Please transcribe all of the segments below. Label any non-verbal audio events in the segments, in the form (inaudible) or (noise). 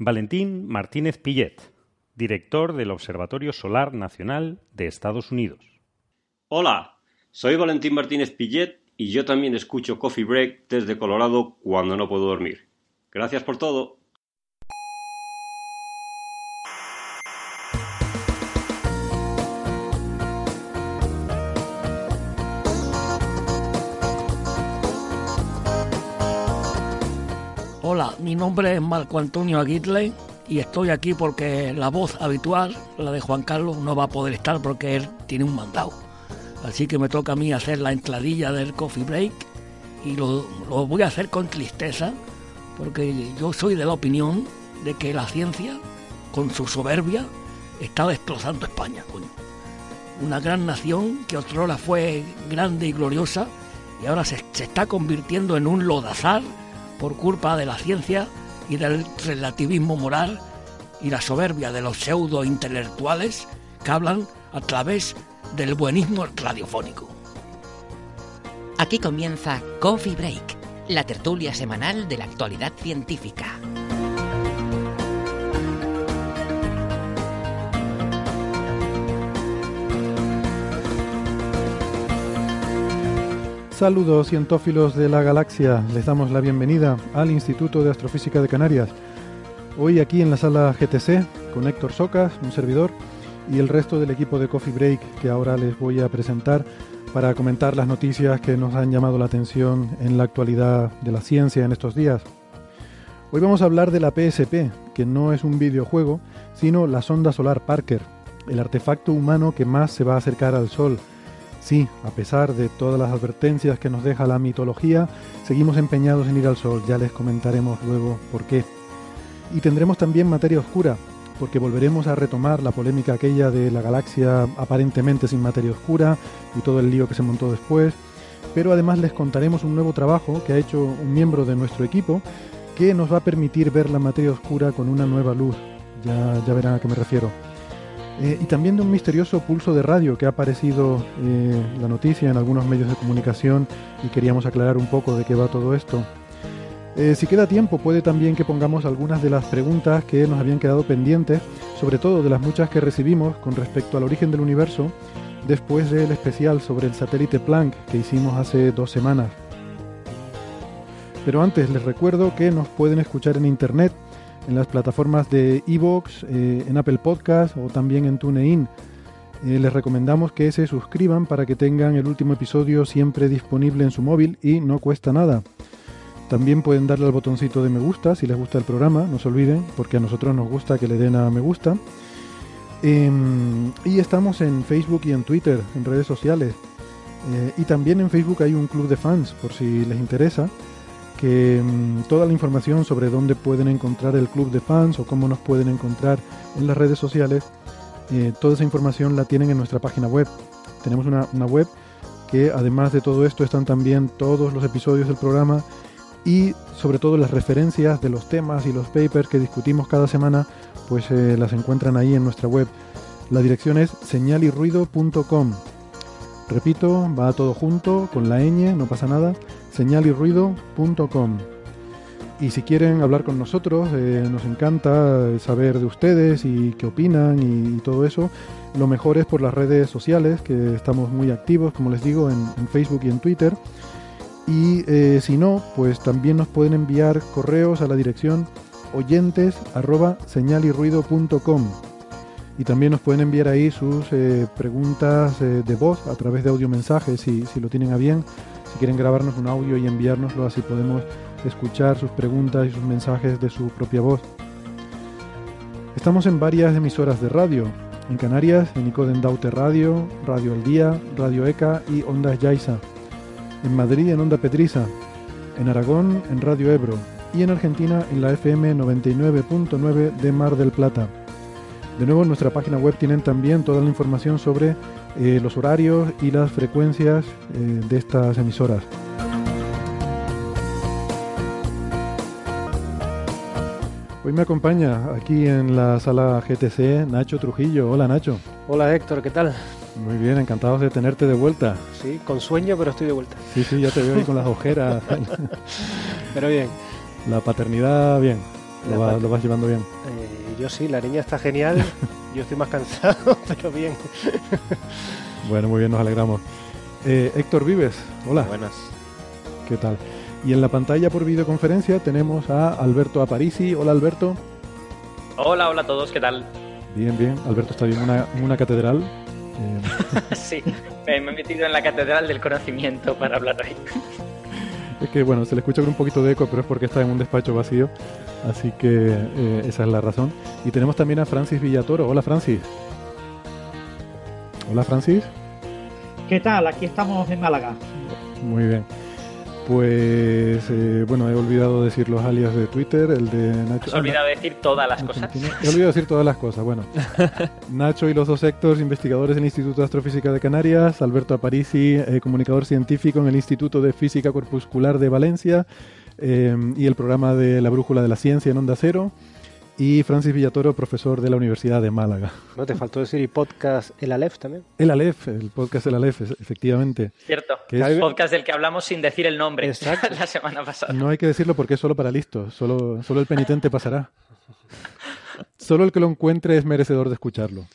Valentín Martínez Pillet, director del Observatorio Solar Nacional de Estados Unidos. Hola, soy Valentín Martínez Pillet y yo también escucho Coffee Break desde Colorado cuando no puedo dormir. Gracias por todo. Mi nombre es Marco Antonio Aguirre y estoy aquí porque la voz habitual, la de Juan Carlos, no va a poder estar porque él tiene un mandado. Así que me toca a mí hacer la entradilla del coffee break y lo, lo voy a hacer con tristeza porque yo soy de la opinión de que la ciencia, con su soberbia, está destrozando España. Una gran nación que otrora fue grande y gloriosa y ahora se, se está convirtiendo en un lodazar por culpa de la ciencia y del relativismo moral y la soberbia de los pseudo intelectuales que hablan a través del buenismo radiofónico. Aquí comienza Coffee Break, la tertulia semanal de la actualidad científica. Saludos cientófilos de la galaxia, les damos la bienvenida al Instituto de Astrofísica de Canarias. Hoy aquí en la sala GTC con Héctor Socas, un servidor, y el resto del equipo de Coffee Break que ahora les voy a presentar para comentar las noticias que nos han llamado la atención en la actualidad de la ciencia en estos días. Hoy vamos a hablar de la PSP, que no es un videojuego, sino la sonda solar Parker, el artefacto humano que más se va a acercar al Sol Sí, a pesar de todas las advertencias que nos deja la mitología, seguimos empeñados en ir al Sol, ya les comentaremos luego por qué. Y tendremos también materia oscura, porque volveremos a retomar la polémica aquella de la galaxia aparentemente sin materia oscura y todo el lío que se montó después, pero además les contaremos un nuevo trabajo que ha hecho un miembro de nuestro equipo que nos va a permitir ver la materia oscura con una nueva luz. Ya, ya verán a qué me refiero. Eh, y también de un misterioso pulso de radio que ha aparecido eh, la noticia en algunos medios de comunicación y queríamos aclarar un poco de qué va todo esto. Eh, si queda tiempo, puede también que pongamos algunas de las preguntas que nos habían quedado pendientes, sobre todo de las muchas que recibimos con respecto al origen del universo, después del especial sobre el satélite Planck que hicimos hace dos semanas. Pero antes les recuerdo que nos pueden escuchar en internet en las plataformas de Evox, eh, en Apple Podcast o también en TuneIn. Eh, les recomendamos que se suscriban para que tengan el último episodio siempre disponible en su móvil y no cuesta nada. También pueden darle al botoncito de me gusta si les gusta el programa, no se olviden, porque a nosotros nos gusta que le den a me gusta. Em, y estamos en Facebook y en Twitter, en redes sociales. Eh, y también en Facebook hay un club de fans, por si les interesa que mm, toda la información sobre dónde pueden encontrar el club de fans o cómo nos pueden encontrar en las redes sociales, eh, toda esa información la tienen en nuestra página web. Tenemos una, web que además de todo esto están también todos los episodios del programa y sobre todo las referencias de los temas y los papers que discutimos cada semana, pues eh, las encuentran ahí en nuestra web. La dirección es señalirruido.com. Repito, va todo junto, con la ñ, no pasa nada señalirruido.com. Y si quieren hablar con nosotros, eh, nos encanta saber de ustedes y qué opinan y, todo eso. Lo mejor es por las redes sociales, que estamos muy activos, como les digo, en, Facebook y en Twitter. Y eh, si no, pues también nos pueden enviar correos a la dirección oyentes y también nos pueden enviar ahí sus eh, preguntas de voz a través de audiomensajes si, si lo tienen a bien quieren grabarnos un audio y enviárnoslo, así podemos escuchar sus preguntas y sus mensajes de su propia voz. Estamos en varias emisoras de radio. En Canarias, en Icoden Daute Radio, Radio El Día, Radio ECA y Ondas Yaiza. En Madrid, en Onda Petrisa. en Aragón en Radio Ebro y en Argentina en la FM 99.9 de Mar del Plata. De nuevo en nuestra página web tienen también toda la información sobre eh, los horarios y las frecuencias eh, de estas emisoras. Hoy me acompaña aquí en la sala GTC Nacho Trujillo. Hola Nacho. Hola Héctor, ¿qué tal? Muy bien, encantados de tenerte de vuelta. Sí, con sueño, pero estoy de vuelta. Sí, sí, ya te veo ahí con las (laughs) ojeras. pero bien. La paternidad, bien. Lo, va, lo vas llevando bien. Eh, yo sí, la niña está genial. (laughs) yo estoy más cansado, (laughs) pero bien. bueno, muy bien, nos alegramos. Eh, Héctor Vives, hola. Buenas. ¿Qué tal? Y en la pantalla por videoconferencia tenemos a Alberto Aparici. Hola Alberto. Hola, hola a todos, ¿qué tal? Bien, bien. Alberto está bien en una, una catedral. (laughs) Eh... sí, me he metido en la catedral del conocimiento para hablar ahí. Es que bueno, se le escucha con un poquito de eco, pero es porque está en un despacho vacío. Así que eh, esa es la razón. Y tenemos también a Francis Villatoro. Hola Francis. Hola Francis. ¿Qué tal? Aquí estamos en Málaga. Muy bien. Pues eh, bueno, he olvidado decir los alias de Twitter, el de Nacho. Has olvidado decir todas las cosas. He olvidado decir todas las cosas. Bueno, (laughs) Nacho y los dos Héctors, investigadores del Instituto de Astrofísica de Canarias, Alberto Aparici, eh, comunicador científico en el Instituto de Física Corpuscular de Valencia eh, y el programa de la Brújula de la Ciencia en Onda Cero y Francis Villatoro, profesor de la Universidad de Málaga. No, te faltó decir y podcast El Aleph también. El Aleph, el podcast El Aleph, efectivamente. Cierto, que es el podcast del que hablamos sin decir el nombre (laughs) Exacto. la semana pasada. No hay que decirlo porque es solo para listos, solo, solo el penitente pasará. Solo el que lo encuentre es merecedor de escucharlo.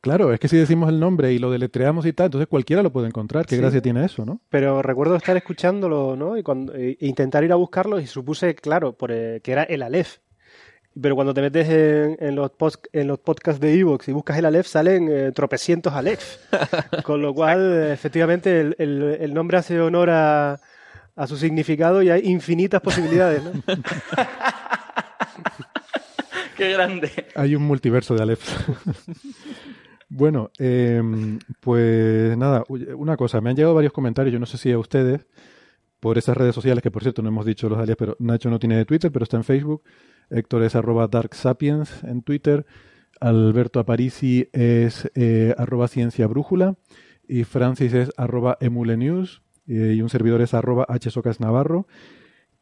Claro, es que si decimos el nombre y lo deletreamos y tal, entonces cualquiera lo puede encontrar. Qué gracia tiene eso, ¿no? Pero recuerdo estar escuchándolo, ¿no? Y cuando, e intentar ir a buscarlo y supuse, claro, por, eh, que era el Aleph. Pero cuando te metes en, los, post, en los podcasts de Evox y buscas el Aleph, salen eh, tropecientos Aleph. (laughs) Con lo cual, efectivamente, el, el, nombre hace honor a, a, su significado y hay infinitas posibilidades. ¿no? (laughs) ¡Qué grande! Hay un multiverso de Aleph. (laughs) bueno, eh, pues nada, una cosa, me han llegado varios comentarios, yo no sé si a ustedes, por esas redes sociales, que por cierto no hemos dicho los alias, pero Nacho no tiene Twitter, pero está en Facebook. Héctor es arroba Dark Sapiens en Twitter. Alberto Aparici es eh, arroba Ciencia Brújula. Y Francis es arroba Emulenews. Eh, y un servidor es arroba Hsocas Navarro.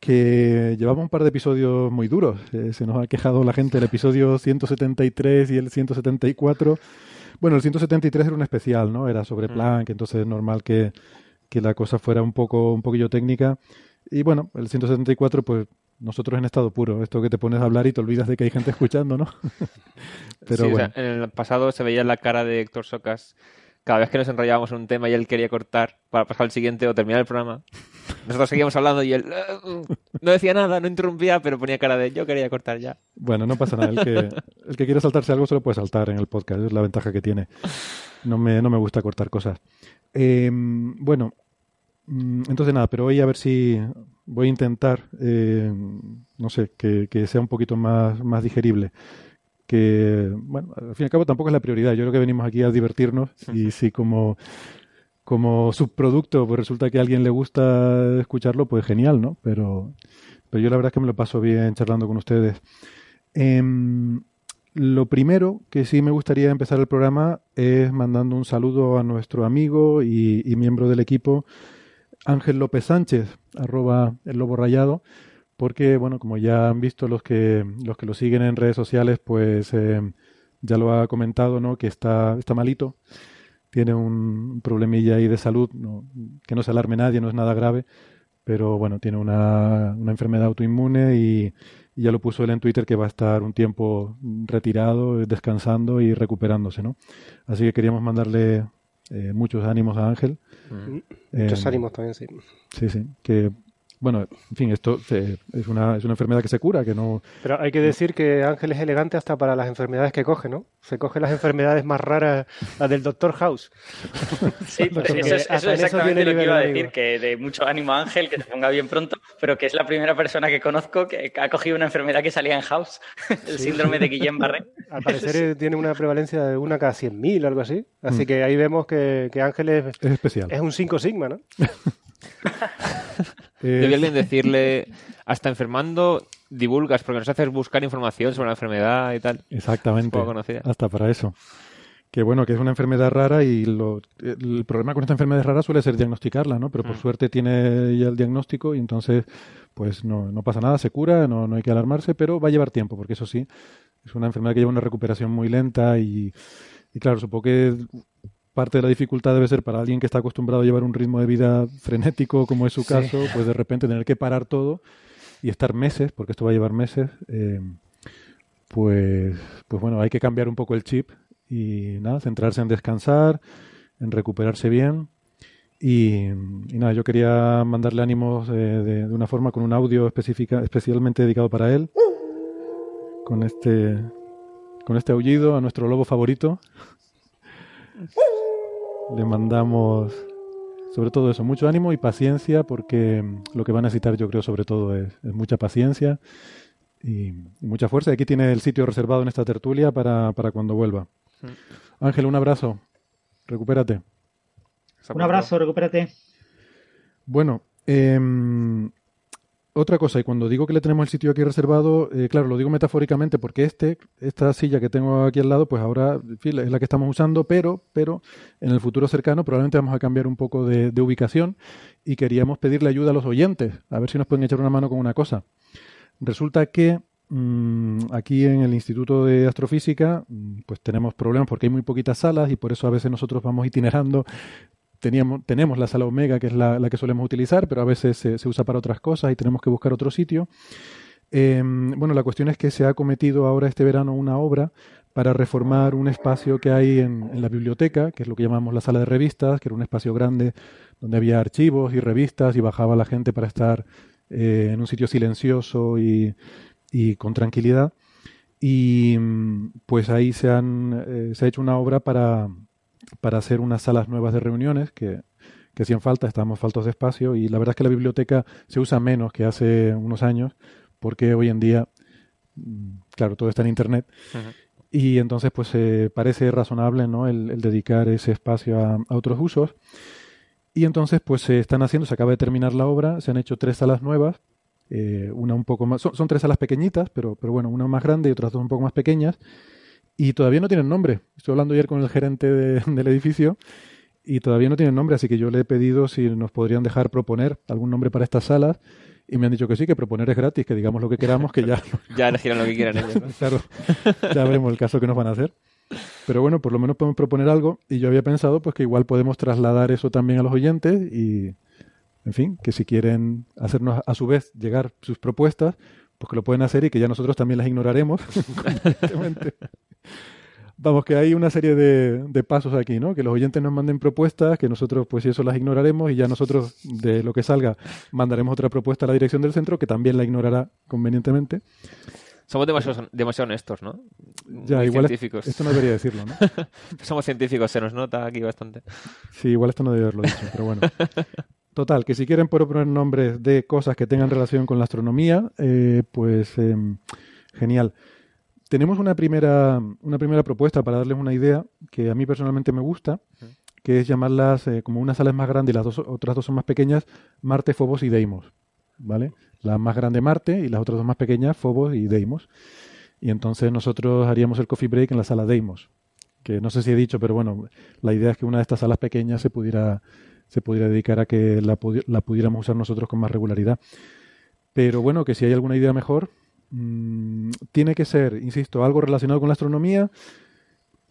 Que llevamos un par de episodios muy duros. Eh, se nos ha quejado la gente el episodio 173 y el 174. Bueno, el 173 era un especial, ¿no? Era sobre mm. Planck, entonces es normal que, que la cosa fuera un poco un poquillo técnica. Y bueno, el 174 pues nosotros en estado puro, esto que te pones a hablar y te olvidas de que hay gente escuchando, ¿no? (laughs) Pero bueno. en el pasado se veía la cara de Héctor Socas cada vez que nos enrollábamos en un tema y él quería cortar para pasar al siguiente o terminar el programa. Nosotros seguíamos hablando y él uh, no decía nada, no interrumpía, pero ponía cara de yo quería cortar ya. Bueno, no pasa nada. El que, (laughs) el que quiera saltarse algo se lo puede saltar en el podcast. Es la ventaja que tiene. No me, no me gusta cortar cosas. Eh, bueno, mm, entonces nada, pero hoy a ver si voy a intentar, eh, no sé, que, sea un poquito más, más digerible. Que, bueno, al fin y al cabo tampoco es la prioridad. Yo creo que venimos aquí a divertirnos y si como, como subproducto pues resulta que a alguien le gusta escucharlo, pues genial, ¿no? Pero, pero yo la verdad es que me lo paso bien charlando con ustedes. Em, lo primero que sí me gustaría empezar el programa es mandando un saludo a nuestro amigo y miembro del equipo, Ángel López Sánchez, arroba el lobo rayado, porque, bueno, como ya han visto los que, los que lo siguen en redes sociales, pues eh, ya lo ha comentado, ¿no? Que está, está malito, tiene un problemilla ahí de salud, que no se alarme nadie, no es nada grave, pero bueno, tiene una, una enfermedad autoinmune y, ya lo puso él en Twitter que va a estar un tiempo retirado, descansando y recuperándose, ¿no? Así que queríamos mandarle eh, muchos ánimos a Ángel. Muchos eh, ánimos también, sí. Sí, sí. Que bueno, en fin, esto es una, es una enfermedad que se cura, que no... Pero hay que decir que Ángel es elegante hasta para las enfermedades que coge, ¿no? Se coge las enfermedades más raras, las del Doctor House. (laughs) Sí, (laughs) pues eso, es, exactamente lo que iba a decir, que de mucho ánimo a Ángel, que se ponga bien pronto, pero que es la primera persona que conozco que ha cogido una enfermedad que salía en House, (laughs) el síndrome de Guillain-Barré. Al parecer tiene una prevalencia de una cada 100.000, algo así. Así mm. que ahí vemos que, que Ángel es, es especial. Es un 5 sigma, ¿no? Debía alguien decirle, (laughs) hasta enfermando divulgas, porque nos haces buscar información sobre la enfermedad y tal. Exactamente. Hasta para eso. Que bueno, que es una enfermedad rara y lo, el problema con esta enfermedad rara suele ser diagnosticarla, ¿no? Pero por mm. suerte tiene ya el diagnóstico y entonces pues no, no pasa nada, se cura, no, no hay que alarmarse, pero va a llevar tiempo, porque eso sí, es una enfermedad que lleva una recuperación muy lenta y, y claro, supongo que parte de la dificultad debe ser para alguien que está acostumbrado a llevar un ritmo de vida frenético, como es su caso, pues de repente tener que parar todo y estar meses, porque esto va a llevar meses, eh, pues, pues bueno, hay que cambiar un poco el chip y nada, centrarse en descansar, en recuperarse bien. Y, nada, yo quería mandarle ánimos de, de, una forma con un audio específica, especialmente dedicado para él, con este, con este aullido a nuestro lobo favorito. (laughs) Le mandamos sobre todo eso, mucho ánimo y paciencia, porque lo que va a necesitar yo creo sobre todo es, mucha paciencia y, mucha fuerza. Y aquí tiene el sitio reservado en esta tertulia para, para cuando vuelva. Mm. Ángel, un abrazo. Recupérate. Un abrazo, recupérate. Bueno, eh, otra cosa, y cuando digo que le tenemos el sitio aquí reservado, eh, claro, lo digo metafóricamente porque este, esta silla que tengo aquí al lado, pues ahora es la que estamos usando, pero, pero en el futuro cercano probablemente vamos a cambiar un poco de, ubicación y queríamos pedirle ayuda a los oyentes, a ver si nos pueden echar una mano con una cosa. Resulta que mm, aquí en el Instituto de Astrofísica, mm, pues tenemos problemas porque hay muy poquitas salas y por eso a veces nosotros vamos itinerando teníamos, tenemos la sala Omega, que es la, que solemos utilizar, pero a veces se, usa para otras cosas y tenemos que buscar otro sitio. Em, bueno, la cuestión es que se ha cometido ahora este verano una obra para reformar un espacio que hay en, la biblioteca, que es lo que llamamos la sala de revistas, que era un espacio grande donde había archivos y revistas y bajaba la gente para estar eh, en un sitio silencioso y, con tranquilidad. Y pues ahí se, han, eh, se ha hecho una obra para, para hacer unas salas nuevas de reuniones que, que hacían falta, estábamos faltos de espacio y la verdad es que la biblioteca se usa menos que hace unos años porque hoy en día, mm, claro, todo está en Internet. Y entonces pues eh, parece razonable ¿no? el, dedicar ese espacio a, otros usos. Y entonces pues se están haciendo, se acaba de terminar la obra, se han hecho tres salas nuevas, eh, una un poco más, son, son, tres salas pequeñitas, pero, pero bueno, una más grande y otras dos un poco más pequeñas y todavía no tienen nombre. Estoy hablando ayer con el gerente (laughs) del edificio y todavía no tienen nombre, así que yo le he pedido si nos podrían dejar proponer algún nombre para estas salas y me han dicho que sí, que proponer es gratis, que digamos lo que queramos, que ya... (laughs) ya elegirán lo que quieran ellos. (laughs) claro, ya veremos el caso que nos van a hacer. Pero bueno, por lo menos podemos proponer algo y yo había pensado pues que igual podemos trasladar eso también a los oyentes y, en fin, que si quieren hacernos a su vez llegar sus propuestas, pues que lo pueden hacer y que ya nosotros también las ignoraremos. (laughs) Vamos, que hay una serie de, pasos aquí, ¿no? Que los oyentes nos manden propuestas, que nosotros, pues, eso las ignoraremos y ya nosotros, de lo que salga, mandaremos otra propuesta a la dirección del centro, que también la ignorará convenientemente. Somos demasiado, demasiado honestos, ¿no? Ya, igual científicos. esto no debería decirlo, ¿no? (laughs) Somos científicos, se nos nota aquí bastante. Sí, igual esto no debería haberlo dicho, pero bueno. (laughs) Total, que si quieren proponer nombres de cosas que tengan relación con la astronomía, eh, pues em, genial. Tenemos una primera, una primera propuesta para darles una idea que a mí personalmente me gusta, que es llamarlas, eh, como una sala es más grande y las dos, otras dos son más pequeñas, Marte, Fobos y Deimos. ¿Vale? La más grande Marte y las otras dos más pequeñas, Fobos y Deimos. Y entonces nosotros haríamos el coffee break en la sala Deimos. Que no sé si he dicho, pero bueno, la idea es que una de estas salas pequeñas se pudiera, se pudiera dedicar a que la, pudiéramos usar nosotros con más regularidad. Pero bueno, que si hay alguna idea mejor, Mm, tiene que ser, insisto, algo relacionado con la astronomía.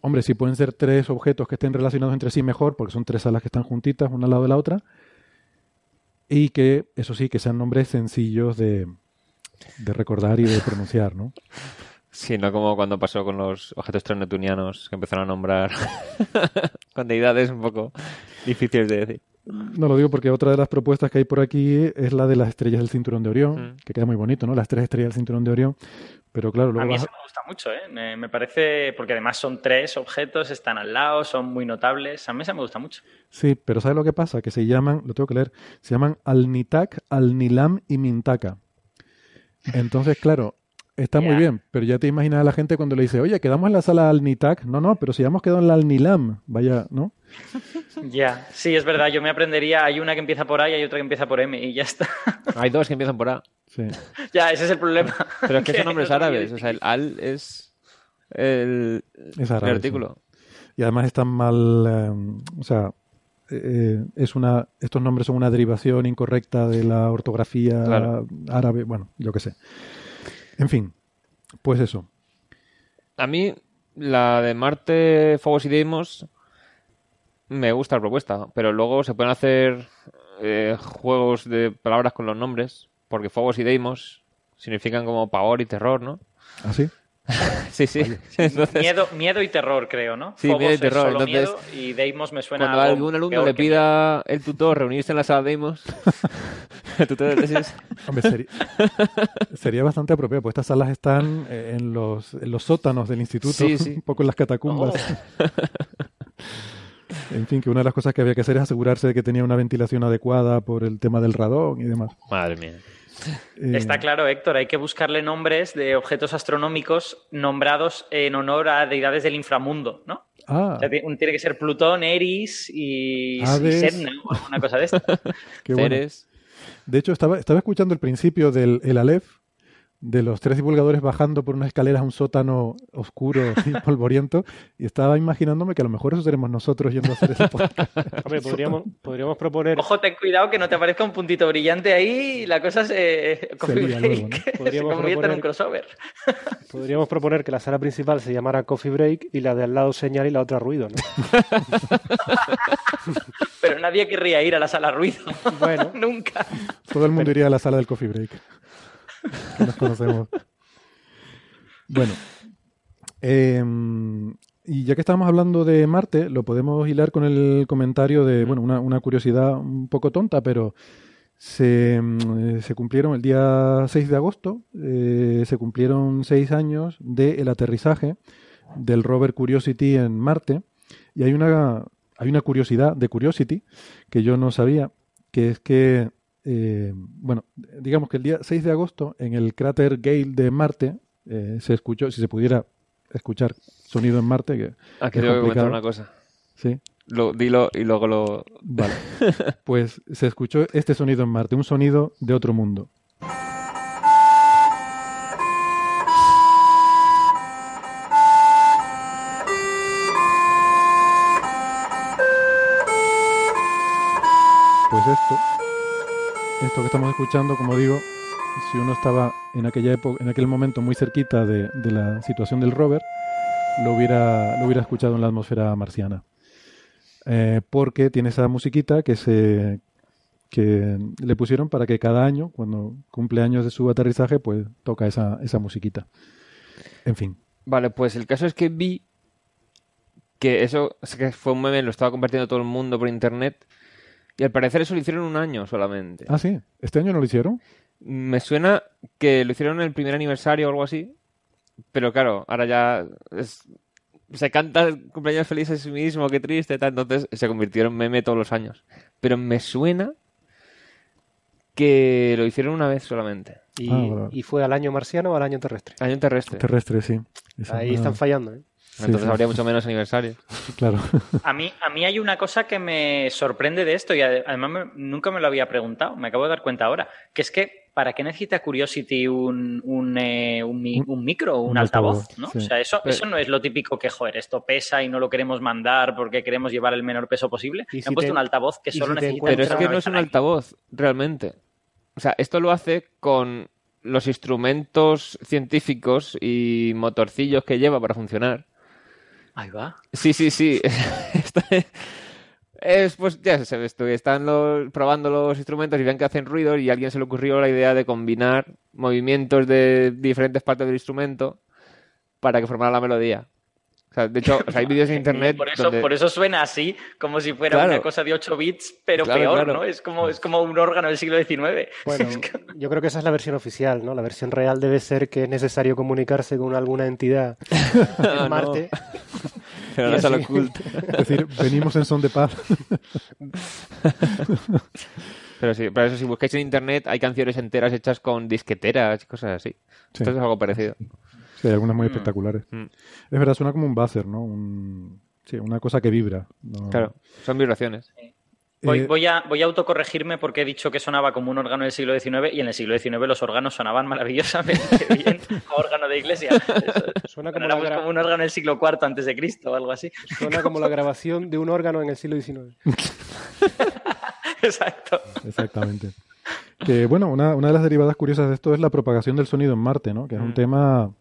Hombre, si pueden ser tres objetos que estén relacionados entre sí, mejor, porque son tres salas que están juntitas, una al lado de la otra. Y que, eso sí, que sean nombres sencillos de, recordar y de pronunciar, ¿no? Sí, no como cuando pasó con los objetos transneptunianos que empezaron a nombrar (laughs) con deidades un poco difíciles de decir. No lo digo porque otra de las propuestas que hay por aquí es la de las estrellas del cinturón de Orión, mm. que queda muy bonito, ¿no? Las tres estrellas del cinturón de Orión. Pero claro, luego A mí eso me gusta mucho, ¿eh? Me, parece, porque además son tres objetos, están al lado, son muy notables. A mí eso me gusta mucho. Sí, pero ¿sabes lo que pasa? Que se llaman, lo tengo que leer, se llaman Alnitak, Alnilam y Mintaka. Entonces, claro, Está muy bien, pero ya te imaginas a la gente cuando le dice, oye, quedamos en la sala al NITAC. No, no, pero si ya hemos quedado en la Alnilam, vaya, ¿no? (laughs) Ya, sí, es verdad. Yo me aprendería, hay una que empieza por A y hay otra que empieza por M y ya está. (laughs) Hay dos que empiezan por A. Sí. (laughs) Ya, ese es el problema. Pero es que son nombres árabes. O sea, el al es el, Es árabe, el artículo. Y además están mal, eh, o sea, eh, es una, estos nombres son una derivación incorrecta de la ortografía Claro. árabe, bueno, yo qué sé. En fin, pues eso. A mí, la de Marte, Fuegos y Deimos, me gusta la propuesta, pero luego se pueden hacer eh, juegos de palabras con los nombres, porque Fuegos y Deimos significan como pavor y terror, ¿no? ¿Así? Sí, (laughs) sí. (laughs) Entonces, Miedo, miedo y terror, creo, ¿no? Sí, miedo y terror, solo entonces, miedo y Deimos me suena cuando a algo algún alumno le pida el tutor reunirse en la sala Deimos, el tutor de tesis, Hombre, sería, sería bastante apropiado, pues estas salas están eh, en los, en los sótanos del instituto, Sí, sí. (laughs) un poco en las catacumbas. en fin, que una de las cosas que había que hacer es asegurarse de que tenía una ventilación adecuada por el tema del radón y demás. madre mía. Eh, Está claro, Héctor, hay que buscarle nombres de objetos astronómicos nombrados en honor a deidades del inframundo, ¿no? Ah, O sea, ti- tiene que ser Plutón, Eris y, y. Sedna o alguna cosa de esta. (laughs) qué bueno. Ceres. De hecho, estaba, estaba escuchando el principio del el Aleph, de los tres divulgadores bajando por unas escaleras a un sótano oscuro (laughs) y polvoriento, y estaba imaginándome que a lo mejor eso seremos nosotros yendo a hacer ese podcast. Hombre, podríamos, podríamos proponer, Ojo, ten cuidado que no te aparezca un puntito brillante ahí y la cosa se, Se lía luego, ¿no? se Podríamos convierte en un proponer- crossover. podríamos proponer que la sala principal se llamara Coffee Break y la de al lado señal y la otra ruido, ¿no? (laughs) Pero nadie querría ir a la sala ruido. Bueno. (laughs) Nunca. Todo el mundo iría a la sala del coffee break. Que nos conocemos. Bueno. eh, y ya que estamos hablando de Marte, lo podemos hilar con el comentario de, bueno, una, una curiosidad un poco tonta, pero se, mm, se cumplieron el día 6 de agosto, eh, se cumplieron seis años del aterrizaje del rover Curiosity en Marte. Y hay una, hay una curiosidad de Curiosity que yo no sabía, que es que eh, bueno, digamos que el día 6 de agosto en el cráter Gale de Marte eh, se escuchó, si se pudiera escuchar sonido en Marte, que Aquí es tengo que comentar una cosa. Sí, Lo, dilo y luego lo... vale. (laughs) Pues se escuchó este sonido en Marte, un sonido de otro mundo. Pues esto, esto que estamos escuchando, como digo, si uno estaba en aquella época, en aquel momento muy cerquita de, la situación del rover, lo hubiera, lo hubiera escuchado en la atmósfera marciana. Eh, porque tiene esa musiquita que se que le pusieron para que cada año, cuando cumple años de su aterrizaje, pues toca esa, esa musiquita. En fin. Vale, pues el caso es que vi que eso es que fue un meme, lo estaba compartiendo todo el mundo por internet y al parecer eso lo hicieron un año solamente. Ah, sí. ¿Este año no lo hicieron? Me suena que lo hicieron en el primer aniversario o algo así, pero claro, ahora ya es- se canta el cumpleaños feliz a sí mismo, qué triste, tal, entonces se convirtió en meme todos los años. Pero me suena que lo hicieron una vez solamente, Y, Ah, y fue al año marciano o al año terrestre. año terrestre. Terrestre, sí. Esa Ahí están fallando, ¿eh? Entonces sí. habría mucho menos aniversarios. Claro. A mí, a mí hay una cosa que me sorprende de esto y ade- además me- nunca me lo había preguntado, me acabo de dar cuenta ahora, que es que ¿para qué necesita Curiosity un, un, eh, un, un micro o un, Un altavoz? altavoz, ¿no? sí. O sea, eso, Pero- eso no es lo típico que, joder, esto pesa y no lo queremos mandar porque queremos llevar el menor peso posible. Y Me si han puesto te- un altavoz que solo si necesita... Pero es entrar que no es un altavoz, realmente. O sea, esto lo hace con los instrumentos científicos y motorcillos que lleva para funcionar. Ahí va. Sí, sí, sí. (laughs) Es, pues ya se ve están los- probando los instrumentos y ven que hacen ruido y a alguien se le ocurrió la idea de combinar movimientos de diferentes partes del instrumento para que formara la melodía. O sea, de hecho, o sea, hay (laughs) vídeos en internet Por eso, donde... por eso suena así, como si fuera Claro. una cosa de 8 bits, pero Claro, peor, claro. ¿no? Es como, es como un órgano del siglo XIX. (laughs) Bueno, (laughs) yo creo que esa es la versión oficial, ¿no? La versión real debe ser que es necesario comunicarse con alguna entidad en Marte. Pero no se lo oculta. Es decir, venimos en son de paz. Pero sí, para eso si buscáis en internet hay canciones enteras hechas con disqueteras y cosas así. Esto es algo parecido. Sí, hay algunas muy mm. espectaculares. Mm. Es verdad, suena como un buzzer, ¿no? Sí, una cosa que vibra. Claro, son vibraciones. Eh, voy, a, voy a autocorregirme porque he dicho que sonaba como un órgano del siglo XIX y en el siglo XIX los órganos sonaban maravillosamente (laughs) bien como órgano de iglesia. (laughs) Suena como, como, un órgano del siglo IV antes de Cristo o algo así. Suena como la grabación de un órgano en el siglo XIX. (laughs) Exacto. Exactamente. Que bueno, una, una, de las derivadas curiosas de esto es la propagación del sonido en Marte, ¿no? Que es un mm. tema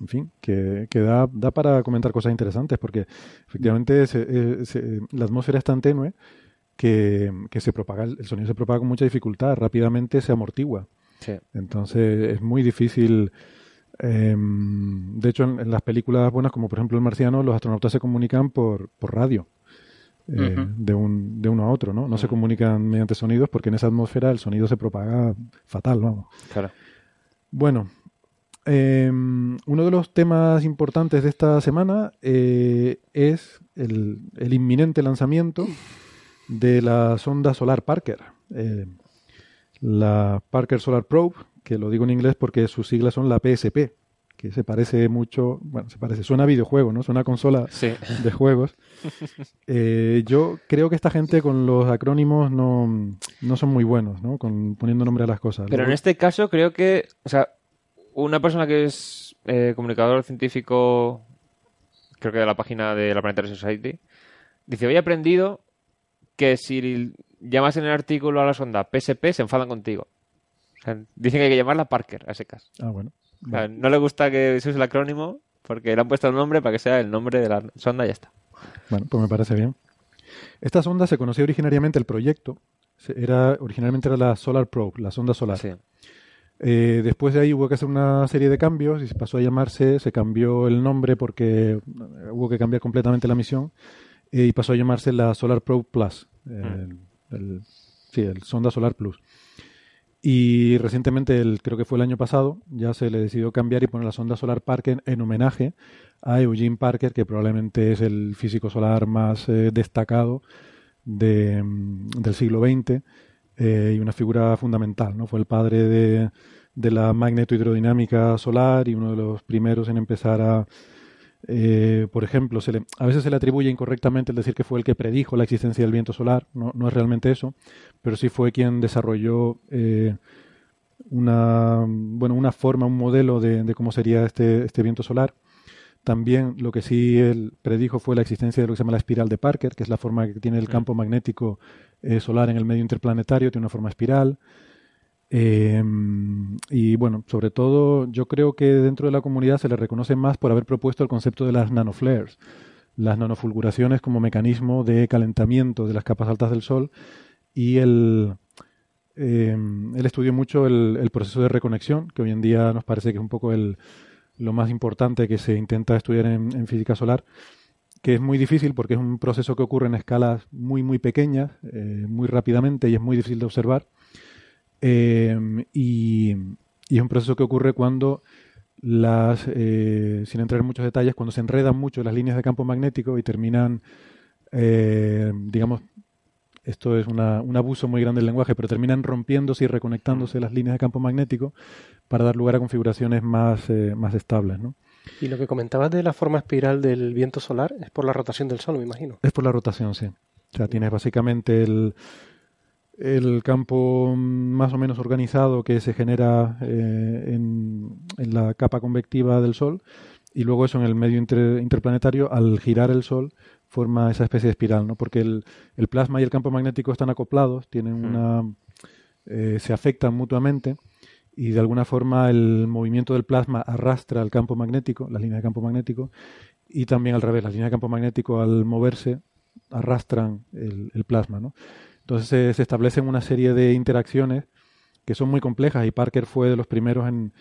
en fin, que, que da, da, para comentar cosas interesantes, porque efectivamente eh, la atmósfera es tan tenue que, se propaga, el sonido se propaga con mucha dificultad, rápidamente se amortigua. Entonces es muy difícil. Em, de hecho, en, las películas buenas, como por ejemplo El Marciano, los astronautas se comunican por, por radio. Eh, de, un, de uno a otro, ¿no? No se comunican mediante sonidos porque en esa atmósfera el sonido se propaga fatal, vamos. Claro. Bueno, em, uno de los temas importantes de esta semana eh, es el, el, inminente lanzamiento de la sonda solar Parker. Eh, la Parker Solar Probe, que lo digo en inglés porque sus siglas son la PSP, que se parece mucho, bueno, se parece, suena a videojuego, ¿no? Suena a consola de juegos. Eh, yo creo que esta gente con los acrónimos no, no son muy buenos, ¿no? Con poniendo nombre a las cosas. Pero en este caso creo que, o sea, una persona que es eh, comunicador científico, creo que de la página de la Planetary Society, dice, hoy he aprendido que si llamas en el artículo a la sonda PSP, se enfadan contigo. dicen que hay que llamarla Parker, a secas. Ah, bueno. no le gusta que se use el acrónimo porque le han puesto el nombre para que sea el nombre de la sonda y ya está. Bueno, pues me parece bien. Esta sonda se conocía originariamente el proyecto. Era, originalmente era la Solar Probe, la sonda solar. Eh, después de ahí hubo que hacer una serie de cambios y se pasó a llamarse, se cambió el nombre porque hubo que cambiar completamente la misión eh, y pasó a llamarse la Solar Probe Plus, el, sí, el Sonda Solar Plus. Y recientemente, el, creo que fue el año pasado, ya se le decidió cambiar y poner la sonda solar Parker en homenaje a Eugene Parker, que probablemente es el físico solar más eh, destacado de, mm, del siglo XX eh, y una figura fundamental. ¿no? Fue el padre de, de la magnetohidrodinámica solar y uno de los primeros en empezar a eh, por ejemplo, se le, a veces se le atribuye incorrectamente el decir que fue el que predijo la existencia del viento solar, no, no es realmente eso, pero sí fue quien desarrolló eh, una, bueno, una forma, un modelo de, cómo sería este, este viento solar. También lo que sí él predijo fue la existencia de lo que se llama la espiral de Parker, que es la forma que tiene el campo magnético eh, solar en el medio interplanetario, tiene una forma espiral. Eh, y bueno, sobre todo yo creo que dentro de la comunidad se le reconoce más por haber propuesto el concepto de las nanoflares, las nanofulguraciones como mecanismo de calentamiento de las capas altas del Sol y el, eh, él estudió mucho el, proceso de reconexión, que hoy en día nos parece que es un poco el, lo más importante que se intenta estudiar en, física solar, que es muy difícil porque es un proceso que ocurre en escalas muy, muy pequeñas, eh, muy rápidamente y es muy difícil de observar Em, y, es un proceso que ocurre cuando las, eh, sin entrar en muchos detalles, cuando se enredan mucho las líneas de campo magnético y terminan, eh, digamos, esto es una, un abuso muy grande del lenguaje, pero terminan rompiéndose y reconectándose las líneas de campo magnético para dar lugar a configuraciones más, eh, más estables. ¿no? Y lo que comentabas de la forma espiral del viento solar es por la rotación del Sol, me imagino. Es por la rotación, sí. O sea, tienes básicamente el, el campo más o menos organizado que se genera eh, en, la capa convectiva del Sol y luego eso en el medio interplanetario al girar el Sol forma esa especie de espiral, ¿no? Porque el, el plasma y el campo magnético están acoplados, tienen hmm. una eh, se afectan mutuamente y de alguna forma el movimiento del plasma arrastra al campo magnético, la línea de campo magnético, y también al revés, la línea de campo magnético al moverse arrastran el, el plasma, ¿no? Entonces se, establecen una serie de interacciones que son muy complejas y Parker fue de los primeros en,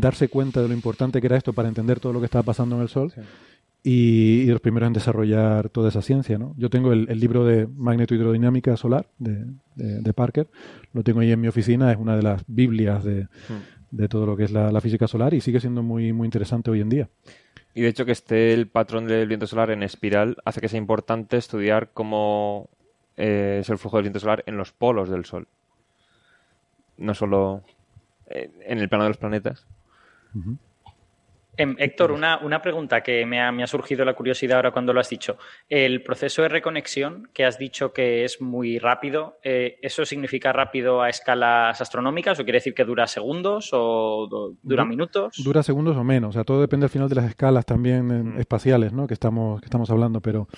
darse cuenta de lo importante que era esto para entender todo lo que estaba pasando en el Sol y, de los primeros en desarrollar toda esa ciencia. ¿no? Yo tengo el, libro de magnetohidrodinámica solar de, de, Parker, lo tengo ahí en mi oficina, es una de las Biblias de, hmm. todo lo que es la, física solar y sigue siendo muy, muy interesante hoy en día. Y de hecho que esté el patrón del viento solar en espiral hace que sea importante estudiar cómo eh, es el flujo del viento solar en los polos del Sol. no solo en el plano de los planetas. Em, Héctor, una, una, pregunta que me ha, me ha, surgido la curiosidad ahora cuando lo has dicho. El proceso de reconexión que has dicho que es muy rápido, eh, ¿eso significa rápido a escalas astronómicas o quiere decir que dura segundos o dura minutos? Dura segundos o menos, o sea, todo depende al final de las escalas también eh, mm. espaciales ¿no? que, estamos, que estamos hablando, pero...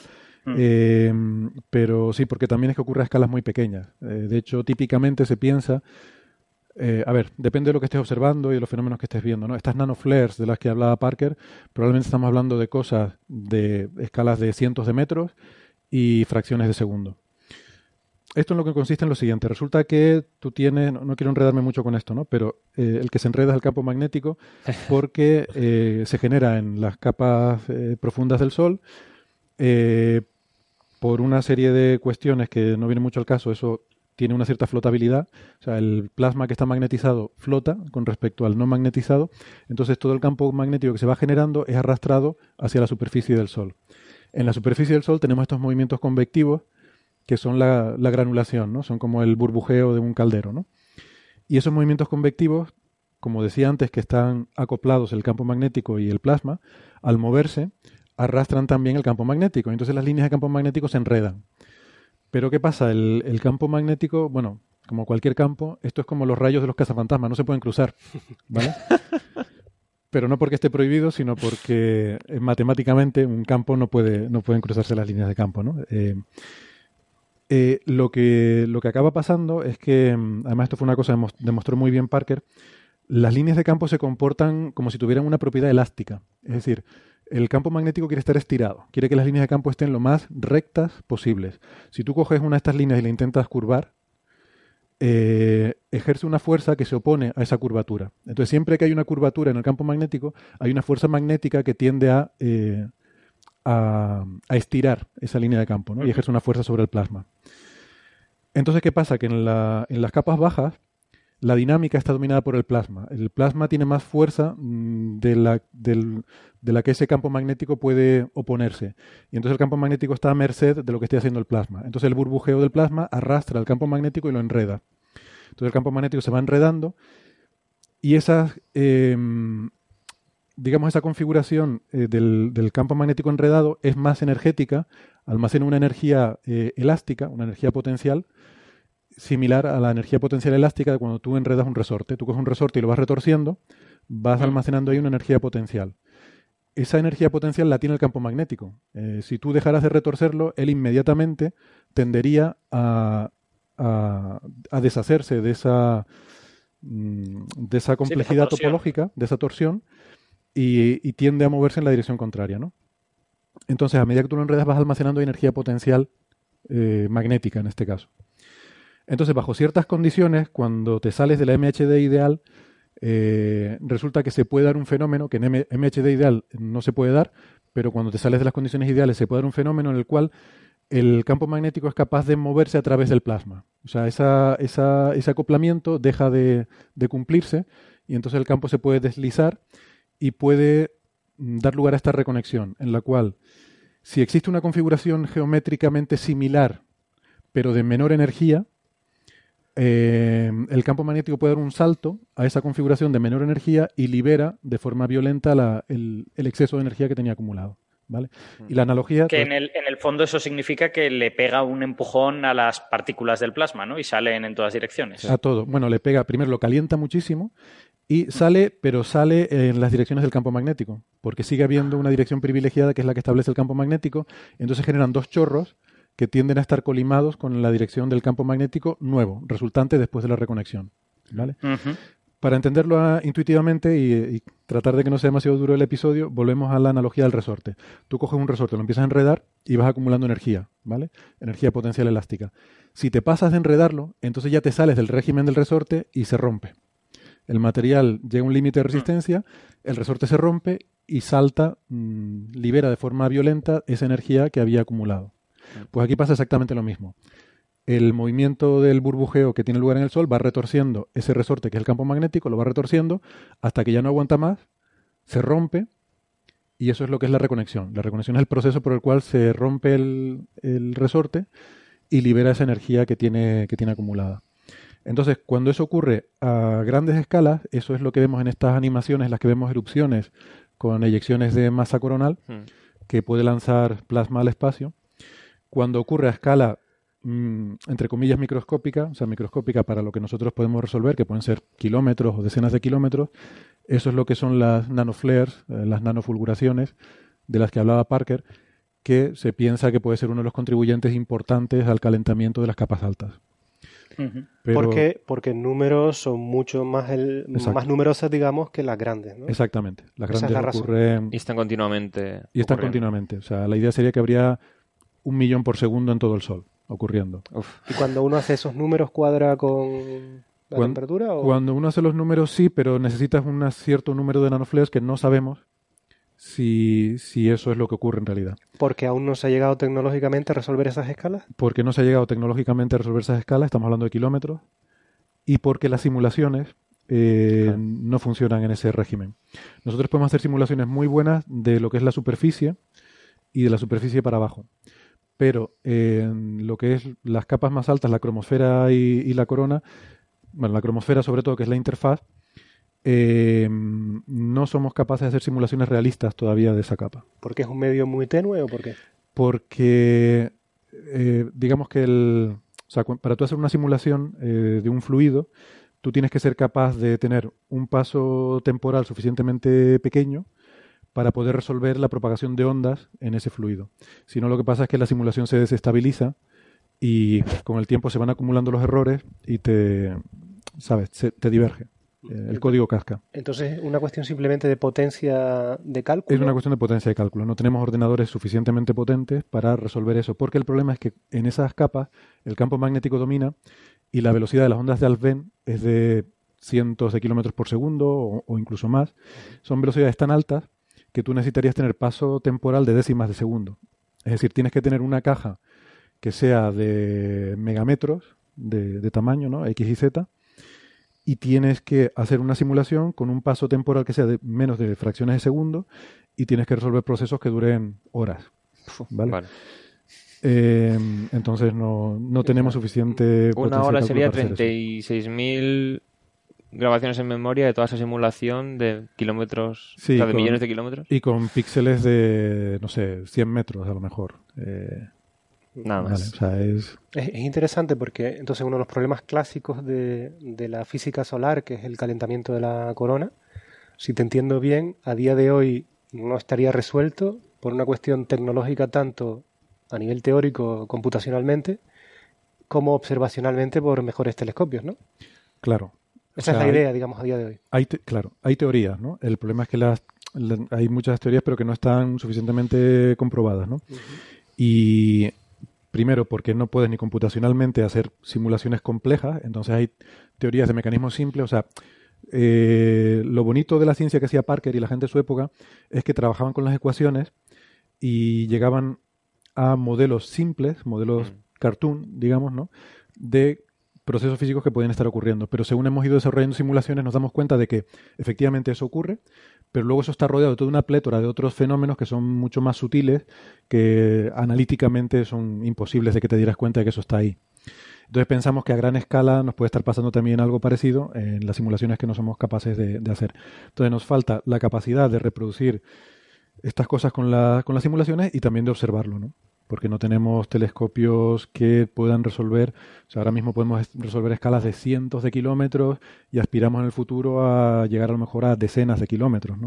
Mm. Em, pero sí, porque también es que ocurre a escalas muy pequeñas. Eh, de hecho, típicamente se piensa eh, a ver, depende de lo que estés observando y de los fenómenos que estés viendo. ¿no? Estas nanoflares de las que hablaba Parker, probablemente estamos hablando de cosas de escalas de cientos de metros y fracciones de segundo. Esto en lo que consiste en lo siguiente. Resulta que tú tienes, no, quiero enredarme mucho con esto, ¿no? pero eh, el que se enreda es el campo magnético (laughs) porque eh, se genera en las capas profundas del Sol por una serie de cuestiones que no viene mucho al caso. Eso tiene una cierta flotabilidad, o sea, el plasma que está magnetizado flota con respecto al no magnetizado, entonces todo el campo magnético que se va generando es arrastrado hacia la superficie del Sol. En la superficie del Sol tenemos estos movimientos convectivos que son la, granulación, ¿no? Son como el burbujeo de un caldero, ¿no? Y esos movimientos convectivos, como decía antes, que están acoplados el campo magnético y el plasma, al moverse, arrastran también el campo magnético. Entonces las líneas de campo magnético se enredan. Pero ¿qué pasa? El, campo magnético, bueno, como cualquier campo, esto es como los rayos de los cazafantasmas, no se pueden cruzar, ¿vale? (laughs) Pero no porque esté prohibido, sino porque eh, matemáticamente un campo no puede, no pueden cruzarse las líneas de campo, ¿no? Eh, eh, lo, que, lo que acaba pasando es que, mm, además esto fue una cosa que demostró muy bien Parker, las líneas de campo se comportan como si tuvieran una propiedad elástica. Es decir, el campo magnético quiere estar estirado, quiere que las líneas de campo estén lo más rectas posibles. Si tú coges una de estas líneas y la intentas curvar, eh, ejerce una fuerza que se opone a esa curvatura. Entonces, siempre que hay una curvatura en el campo magnético, hay una fuerza magnética que tiende a, eh, a, estirar esa línea de campo y ejerce una fuerza sobre el plasma. Entonces, ¿qué pasa? Que en, en las capas bajas la dinámica está dominada por el plasma. El plasma tiene más fuerza mm, de la, que ese campo magnético puede oponerse. Y entonces el campo magnético está a merced de lo que esté haciendo el plasma. Entonces el burbujeo del plasma arrastra al campo magnético y lo enreda. Entonces el campo magnético se va enredando y esa, em, digamos, esa configuración eh, del, campo magnético enredado es más energética, almacena una energía eh, elástica, una energía potencial, similar a la energía potencial elástica de cuando tú enredas un resorte. Tú coges un resorte y lo vas retorciendo, vas almacenando ahí una energía potencial. Esa energía potencial la tiene el campo magnético. Eh, si tú dejaras de retorcerlo, él inmediatamente tendería a, a, deshacerse de esa, mm, de esa complejidad topológica, de esa torsión, y, tiende a moverse en la dirección contraria. ¿no? Entonces, a medida que tú lo enredas, vas almacenando energía potencial eh, magnética en este caso. Entonces, bajo ciertas condiciones, cuando te sales de la MHD ideal, eh, resulta que se puede dar un fenómeno que en MHD ideal no se puede dar, pero cuando te sales de las condiciones ideales se puede dar un fenómeno en el cual el campo magnético es capaz de moverse a través del plasma. O sea, ese acoplamiento deja de, cumplirse y entonces el campo se puede deslizar y puede mm, dar lugar a esta reconexión, en la cual si existe una configuración geométricamente similar, pero de menor energía, eh, el campo magnético puede dar un salto a esa configuración de menor energía y libera de forma violenta el, exceso de energía que tenía acumulado. ¿Vale? Y la analogía. Que en, el, en el fondo eso significa que le pega un empujón a las partículas del plasma, ¿no? Y salen en todas direcciones. A todo. Bueno, le pega, primero lo calienta muchísimo y sale, pero sale en las direcciones del campo magnético, porque sigue habiendo una dirección privilegiada que es la que establece el campo magnético, entonces generan dos chorros que tienden a estar colimados con la dirección del campo magnético nuevo, resultante después de la reconexión. ¿vale? Para entenderlo ah, intuitivamente y, tratar de que no sea demasiado duro el episodio, volvemos a la analogía del resorte. Tú coges un resorte, lo empiezas a enredar y vas acumulando energía, ¿vale? Energía potencial elástica. Si te pasas de enredarlo, entonces ya te sales del régimen del resorte y se rompe. El material llega a un límite de resistencia, el resorte se rompe y salta, mm, libera de forma violenta esa energía que había acumulado. Pues aquí pasa exactamente lo mismo. El movimiento del burbujeo que tiene lugar en el Sol va retorciendo ese resorte que es el campo magnético, lo va retorciendo hasta que ya no aguanta más, se rompe y eso es lo que es la reconexión. La reconexión es el proceso por el cual se rompe el, resorte y libera esa energía que tiene, que tiene acumulada. Entonces, cuando eso ocurre a grandes escalas, eso es lo que vemos en estas animaciones, las que vemos erupciones con eyecciones de masa coronal, hmm. que puede lanzar plasma al espacio. Cuando ocurre a escala, mm, entre comillas, microscópica, o sea, microscópica para lo que nosotros podemos resolver, que pueden ser kilómetros o decenas de kilómetros, eso es lo que son las nanoflares, eh, las nanofulguraciones, de las que hablaba Parker, que se piensa que puede ser uno de los contribuyentes importantes al calentamiento de las capas altas. porque, porque números son mucho más, el, más numerosas, digamos, que las grandes. ¿no? Exactamente. Las grandes ocurren... Y están continuamente. Y están continuamente. O sea, la idea sería que habría un millón por segundo en todo el Sol ocurriendo. ¿Y cuando uno hace esos números cuadra con la temperatura? Cuando uno hace los números sí, pero necesitas un cierto número de nanoflares que no sabemos si, si eso es lo que ocurre en realidad. ¿Porque aún no se ha llegado tecnológicamente a resolver esas escalas? Porque no se ha llegado tecnológicamente a resolver esas escalas, estamos hablando de kilómetros, y porque las simulaciones eh, no funcionan en ese régimen. Nosotros podemos hacer simulaciones muy buenas de lo que es la superficie y de la superficie para abajo. Pero en lo que es las capas más altas, la cromosfera y la corona, bueno, la cromosfera sobre todo, que es la interfaz, eh, no somos capaces de hacer simulaciones realistas todavía de esa capa. ¿Porque es un medio muy tenue o por qué? Porque, eh, digamos que el, o sea, para tú hacer una simulación eh, de un fluido, tú tienes que ser capaz de tener un paso temporal suficientemente pequeño para poder resolver la propagación de ondas en ese fluido. Si no, lo que pasa es que la simulación se desestabiliza y con el tiempo se van acumulando los errores y te, ¿sabes? te diverge. Eh, el código casca. Entonces, una cuestión simplemente de potencia de cálculo. Es una cuestión de potencia de cálculo. No tenemos ordenadores suficientemente potentes para resolver eso, porque el problema es que en esas capas el campo magnético domina y la velocidad de las ondas de Alfvén es de cientos de kilómetros por segundo o, incluso más. Son velocidades tan altas que tú necesitarías tener paso temporal de décimas de segundo. Es decir, tienes que tener una caja que sea de megametros de, de tamaño, ¿no? X y Z, y tienes que hacer una simulación con un paso temporal que sea de menos de fracciones de segundo y tienes que resolver procesos que duren horas. ¿Vale? Eh, entonces no, no, tenemos suficiente. Una hora sería 36.000 grabaciones en memoria de toda esa simulación de kilómetros, o sea, de millones de kilómetros. Y con píxeles de, no sé, 100 metros a lo mejor. Eh, Nada más. es... Es, interesante porque entonces uno de los problemas clásicos de, la física solar, que es el calentamiento de la corona, si te entiendo bien, a día de hoy no estaría resuelto por una cuestión tecnológica tanto a nivel teórico computacionalmente como observacionalmente por mejores telescopios, ¿no? Claro. Esa es la idea, digamos, a día de hoy. Hay claro, hay teorías, ¿no? El problema es que las, hay muchas teorías pero que no están suficientemente comprobadas, ¿no? Y Primero, porque no puedes ni computacionalmente hacer simulaciones complejas, entonces hay teorías de mecanismos simples, o sea, eh, lo bonito de la ciencia que hacía Parker y la gente de su época es que trabajaban con las ecuaciones y llegaban a modelos simples, modelos mm. cartoon, digamos, ¿no? De procesos físicos que pueden estar ocurriendo. Pero según hemos ido desarrollando simulaciones, nos damos cuenta de que efectivamente eso ocurre, pero luego eso está rodeado de toda una plétora de otros fenómenos que son mucho más sutiles, que analíticamente son imposibles de que te dieras cuenta de que eso está ahí. Entonces pensamos que a gran escala nos puede estar pasando también algo parecido en las simulaciones que no somos capaces de, hacer. Entonces nos falta la capacidad de reproducir estas cosas con, con las simulaciones y también de observarlo, ¿no? Porque no tenemos telescopios que puedan resolver, o sea, ahora mismo podemos resolver escalas de cientos de kilómetros y aspiramos en el futuro a llegar a lo mejor a decenas de kilómetros.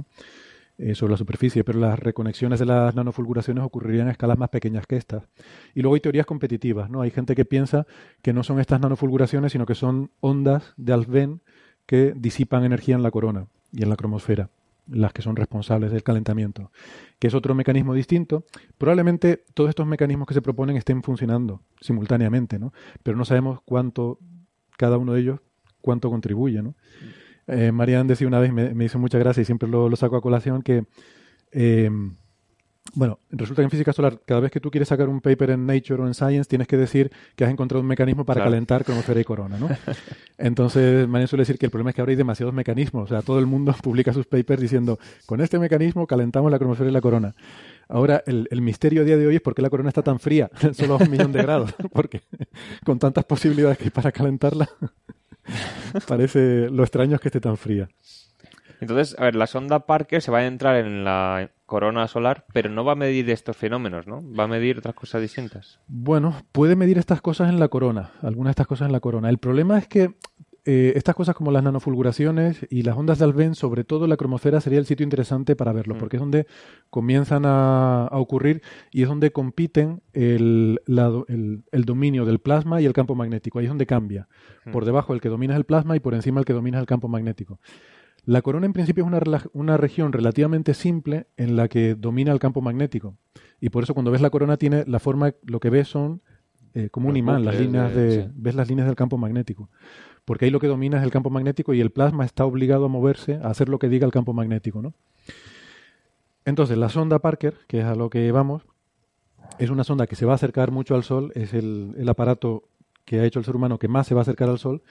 Eh, sobre la superficie, pero las reconexiones de las nanofulguraciones ocurrirían a escalas más pequeñas que estas. Y luego hay teorías competitivas, ¿no? Hay gente que piensa que no son estas nanofulguraciones, sino que son ondas de Alfvén que disipan energía en la corona y en la cromosfera las que son responsables del calentamiento, que es otro mecanismo distinto. Probablemente todos estos mecanismos que se proponen estén funcionando simultáneamente, ¿no? Pero no sabemos cuánto, cada uno de ellos, cuánto contribuye, ¿no? Eh, Marian decía una vez, me, me hizo mucha gracia y siempre lo, saco a colación, que eh, bueno, resulta que en física solar, cada vez que tú quieres sacar un paper en Nature o en Science, tienes que decir que has encontrado un mecanismo para calentar cromosfera y corona, ¿no? (laughs) Entonces, Marian suele decir que el problema es que ahora hay demasiados mecanismos. O sea, todo el mundo (laughs) publica sus papers diciendo, con este mecanismo calentamos la cromosfera y la corona. Ahora, el, misterio a día de hoy es por qué la corona está tan fría, (laughs) solo a un millón de grados, porque con tantas posibilidades que hay para calentarla. Parece lo extraño es que esté tan fría. Entonces, a ver, la sonda Parker se va a entrar en la corona solar, pero no va a medir estos fenómenos, ¿no? Va a medir otras cosas distintas. Bueno, puede medir estas cosas en la corona, algunas de estas cosas en la corona. El problema es que eh, estas cosas como las nanofulguraciones y las ondas de Alben, sobre todo la cromosfera, sería el sitio interesante para verlo, mm. porque es donde comienzan a, ocurrir y es donde compiten el, el, dominio del plasma y el campo magnético. Ahí es donde cambia. Mm. Por debajo el que domina es el plasma y por encima el que domina es el campo magnético. La corona en principio es una, una, región relativamente simple en la que domina el campo magnético. Y por eso cuando ves la corona tiene la forma, lo que ves son eh, como un imán, las líneas de, ves las líneas del campo magnético. Porque ahí lo que domina es el campo magnético y el plasma está obligado a moverse, a hacer lo que diga el campo magnético, ¿no? Entonces, la sonda Parker, que es a lo que vamos, es una sonda que se va a acercar mucho al Sol, es el, el aparato que ha hecho el ser humano que más se va a acercar al Sol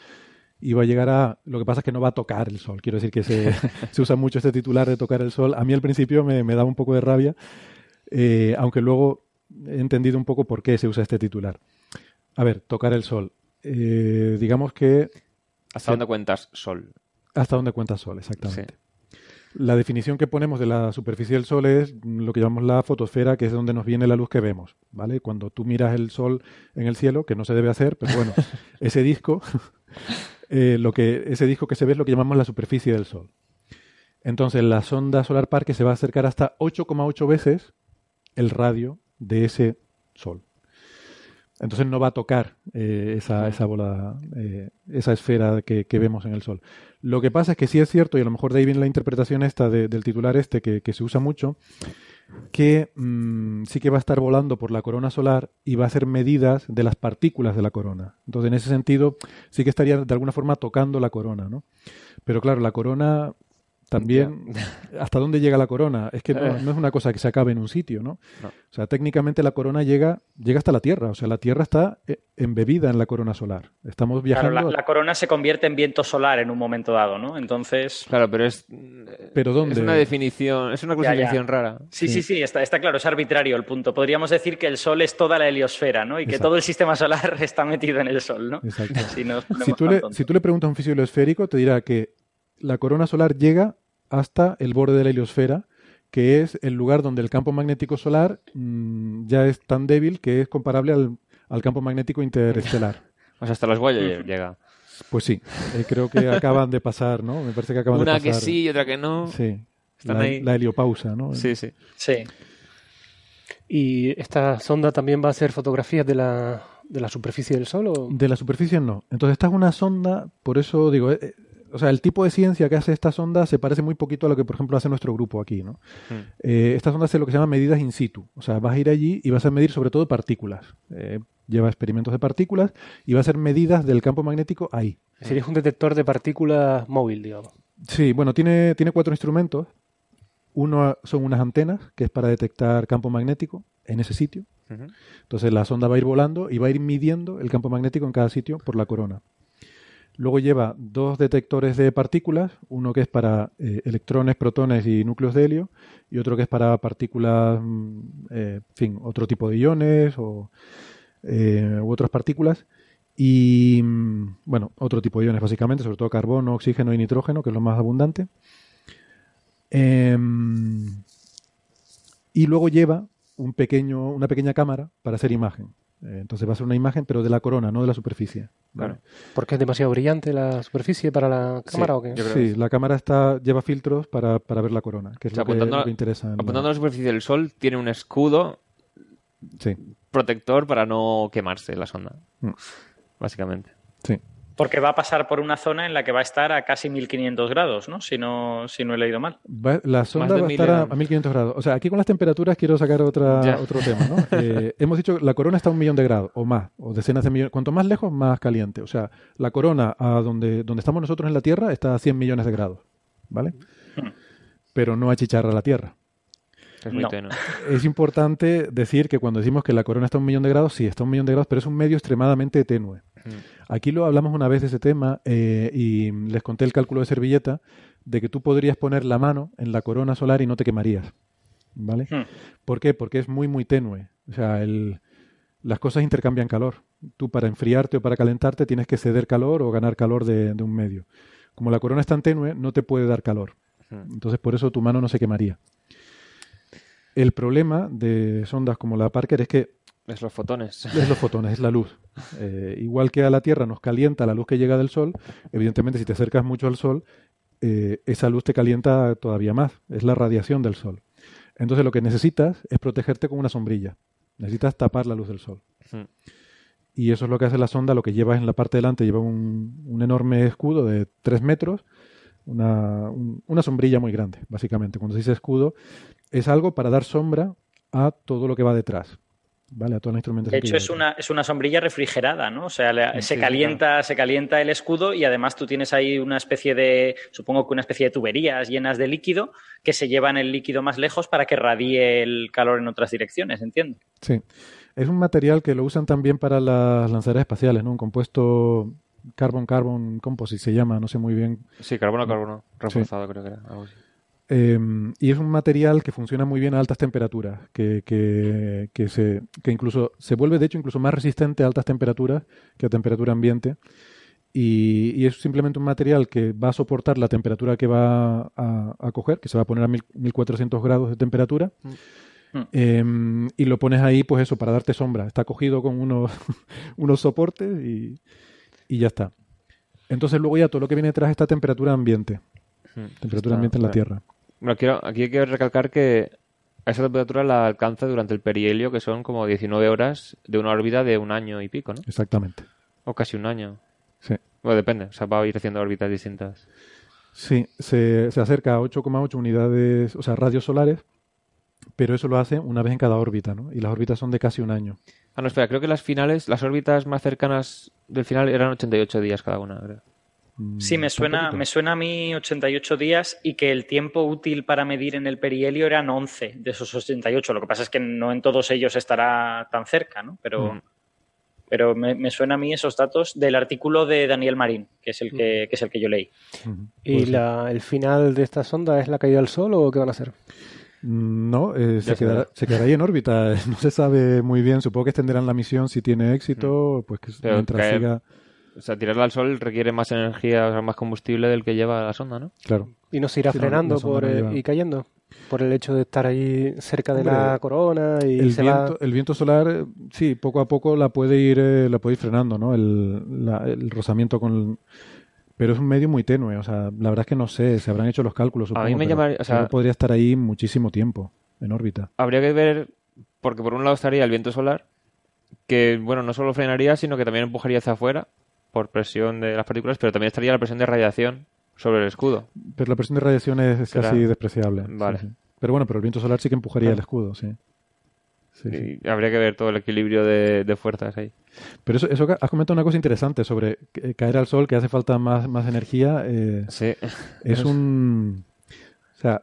y va a llegar a... Lo que pasa es que no va a tocar el sol. Quiero decir que se, (laughs) se usa mucho este titular de tocar el sol. A mí al principio me, me daba un poco de rabia, eh, aunque luego he entendido un poco por qué se usa este titular. A ver, tocar el sol. Eh, digamos que... ¿Hasta dónde cuentas sol? Hasta dónde cuentas sol, exactamente. La definición que ponemos de la superficie del Sol es lo que llamamos la fotosfera, que es donde nos viene la luz que vemos, ¿vale? Cuando tú miras el Sol en el cielo, que no se debe hacer, pero bueno, (laughs) ese disco eh, lo que, ese disco que se ve es lo que llamamos la superficie del Sol. Entonces, la sonda Solar Parque se va a acercar hasta 8,8 veces el radio de ese Sol. Entonces no va a tocar eh, esa, esa, bola, eh, esa esfera que, vemos en el Sol. Lo que pasa es que sí es cierto, y a lo mejor de ahí viene la interpretación esta del titular este, que, que, se usa mucho, que mm, sí que va a estar volando por la corona solar y va a hacer medidas de las partículas de la corona. Entonces, en ese sentido, sí que estaría de alguna forma tocando la corona, ¿no? Pero claro, la corona también, (laughs) ¿hasta dónde llega la corona? Es que no, es una cosa que se acabe en un sitio, ¿no? O sea, técnicamente la corona llega, llega hasta la Tierra. O sea, la Tierra está eh, embebida en la corona solar. Estamos viajando. Claro, la, corona se convierte en viento solar en un momento dado, ¿no? Entonces. Claro, pero es. ¿Pero dónde? Es una definición, es una clasificación rara. Sí, sí, sí, está, está, claro, es arbitrario el punto. Podríamos decir que el Sol es toda la heliosfera, ¿no? Y que todo el sistema solar (laughs) está metido en el Sol, ¿no? Exacto. (laughs) si, tú le, si tú le preguntas a un físico esférico, te dirá que la corona solar llega hasta el borde de la heliosfera, que es el lugar donde el campo magnético solar mm, ya es tan débil que es comparable al, campo magnético interestelar. (laughs) O sea, hasta los Voyager llega. Pues sí, eh, creo que acaban de pasar, ¿no? Me parece que acaban de pasar. Una que sí y otra que no. Sí. la, la, heliopausa, ¿no? Sí, sí. Sí. ¿Y esta sonda también va a hacer fotografías de la, de la superficie del Sol? O? De la superficie no. Entonces, esta es una sonda, por eso digo, eh, o sea, el tipo de ciencia que hace esta sonda se parece muy poquito a lo que, por ejemplo, hace nuestro grupo aquí, ¿no? Eh, esta sonda hace lo que se llama medidas in situ. O sea, vas a ir allí y vas a medir sobre todo partículas. Eh, lleva experimentos de partículas y va a hacer medidas del campo magnético ahí. Sería un detector de partículas móvil, digamos. Sí, bueno, tiene, tiene cuatro instrumentos. Uno son unas antenas, que es para detectar campo magnético en ese sitio. Entonces la sonda va a ir volando y va a ir midiendo el campo magnético en cada sitio por la corona. Luego lleva dos detectores de partículas, uno que es para eh, electrones, protones y núcleos de helio, y otro que es para partículas, mm, eh, en fin, otro tipo de iones o, eh, u otras partículas. Y, mm, bueno, otro tipo de iones básicamente, sobre todo carbono, oxígeno y nitrógeno, que es lo más abundante. Em, y luego lleva un pequeño, una pequeña cámara para hacer imagen. Eh, entonces va a ser una imagen, pero de la corona, no de la superficie. Claro. ¿Porque es demasiado brillante la superficie para la cámara o qué? Sí, la cámara está, lleva filtros para, para ver la corona, que es lo, que, interesa. Apuntando a la superficie del Sol, tiene un escudo protector para no quemarse la sonda. Mm. Básicamente. Sí porque va a pasar por una zona en la que va a estar a casi 1500 grados, ¿no? Si no, si no he leído mal. la sonda va a estar a, 1500 grados. O sea, aquí con las temperaturas quiero sacar otra, otro tema, ¿no? (laughs) Eh, hemos dicho que la corona está a un millón de grados o más, o decenas de millones. Cuanto más lejos, más caliente. O sea, la corona a donde, donde estamos nosotros en la Tierra está a 100 millones de grados, ¿vale? Hmm. Pero no achicharra la Tierra. Es, muy (laughs) es importante decir que cuando decimos que la corona está a un millón de grados, sí, está a un millón de grados, pero es un medio extremadamente tenue. Mm. Aquí lo hablamos una vez de ese tema eh, y les conté el cálculo de servilleta de que tú podrías poner la mano en la corona solar y no te quemarías. ¿Vale? Hmm. ¿Por qué? Porque es muy, muy tenue. O sea, el, las cosas intercambian calor. tú para enfriarte o para calentarte tienes que ceder calor o ganar calor de, un medio. Como la corona es tan tenue, no te puede dar calor. Entonces por eso tu mano no se quemaría. El problema de sondas como la Parker es que... Es los fotones. Es los fotones, es la luz. Eh, igual que a la Tierra nos calienta la luz que llega del Sol, evidentemente si te acercas mucho al Sol, eh, esa luz te calienta todavía más. Es la radiación del Sol. Entonces lo que necesitas es protegerte con una sombrilla. Necesitas tapar la luz del Sol. Y eso es lo que hace la sonda. Lo que lleva en la parte delante lleva un, enorme escudo de 3 metros, una, una, sombrilla muy grande, básicamente. Cuando se dice escudo, es algo para dar sombra a todo lo que va detrás. ¿Vale? A toda la instrumentación. De hecho, es una, es una sombrilla refrigerada, ¿no? O sea, se, calienta, se calienta el escudo y además tú tienes ahí una especie de, supongo que una especie de tuberías llenas de líquido que se llevan el líquido más lejos para que radie el calor en otras direcciones, entiendo. Sí. Es un material que lo usan también para las lanzaderas espaciales, ¿no? Un compuesto carbon-carbon composite se llama, no sé muy bien. Sí, carbono-carbono reforzado creo que era. Algo así. Em, y es un material que funciona muy bien a altas temperaturas, que, que, que, se, que incluso se vuelve, de hecho, incluso más resistente a altas temperaturas que a temperatura ambiente. Y, y, es simplemente un material que va a soportar la temperatura que va a, a coger, que se va a poner a 1400 grados de temperatura. Mm. Em, y lo pones ahí, pues eso, para darte sombra. Está cogido con unos, (laughs) unos soportes y, y, ya está. Entonces luego ya todo lo que viene detrás está temperatura ambiente. Temperatura ambiente en la Tierra. Bueno, quiero, aquí hay que recalcar que a esa temperatura la alcanza durante el perihelio, que son como 19 horas de una órbita de un año y pico, ¿no? Exactamente. O casi un año. Sí. Bueno, depende, o sea, va a ir haciendo órbitas distintas. Sí, se, se acerca a 8,8 unidades, o sea, radios solares, pero eso lo hace una vez en cada órbita, ¿no? Y las órbitas son de casi un año. Ah, no, espera, creo que las finales, las órbitas más cercanas del final eran 88 días cada una, creo. Mm, sí, me suena, me suena a mí 88 días y que el tiempo útil para medir en el perihelio eran 11 de esos 88. Lo que pasa es que no en todos ellos estará tan cerca, ¿no? Pero, mm. pero me, suena a mí esos datos del artículo de Daniel Marín, que es el que, mm. es el que yo leí. ¿Y pues la, el final de esta sonda es la caída del Sol o qué van a hacer? No, eh, se, quedará, se, quedará, ahí en órbita. (laughs) No se sabe muy bien. Supongo que extenderán la misión si tiene éxito, pues que mientras siga o sea, tirarla al sol requiere más energía, o sea, más combustible del que lleva la sonda, ¿no? Claro. Y no se irá frenando por, y cayendo por el hecho de estar ahí cerca de la corona y el viento, el viento solar sí poco a poco la puede ir eh, la puede ir frenando no el, rozamiento con pero es un medio muy tenue o sea la verdad es que no sé se habrán hecho los cálculos a mí me llamaría o sea, podría estar ahí muchísimo tiempo en órbita habría que ver porque por un lado estaría el viento solar que bueno no solo frenaría sino que también empujaría hacia afuera por presión de las partículas, pero también estaría la presión de radiación sobre el escudo. Pero la presión de radiación es casi despreciable. Vale. Pero bueno, pero el viento solar sí que empujaría el escudo, sí. Sí, Habría que ver todo el equilibrio de, fuerzas ahí. Pero eso, eso, has comentado una cosa interesante sobre caer al sol, que hace falta más, más energía. Eh, sí. Es (laughs) un... O sea,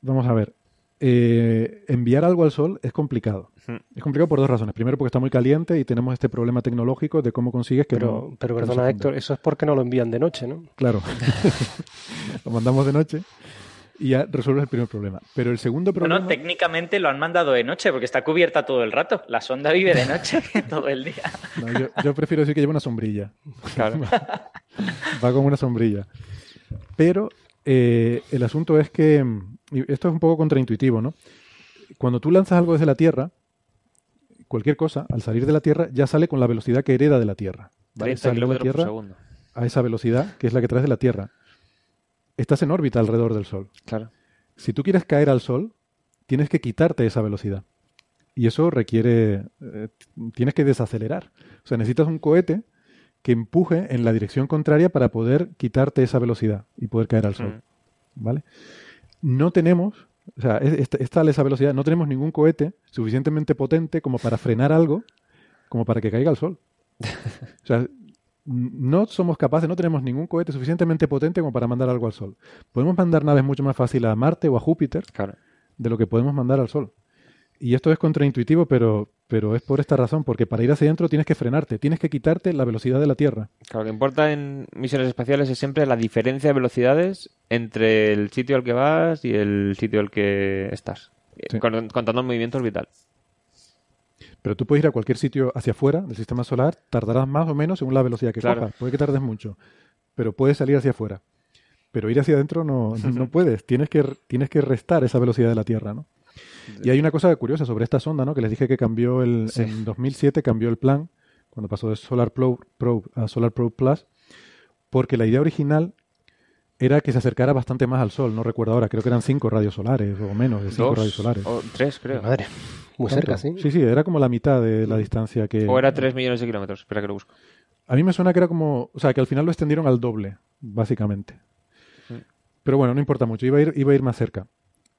vamos a ver. Eh, enviar algo al sol es complicado. Es complicado por dos razones. Primero, porque está muy caliente y tenemos este problema tecnológico de cómo consigues que pero, Pero perdona, Héctor, eso es porque no lo envían de noche, ¿no? Claro. (laughs) lo mandamos de noche y ya resuelves el primer problema. Pero el segundo problema. Bueno, técnicamente lo han mandado de noche porque está cubierta todo el rato. La sonda vive de noche (laughs) (laughs) todo el día. yo, prefiero decir que lleva una sombrilla. Claro. Va con una sombrilla. Pero eh, el asunto es que. Esto es un poco contraintuitivo, ¿no? Cuando tú lanzas algo desde la Tierra, cualquier cosa, al salir de la Tierra, ya sale con la velocidad que hereda de la Tierra. ¿vale? Sale de la Tierra a esa velocidad, que es la que traes de la Tierra. Estás en órbita alrededor del Sol. Claro. Si tú quieres caer al Sol, tienes que quitarte esa velocidad. Y eso requiere. Eh, tienes que desacelerar. O sea, necesitas un cohete que empuje en la dirección contraria para poder quitarte esa velocidad y poder caer al Sol. Mm. ¿Vale? No tenemos o sea, es, tal esa velocidad. No tenemos ningún cohete suficientemente potente como para frenar algo, como para que caiga el sol. O sea, no somos capaces, no tenemos ningún cohete suficientemente potente como para mandar algo al sol. Podemos mandar naves mucho más fácil a Marte o a Júpiter de lo que podemos mandar al sol. Y esto es contraintuitivo, pero, pero es por esta razón, porque para ir hacia adentro tienes que frenarte, tienes que quitarte la velocidad de la Tierra. Claro, lo que importa en misiones espaciales es siempre la diferencia de velocidades entre el sitio al que vas y el sitio al que estás, contando el movimiento orbital. Pero tú puedes ir a cualquier sitio hacia afuera del sistema solar, tardarás más o menos según la velocidad que cojas. Puede que tardes mucho, pero puedes salir hacia afuera. Pero ir hacia adentro no, (laughs) no puedes. Tienes que, tienes que restar esa velocidad de la Tierra, ¿no? Y hay una cosa curiosa sobre esta sonda, ¿no? Que les dije que cambió el, en 2007 cambió el plan cuando pasó de Solar Probe, a Solar Probe Plus, porque la idea original era que se acercara bastante más al Sol. No recuerdo ahora, creo que eran cinco radios solares o menos de cinco radios solares. O tres, creo. Madre, muy cerca, sí. Sí, sí, era como la mitad de la distancia que. O era tres millones de kilómetros. Espera que lo busco. A mí me suena que era como. O sea, que al final lo extendieron al doble, básicamente. Pero bueno, no importa mucho, iba a, ir, iba a ir más cerca.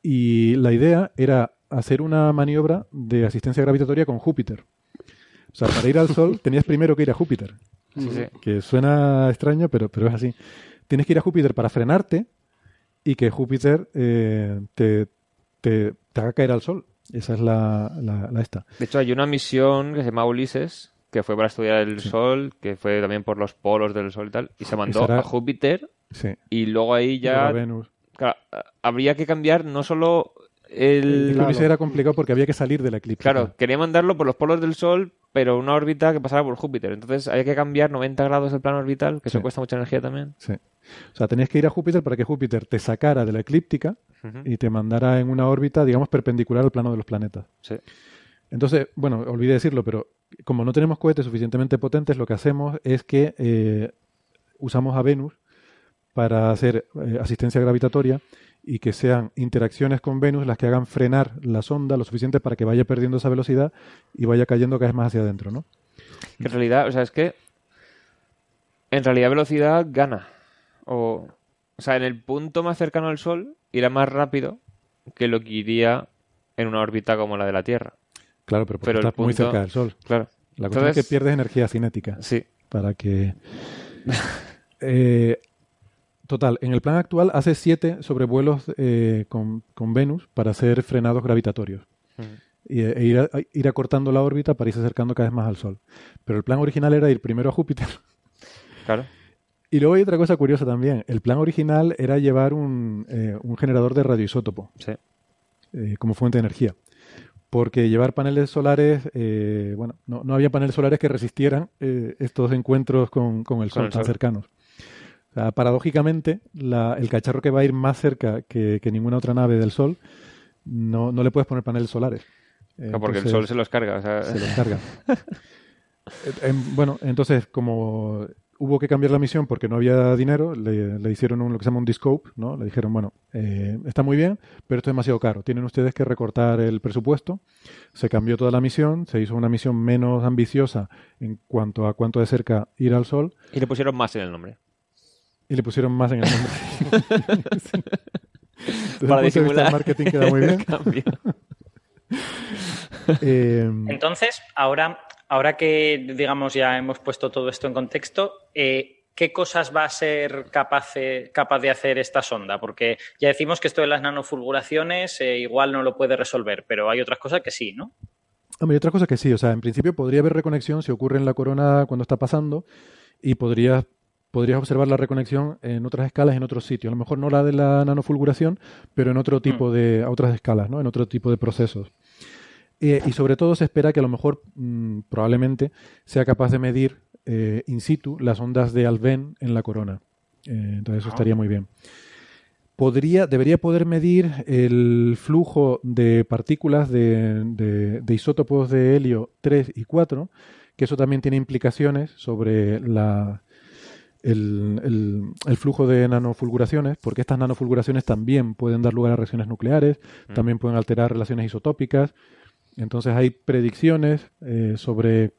Y la idea era hacer una maniobra de asistencia gravitatoria con Júpiter. O sea, para ir al Sol (laughs) tenías primero que ir a Júpiter. Que suena extraño, pero, pero es así. Tienes que ir a Júpiter para frenarte y que Júpiter eh, te, te, haga caer al Sol. Esa es la, la, esta. De hecho, hay una misión que se llama Ulises, que fue para estudiar el Sol, que fue también por los polos del Sol y tal, y se mandó a Júpiter. Y luego ahí ya... Venus. Claro, habría que cambiar no solo el... era complicado porque había que salir de la eclipse. Claro, quería mandarlo por los polos del Sol, pero una órbita que pasara por Júpiter. Entonces hay que cambiar 90 grados el plano orbital, que eso cuesta mucha energía también. Sí. O sea, tenías que ir a Júpiter para que Júpiter te sacara de la eclíptica y te mandara en una órbita, digamos, perpendicular al plano de los planetas. Sí. Entonces, bueno, olvidé decirlo, pero como no tenemos cohetes suficientemente potentes, lo que hacemos es que eh, usamos a Venus para hacer eh, asistencia gravitatoria y que sean interacciones con Venus las que hagan frenar la sonda lo suficiente para que vaya perdiendo esa velocidad y vaya cayendo cada vez más hacia adentro, ¿no? en realidad, o sea, es que en realidad velocidad gana. O, o sea, en el punto más cercano al Sol irá más rápido que lo que iría en una órbita como la de la Tierra. Claro, pero, porque está muy cerca del Sol. Claro. La cuestión es que pierdes energía cinética. Sí. Para que... (laughs) eh, Total, en el plan actual hace siete sobrevuelos eh, con, Venus para hacer frenados gravitatorios. Y, e ir, ir, acortando la órbita para irse acercando cada vez más al Sol. Pero el plan original era ir primero a Júpiter. (laughs) Claro. Y luego hay otra cosa curiosa también. El plan original era llevar un, eh, un generador de radioisótopo sí. eh, como fuente de energía. Porque llevar paneles solares, eh, bueno, no, no, había paneles solares que resistieran estos encuentros con, con el Sol tan cercanos paradójicamente, el cacharro que va a ir más cerca que, ninguna otra nave del Sol, no, no le puedes poner paneles solares. porque el Sol se los carga. Se los carga. (laughs) bueno, entonces, como hubo que cambiar la misión porque no había dinero, le, hicieron un, lo que se llama un discope, ¿no? Le dijeron, bueno, eh, está muy bien, pero esto es demasiado caro. Tienen ustedes que recortar el presupuesto. Se cambió toda la misión, se hizo una misión menos ambiciosa en cuanto a cuánto de cerca ir al Sol. Y le pusieron más en el nombre. Y le pusieron más en el nombre. (laughs) Para disimular el marketing queda muy bien. (laughs) (laughs) Em, Entonces, ahora, ahora que digamos ya hemos puesto todo esto en contexto, eh, ¿qué cosas va a ser capaz de, capaz de hacer esta sonda? Porque ya decimos que esto de las nanofulguraciones eh, igual no lo puede resolver, pero hay otras cosas que sí, ¿no? Hombre, hay otras cosas que sí. O sea, en principio podría haber reconexión si ocurre en la corona cuando está pasando y podría podrías observar la reconexión en otras escalas, en otros sitios. A lo mejor no la de la nanofulguración, pero en otro tipo mm. de, a otras escalas, ¿no? En otro tipo de procesos. Eh, y sobre todo se espera que a lo mejor, mm, probablemente, sea capaz de medir eh, in situ las ondas de Alben en la corona. Eh, entonces eso ah. estaría muy bien. Podría, debería poder medir el flujo de partículas de, de isótopos de helio 3 y 4, que eso también tiene implicaciones sobre la, el, el, flujo de nanofulguraciones, porque estas nanofulguraciones también pueden dar lugar a reacciones nucleares, mm. también pueden alterar relaciones isotópicas. Entonces hay predicciones eh, sobre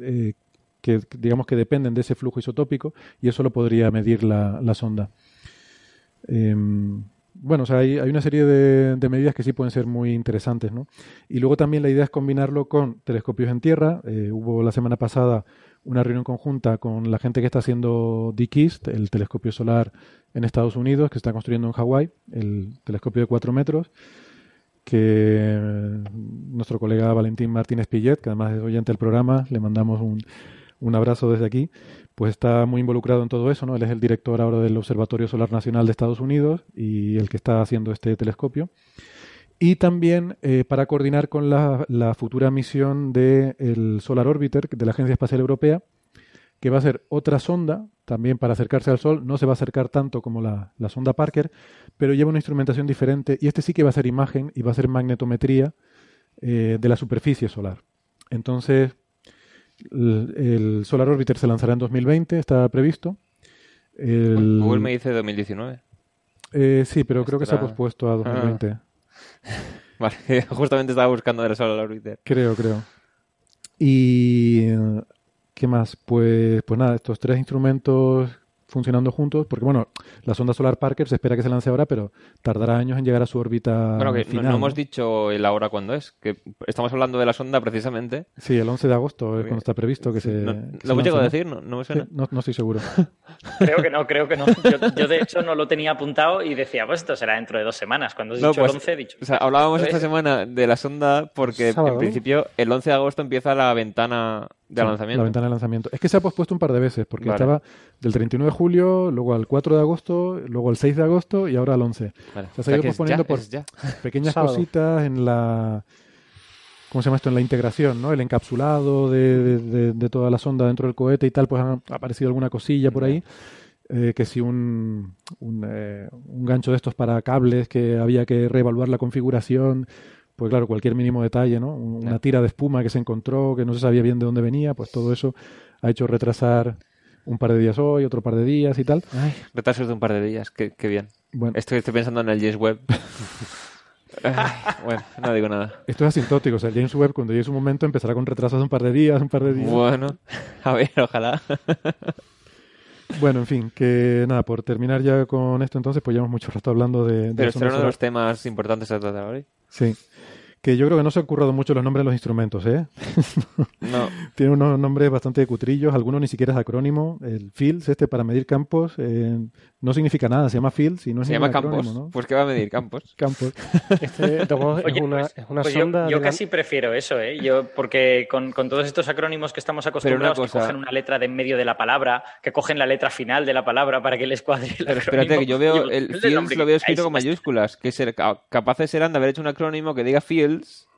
eh, que digamos que dependen de ese flujo isotópico y eso lo podría medir la, la sonda. Em, bueno, o sea, hay, hay una serie de, de, medidas que sí pueden ser muy interesantes, ¿no? Y luego también la idea es combinarlo con telescopios en tierra. Eh, hubo la semana pasada una reunión conjunta con la gente que está haciendo DKIST, el telescopio solar en Estados Unidos, que está construyendo en Hawái, el telescopio de 4 metros, que nuestro colega Valentín Martínez Pillet, que además es oyente del programa, le mandamos un, un abrazo desde aquí, pues está muy involucrado en todo eso, ¿no? Él es el director ahora del Observatorio Solar Nacional de Estados Unidos y el que está haciendo este telescopio. Y también eh, para coordinar con la, futura misión del Solar Orbiter de la Agencia Espacial Europea, que va a ser otra sonda, también para acercarse al Sol, no se va a acercar tanto como la, sonda Parker, pero lleva una instrumentación diferente y este sí que va a ser imagen y va a ser magnetometría eh, de la superficie solar. Entonces, el, Solar Orbiter se lanzará en 2020, está previsto. Google me dice 2019. Eh, sí, pero creo que se ha pospuesto a 2020. Ah. (laughs) Vale, (laughs) justamente estaba buscando el Solar Orbiter. Creo, creo. Y ¿qué más? Pues, pues nada, estos tres instrumentos funcionando juntos, porque bueno, la sonda solar Parker se espera que se lance ahora, pero tardará años en llegar a su órbita. Bueno, que no, hemos dicho el ahora cuándo es, que estamos hablando de la sonda precisamente. Sí, el 11 de agosto es cuando está previsto que se. ¿Lo hemos llegado a decir? No, me suena. no, no, estoy seguro. (laughs) creo que no, creo que no. Yo, de hecho no lo tenía apuntado y decía, pues esto será dentro de dos semanas. Cuando has dicho el 11, pues, he dicho. O sea, hablábamos esta semana de la sonda porque en principio el 11 de agosto empieza la ventana de lanzamiento. La ventana de lanzamiento. Es que se ha pospuesto un par de veces, porque estaba del 31 de julio, luego al 4 de agosto, luego al 6 de agosto y ahora al 11. se ha ido posponiendo por (laughs) pequeñas cositas en la... ¿Cómo se llama esto? En la integración, ¿no? El encapsulado de, toda la sonda dentro del cohete y tal, pues ha aparecido alguna cosilla por ahí. Eh, que si un, un, eh, un gancho de estos para cables, que había que reevaluar la configuración, pues claro, cualquier mínimo detalle, ¿no? Una tira de espuma que se encontró, que no se sabía bien de dónde venía, pues todo eso ha hecho retrasar un par de días hoy, otro par de días y tal. Ay, retrasos de un par de días, qué, bien. Bueno. Estoy, estoy pensando en el James Webb. (laughs) bueno, no digo nada. Esto es asintótico, o sea, el James Webb cuando llegue su momento empezará con retrasos de un par de días, un par de días. Bueno, a ver, ojalá. Bueno, en fin, que nada, por terminar ya con esto entonces, pues llevamos mucho rato hablando de... Pero este era uno de los temas importantes a tratar hoy. Sí que yo creo que no se han currado mucho los nombres de los instrumentos, ¿eh? (laughs) No. (laughs) Tiene unos nombres bastante cutrillos, algunos ni siquiera es acrónimo. El FIELS, este para medir campos, eh, no significa nada, se llama FIELS y no es Se llama campos, ¿no? pues ¿qué va a medir campos? (laughs) Campos. Este, es una, pues, es una pues sonda... Yo, casi prefiero eso, ¿eh? Yo, porque con, con, todos estos acrónimos que estamos acostumbrados, que cogen una letra de en medio de la palabra, que cogen la letra final de la palabra para que les cuadre el Pero espérate, que yo veo el FIELS lo veo escrito con mayúsculas, que ser, capaces serán de haber hecho un acrónimo que diga FIELS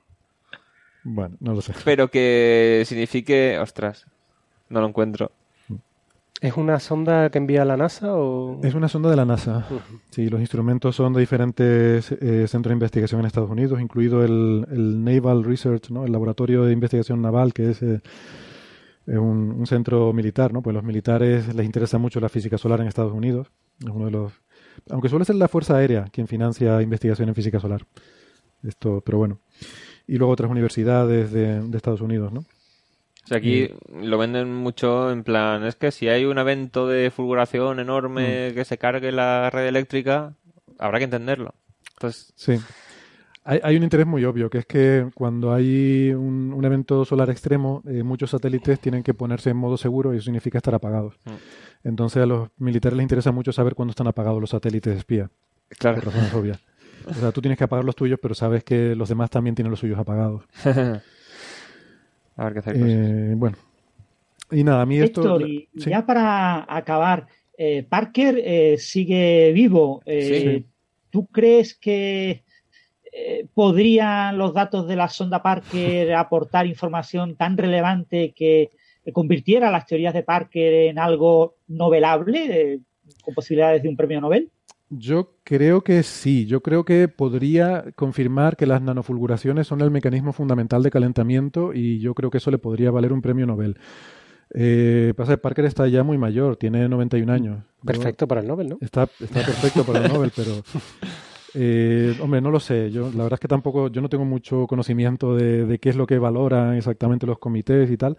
bueno, no lo sé. Pero que signifique, ostras, no lo encuentro. ¿Es una sonda que envía la NASA o...? Es una sonda de la NASA. Sí, los instrumentos son de diferentes eh, centros de investigación en Estados Unidos, incluido el, Naval Research, ¿no? El laboratorio de investigación naval, que es eh, un, un, centro militar, ¿no? Pues los militares les interesa mucho la física solar en Estados Unidos. Es uno de los... Aunque suele ser la Fuerza Aérea quien financia investigación en física solar. Esto, pero bueno y luego otras universidades de, Estados Unidos, ¿no? O sea, aquí lo venden mucho en plan, es que si hay un evento de fulguración enorme mm. que se cargue la red eléctrica, habrá que entenderlo. Entonces... Sí. Hay, un interés muy obvio, que es que cuando hay un, evento solar extremo, eh, muchos satélites tienen que ponerse en modo seguro y eso significa estar apagados. Mm. Entonces a los militares les interesa mucho saber cuándo están apagados los satélites de espía. Claro. Por razones obvias. O sea, tú tienes que apagar los tuyos, pero sabes que los demás también tienen los suyos apagados. (laughs) a ver qué hacer. Eh, bueno. Y nada, a mí esto... ya para acabar, eh, Parker eh, sigue vivo. ¿Tú crees que podrían los datos de la sonda Parker (laughs) aportar información tan relevante que convirtiera las teorías de Parker en algo novelable, con posibilidades de un premio Nobel? Yo creo que sí, yo creo que podría confirmar que las nanofulguraciones son el mecanismo fundamental de calentamiento y yo creo que eso le podría valer un premio Nobel. Eh, pasa que Parker está ya muy mayor, tiene 91 años. Perfecto para el Nobel, ¿no? Está, está perfecto para el (laughs) Nobel, pero... Eh, hombre, no lo sé. Yo, la verdad es que tampoco, yo no tengo mucho conocimiento de, de qué es lo que valoran exactamente los comités y tal,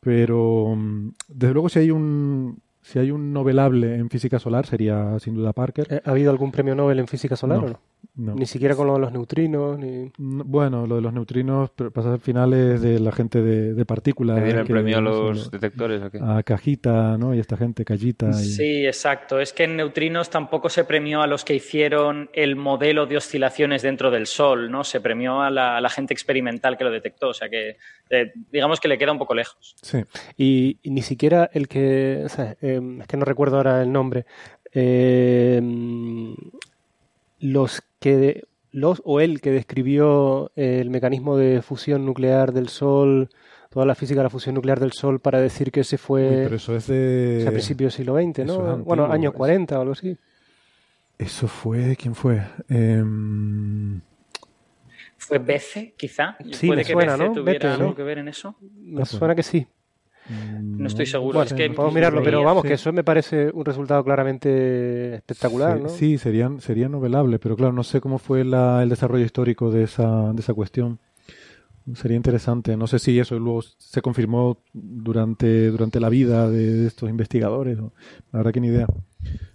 pero mm, desde luego si hay un, si hay un novelable en física solar sería sin duda Parker. ¿Ha habido algún premio Nobel en física solar o no? Ni siquiera con lo de los neutrinos. Ni... Bueno, lo de los neutrinos pasa al final es de la gente de, partículas. ¿Le el premio a los detectores o qué? A Cajita, ¿no? Y esta gente, Callita. Sí, exacto. Es que en neutrinos tampoco se premió a los que hicieron el modelo de oscilaciones dentro del Sol, ¿no? Se premió a la, gente experimental que lo detectó. O sea que, eh, digamos que le queda un poco lejos. Sí. Y, ni siquiera el que. O sea, em, es que no recuerdo ahora el nombre. Eh, los que los o él que describió el mecanismo de fusión nuclear del Sol, toda la física de la fusión nuclear del Sol para decir que ese fue pero eso es de... a principios del siglo XX, ¿no? bueno, años 40 o algo así. Eso fue, ¿quién fue? Em, ¿Fue Bece, quizá? Sí, ¿Puede me que suena, ¿no? tuviera algo que ver en eso? Me suena que sí. Mm, no estoy seguro. es que podemos mirarlo, pero vamos, que eso me parece un resultado claramente espectacular, sí, ¿no? Sí, sería, sería novelable, pero claro, no sé cómo fue el desarrollo histórico de esa, de esa cuestión. Sería interesante. No sé si eso luego se confirmó durante, durante la vida de, estos investigadores. La verdad que ni idea.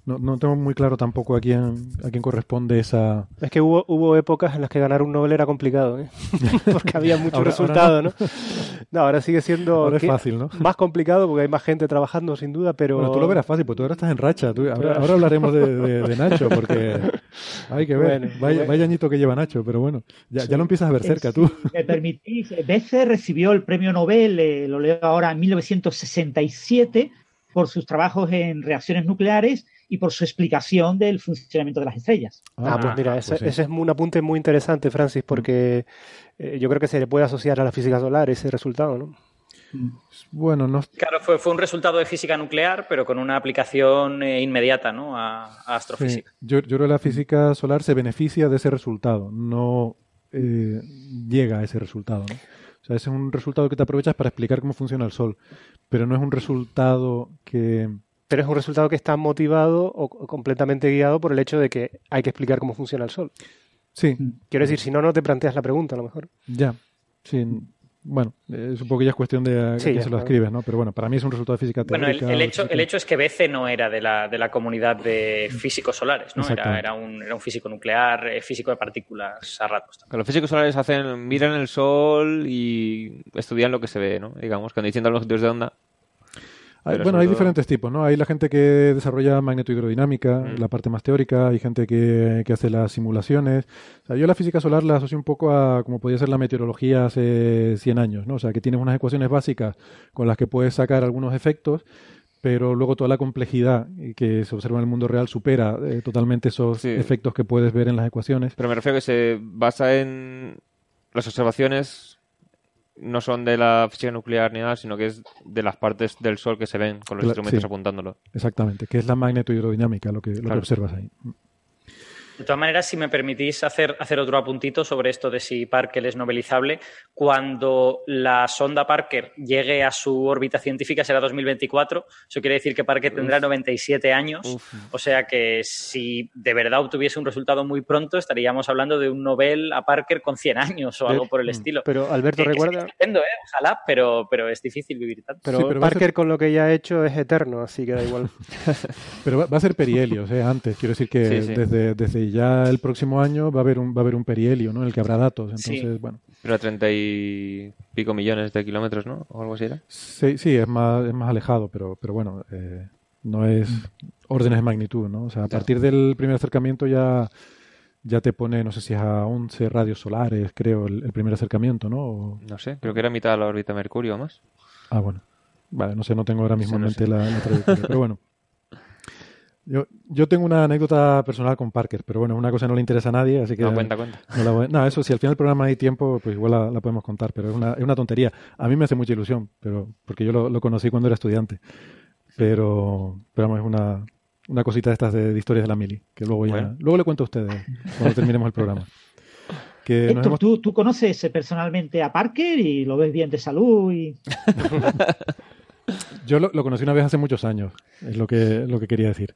No, no tengo muy claro tampoco a quién, a quién corresponde esa... Es que hubo, hubo épocas en las que ganar un Nobel era complicado, ¿eh? (laughs) porque había muchos resultados, no. no. ahora sigue siendo fácil, ¿no? más complicado porque hay más gente trabajando, sin duda, pero... Bueno, tú lo verás fácil, porque tú ahora estás en racha. ahora, hablaremos de, Nacho, porque (laughs) hay que ver. vaya, añito que lleva Nacho, pero bueno, ya, ya lo empiezas a ver cerca tú. (laughs) me permitís, Becer recibió el premio Nobel, eh, lo leo ahora, en 1967 por sus trabajos en reacciones nucleares y por su explicación del funcionamiento de las estrellas. Ah, pues mira, ese, pues es un apunte muy interesante, Francis, porque eh, yo creo que se le puede asociar a la física solar ese resultado, ¿no? Bueno, no. Claro, fue, fue un resultado de física nuclear, pero con una aplicación eh, inmediata ¿no? a, astrofísica. Yo, yo, creo que la física solar se beneficia de ese resultado, no eh, llega a ese resultado. ¿no? O sea, ese es un resultado que te aprovechas para explicar cómo funciona el Sol, pero no es un resultado que... Pero es un resultado que está motivado o completamente guiado por el hecho de que hay que explicar cómo funciona el Sol. Sí. Quiero decir, si no, no te planteas la pregunta a lo mejor. Ya. Sí, bueno, eh, supongo que ya es cuestión de a, quién se lo escribes, ¿no? Pero bueno, para mí es un resultado de física teórica. Bueno, el, hecho, el hecho es que BC no era de la, de la comunidad de físicos solares, ¿no? Era, era, un, era un físico nuclear, eh, físico de partículas a ratos. Los físicos solares hacen, miran el sol y estudian lo que se ve, ¿no? Digamos, cuando dicen los de onda, bueno, hay diferentes tipos, ¿no? Hay la gente que desarrolla magnetohidrodinámica, mm. la parte más teórica, hay gente que, hace las simulaciones. O sea, yo la física solar la asocio un poco a como podía ser la meteorología hace 100 años, ¿no? O sea, que tienes unas ecuaciones básicas con las que puedes sacar algunos efectos, pero luego toda la complejidad que se observa en el mundo real supera eh, totalmente esos efectos que puedes ver en las ecuaciones. Pero me refiero a que se basa en las observaciones no son de la física nuclear ni nada, sino que es de las partes del Sol que se ven con los instrumentos apuntándolo. Exactamente, que es la magnetohidrodinámica lo que, lo que observas ahí. De todas maneras, si me permitís hacer, hacer otro apuntito sobre esto de si Parker es novelizable, cuando la sonda Parker llegue a su órbita científica será 2024. Eso quiere decir que Parker tendrá 97 años. O sea que si de verdad obtuviese un resultado muy pronto, estaríamos hablando de un Nobel a Parker con 100 años o algo por el mm, estilo. Pero Alberto, recuerda. ¿eh? Ojalá, pero, pero es difícil vivir tanto. Pero, Parker con lo que ya ha hecho es eterno, así que da igual. (laughs) pero va, a ser perihelio, ¿eh? antes. Quiero decir que desde, desde ya el próximo año va a haber un, va a haber un perihelio, ¿no? En el que habrá datos. Entonces, bueno. Pero a treinta y pico millones de kilómetros, ¿no? O algo así era. Sí, sí, es más, es más alejado, pero, pero bueno, eh, no es órdenes de magnitud, ¿no? O sea, a partir del primer acercamiento ya ya te pone, no sé si es a 11 radios solares, creo, el, primer acercamiento, ¿no? No sé, creo que era mitad de la órbita de Mercurio o más. Ah, bueno. Vale, no sé, no tengo ahora mismo en mente la, la trayectoria, pero bueno. (laughs) Yo, yo tengo una anécdota personal con Parker, pero bueno, una cosa no le interesa a nadie, así que... No, cuenta, cuenta. No, eso, si al final del programa hay tiempo, pues igual la, podemos contar, pero es una, es una tontería. A mí me hace mucha ilusión, pero porque yo lo, conocí cuando era estudiante. Pero, pero vamos, es una, una cosita de estas de, historias de la mili, que luego ya... Luego le cuento a ustedes cuando terminemos el programa. Que ¿tú, ¿tú, conoces personalmente a Parker y lo ves bien de salud y... (laughs) Yo lo, conocí una vez hace muchos años, es lo que, lo que quería decir.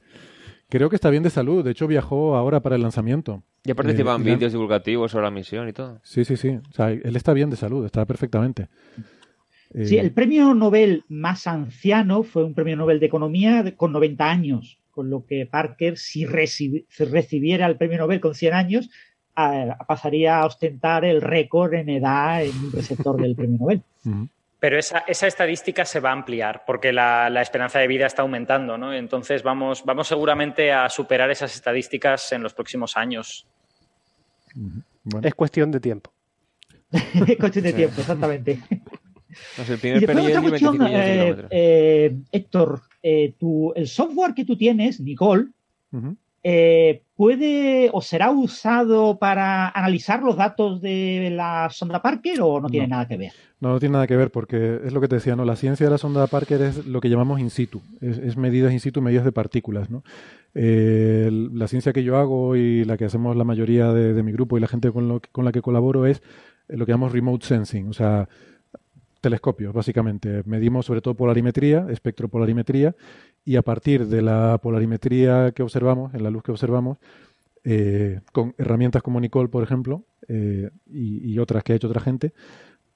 Creo que está bien de salud, de hecho viajó ahora para el lanzamiento. Ya participa en eh, vídeos divulgativos sobre la misión y todo. Sí, sí, sí. O sea, él está bien de salud, está perfectamente. Sí, el premio Nobel más anciano fue un premio Nobel de Economía con 90 años, con lo que Parker, si, recibiera el premio Nobel con 100 años, pasaría a ostentar el récord en edad en un receptor del premio Nobel. (laughs) Pero esa, estadística se va a ampliar porque la, esperanza de vida está aumentando, ¿no? Entonces vamos, vamos seguramente a superar esas estadísticas en los próximos años. Es cuestión de tiempo. (laughs) (laughs) es cuestión de tiempo, exactamente. Héctor, el software que tú tienes, Nicole, eh, puede o será usado para analizar los datos de la sonda Parker o no tiene nada que ver? No, no tiene nada que ver porque es lo que te decía, ¿no? La ciencia de la sonda Parker es lo que llamamos in situ, es, medidas in situ, medidas de partículas, ¿no? Eh, la ciencia que yo hago y la que hacemos la mayoría de, mi grupo y la gente con, con la que colaboro es lo que llamamos remote sensing, o sea, telescopios, básicamente. Medimos sobre todo polarimetría, espectropolarimetría, y a partir de la polarimetría que observamos, en la luz que observamos, eh, con herramientas como Nicole, por ejemplo, eh, y, otras que ha hecho otra gente,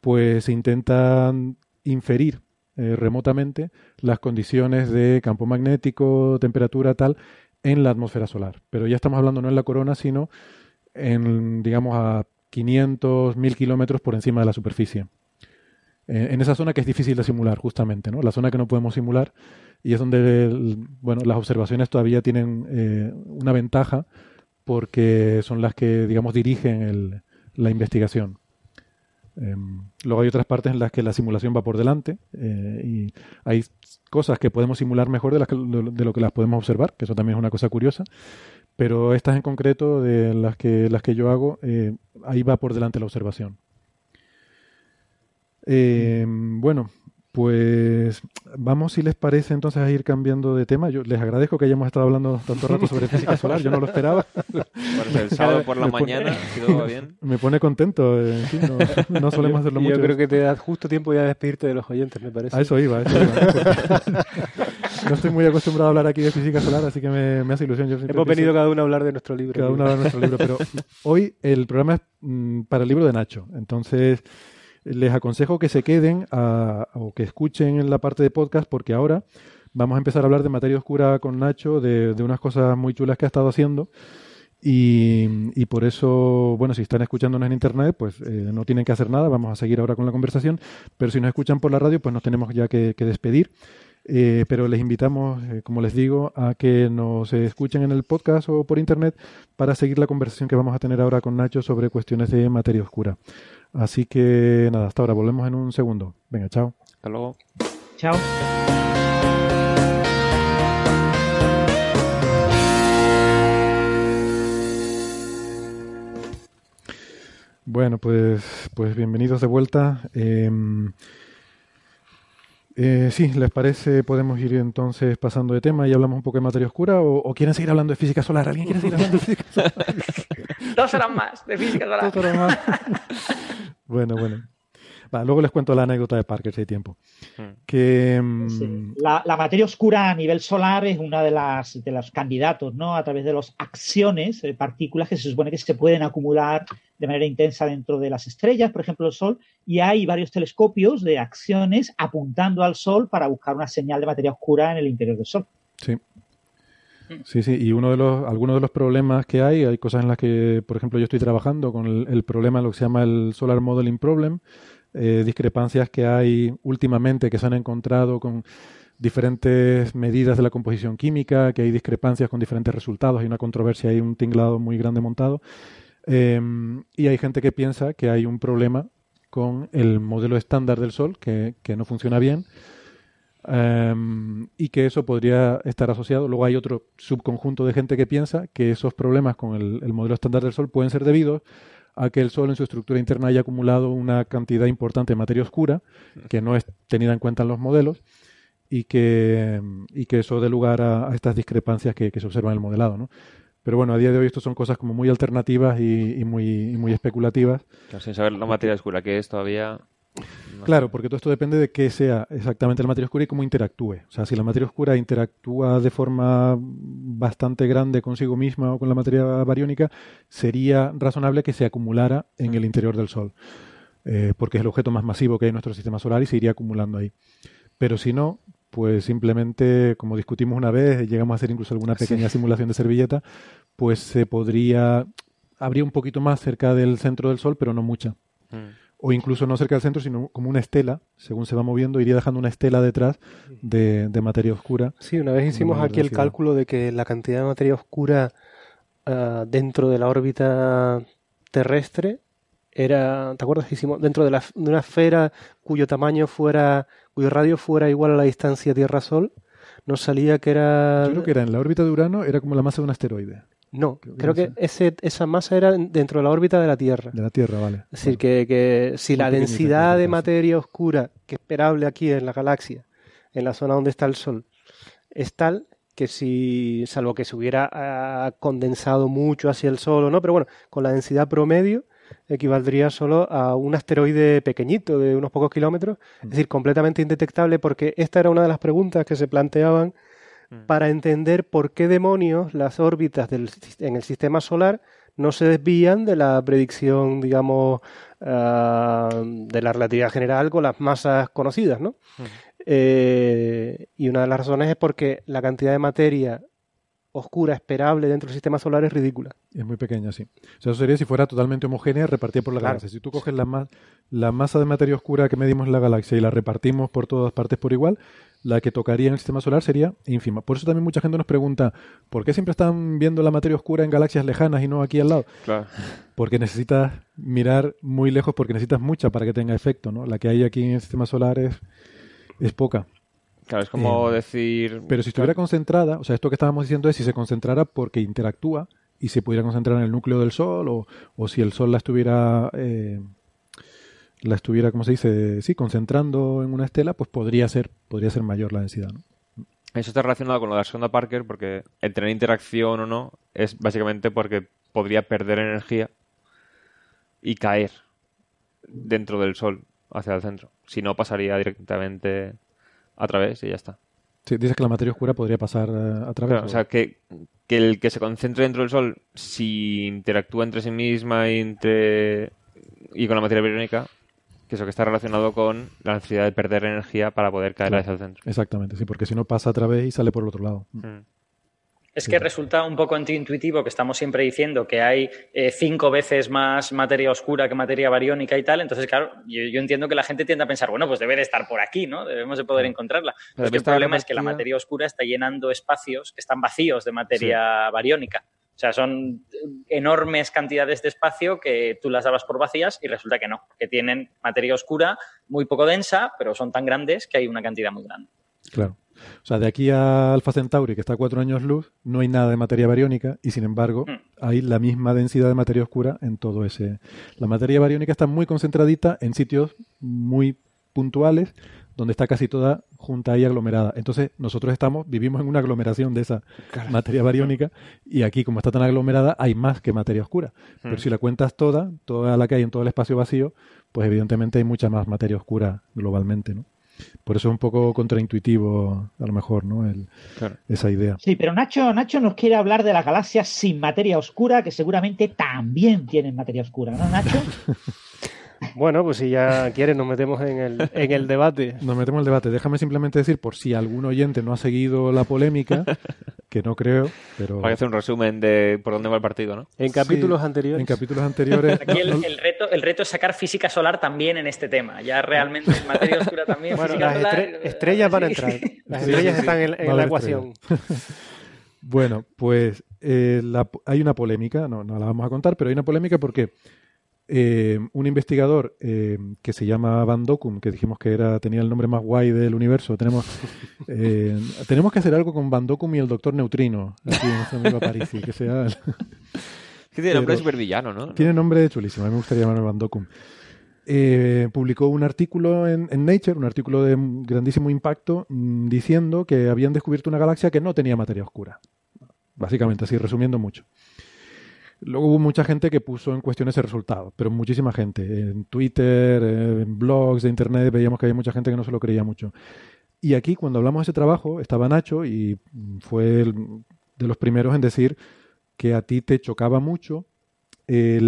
pues se intentan inferir eh, remotamente las condiciones de campo magnético, temperatura, tal, en la atmósfera solar. Pero ya estamos hablando no en la corona, sino en, digamos, a 500, 1000 kilómetros por encima de la superficie. Eh, en esa zona que es difícil de simular, justamente, ¿no? La zona que no podemos simular y es donde, bueno, las observaciones todavía tienen eh, una ventaja porque son las que, digamos, dirigen la investigación. Em, luego hay otras partes en las que la simulación va por delante eh, y hay cosas que podemos simular mejor de, lo que las podemos observar, que eso también es una cosa curiosa. Pero estas en concreto, de las que, las que yo hago, ahí va por delante la observación. Eh, bueno, pues vamos, si les parece, entonces a ir cambiando de tema. Yo les agradezco que hayamos estado hablando tanto rato sobre (laughs) física solar, yo no lo esperaba. el sábado por la mañana, si todo va bien. Me pone contento, eh, no, solemos hacerlo mucho. Yo creo que te da justo tiempo ya de despedirte de los oyentes, me parece. A eso iba, a eso iba. no estoy muy acostumbrado a hablar aquí de física solar, así que me, hace ilusión. Hemos venido cada uno a hablar de nuestro libro. Cada uno a hablar de nuestro libro, pero hoy el programa es mm, para el libro de Nacho, entonces les aconsejo que se queden o que escuchen en la parte de podcast porque ahora vamos a empezar a hablar de materia oscura con Nacho, de, unas cosas muy chulas que ha estado haciendo. Y, por eso, bueno, si están escuchándonos en internet, pues eh, no tienen que hacer nada, vamos a seguir ahora con la conversación, pero si nos escuchan por la radio, pues nos tenemos ya que, despedir. Eh, pero les invitamos, eh, como les digo, a que nos escuchen en el podcast o por internet para seguir la conversación que vamos a tener ahora con Nacho sobre cuestiones de materia oscura. Así que nada, hasta ahora, volvemos en un segundo. Venga, chao. Hasta luego. Chao. Bueno, pues, pues bienvenidos de vuelta. Eh, eh, sí, ¿les parece? Podemos ir entonces pasando de tema y hablamos un poco de materia oscura o, quieren seguir hablando de física solar. ¿Alguien quiere seguir hablando de física solar? (laughs) Dos horas más de física solar. Dos horas más. (laughs) bueno, bueno luego les cuento la anécdota de Parker si hay tiempo. Hmm. Que, mm, la, materia oscura a nivel solar es una de las de los candidatos, ¿no? A través de las acciones, de partículas que se supone que se pueden acumular de manera intensa dentro de las estrellas, por ejemplo el Sol, y hay varios telescopios de acciones apuntando al Sol para buscar una señal de materia oscura en el interior del Sol. Sí. Sí, sí, y uno de los, algunos de los problemas que hay, hay cosas en las que, por ejemplo, yo estoy trabajando con el, el problema, lo que se llama el Solar Modeling Problem, eh, discrepancias que hay últimamente que se han encontrado con diferentes medidas de la composición química, que hay discrepancias con diferentes resultados, hay una controversia, hay un tinglado muy grande montado. Em, y hay gente que piensa que hay un problema con el modelo estándar del Sol, que, no funciona bien, em, y que eso podría estar asociado. Luego hay otro subconjunto de gente que piensa que esos problemas con el modelo estándar del Sol pueden ser debidos a que el Sol en su estructura interna haya acumulado una cantidad importante de materia oscura que no es tenida en cuenta en los modelos y que, y que eso dé lugar a, estas discrepancias que, se observan en el modelado. ¿no? Pero bueno, a día de hoy esto son cosas como muy alternativas y, muy, muy especulativas. sin saber la materia oscura que es todavía Claro, porque todo esto depende de qué sea exactamente la materia oscura y cómo interactúe. O sea, si la materia oscura interactúa de forma bastante grande consigo misma o con la materia bariónica, sería razonable que se acumulara en el interior del Sol, eh, porque es el objeto más masivo que hay en nuestro sistema solar y se iría acumulando ahí. Pero si no, pues simplemente, como discutimos una vez, llegamos a hacer incluso alguna pequeña simulación de servilleta, pues se podría, habría un poquito más cerca del centro del Sol, pero no mucha. Mm o incluso no cerca del centro, sino como una estela, según se va moviendo, iría dejando una estela detrás de, materia oscura. Sí, una vez hicimos aquí el cálculo de que la cantidad de materia oscura ah, dentro de la órbita terrestre era, ¿te acuerdas? Hicimos dentro de, la, de una esfera cuyo tamaño fuera, cuyo radio fuera igual a la distancia Tierra-Sol, nos salía que era... Yo creo que era en la órbita de Urano, era como la masa de un asteroide. No, creo, que, ese, esa masa era dentro de la órbita de la Tierra. De la Tierra, vale. Es decir, que, si la densidad de materia oscura que es esperable aquí en la galaxia, en la zona donde está el Sol, es tal que si, salvo que se hubiera ah, condensado mucho hacia el Sol o no, pero bueno, con la densidad promedio equivaldría solo a un asteroide pequeñito de unos pocos kilómetros, es decir, completamente indetectable porque esta era una de las preguntas que se planteaban Mm. para entender por qué demonios las órbitas del, en el sistema solar no se desvían de la predicción, digamos, ah, de la relatividad general con las masas conocidas, ¿no? Mm. Eh, y una de las razones es porque la cantidad de materia oscura esperable dentro del sistema solar es ridícula. Es muy pequeña, sí. O sea, eso sería si fuera totalmente homogénea repartida por la galaxia. Si tú coges la, la masa de materia oscura que medimos en la galaxia y la repartimos por todas partes por igual, la que tocaría en el sistema solar sería ínfima. Por eso también mucha gente nos pregunta, ¿por qué siempre están viendo la materia oscura en galaxias lejanas y no aquí al lado? Claro. Porque necesitas mirar muy lejos porque necesitas mucha para que tenga efecto, ¿no? La que hay aquí en el sistema solar es, es poca. Claro, es como eh, decir... Pero si estuviera concentrada, o sea, esto que estábamos diciendo es si se concentrara porque interactúa y se pudiera concentrar en el núcleo del Sol o, o si el Sol la estuviera... Eh, la estuviera, como se dice, sí, concentrando en una estela, pues podría ser, podría ser mayor la densidad. ¿no? Eso está relacionado con lo de la sonda Parker, porque el tener interacción o no es básicamente porque podría perder energía y caer dentro del Sol hacia el centro. Si no, pasaría directamente a través y ya está. Sí, dices que la materia oscura podría pasar eh, a través. o sea, que, que, el que se concentre dentro del Sol, si interactúa entre sí misma y, entre... y con la materia biónica, que eso que está relacionado con la necesidad de perder energía para poder caer hacia el centro. Exactamente, sí, porque si no pasa a través y sale por el otro lado. Mm. Es que resulta un poco antiintuitivo que estamos siempre diciendo que hay eh, cinco veces más materia oscura que materia bariónica y tal. Entonces, claro, yo, entiendo que la gente tiende a pensar, bueno, pues debe de estar por aquí, ¿no? Debemos de poder encontrarla. Pero el problema es que la materia oscura está llenando espacios que están vacíos de materia bariónica. O sea, son enormes cantidades de espacio que tú las dabas por vacías y resulta que no, que tienen materia oscura muy poco densa, pero son tan grandes que hay una cantidad muy grande. Claro. O sea, de aquí a Alpha Centauri, que está a cuatro años luz, no hay nada de materia bariónica y sin embargo mm. hay la misma densidad de materia oscura en todo ese. La materia bariónica está muy concentradita en sitios muy puntuales donde está casi toda junta y aglomerada. Entonces, nosotros estamos, vivimos en una aglomeración de esa materia bariónica y aquí, como está tan aglomerada, hay más que materia oscura. Pero mm. si la cuentas toda, toda la que hay en todo el espacio vacío, pues evidentemente hay mucha más materia oscura globalmente, ¿no? Por eso es un poco contraintuitivo, a lo mejor, ¿no? Esa idea. Sí, pero Nacho, Nacho nos quiere hablar de las galaxias sin materia oscura, que seguramente también tienen materia oscura, ¿no, Nacho? (laughs) Bueno, pues si ya quieres, nos metemos en el, en el debate. (laughs) Nos metemos en el debate. Déjame simplemente decir, por si algún oyente no ha seguido la polémica, que no creo, pero... Hay que hacer un resumen de por dónde va el partido, ¿no? En capítulos anteriores. En capítulos anteriores. Aquí el, reto, el reto es sacar física solar también en este tema. Ya realmente materia oscura también. Bueno, las estrellas van a entrar. Las (laughs) estrellas están en, la ecuación. (laughs) Bueno, pues eh, hay una polémica, no, no la vamos a contar, pero hay una polémica porque eh, un investigador eh, que se llama Van Dokum, que dijimos que era tenía el nombre más guay del universo. Tenemos (laughs) eh, tenemos que hacer algo con Van Dokum y el Doctor Neutrino aquí en amigo Parisi, que sea. (laughs) tiene nombre súper villano, ¿no? Tiene nombre chulísimo. A mí me gustaría llamarlo Van Dokum. publicó un artículo en, en, Nature, un artículo de grandísimo impacto, mm, diciendo que habían descubierto una galaxia que no tenía materia oscura. Básicamente, así resumiendo mucho. Luego hubo mucha gente que puso en cuestión ese resultado, pero muchísima gente. En Twitter, en blogs de Internet veíamos que había mucha gente que no se lo creía mucho. Y aquí, cuando hablamos de ese trabajo, estaba Nacho y fue de los primeros en decir que a ti te chocaba mucho eh,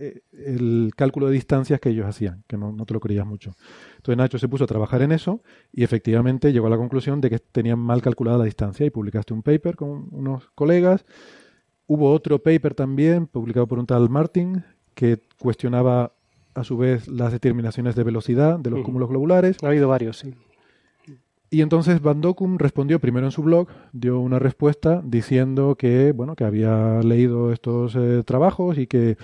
eh, el cálculo de distancias que ellos hacían, que no, no, te lo creías mucho. Entonces Nacho se puso a trabajar en eso y efectivamente llegó a la conclusión de que tenían mal calculada la distancia y publicaste un paper con unos colegas Hubo otro paper también, publicado por un tal Martin, que cuestionaba a su vez las determinaciones de velocidad de los cúmulos globulares. Ha habido varios, sí. Y entonces Van Dokum respondió primero en su blog, dio una respuesta diciendo que, bueno, que había leído estos eh, trabajos y que,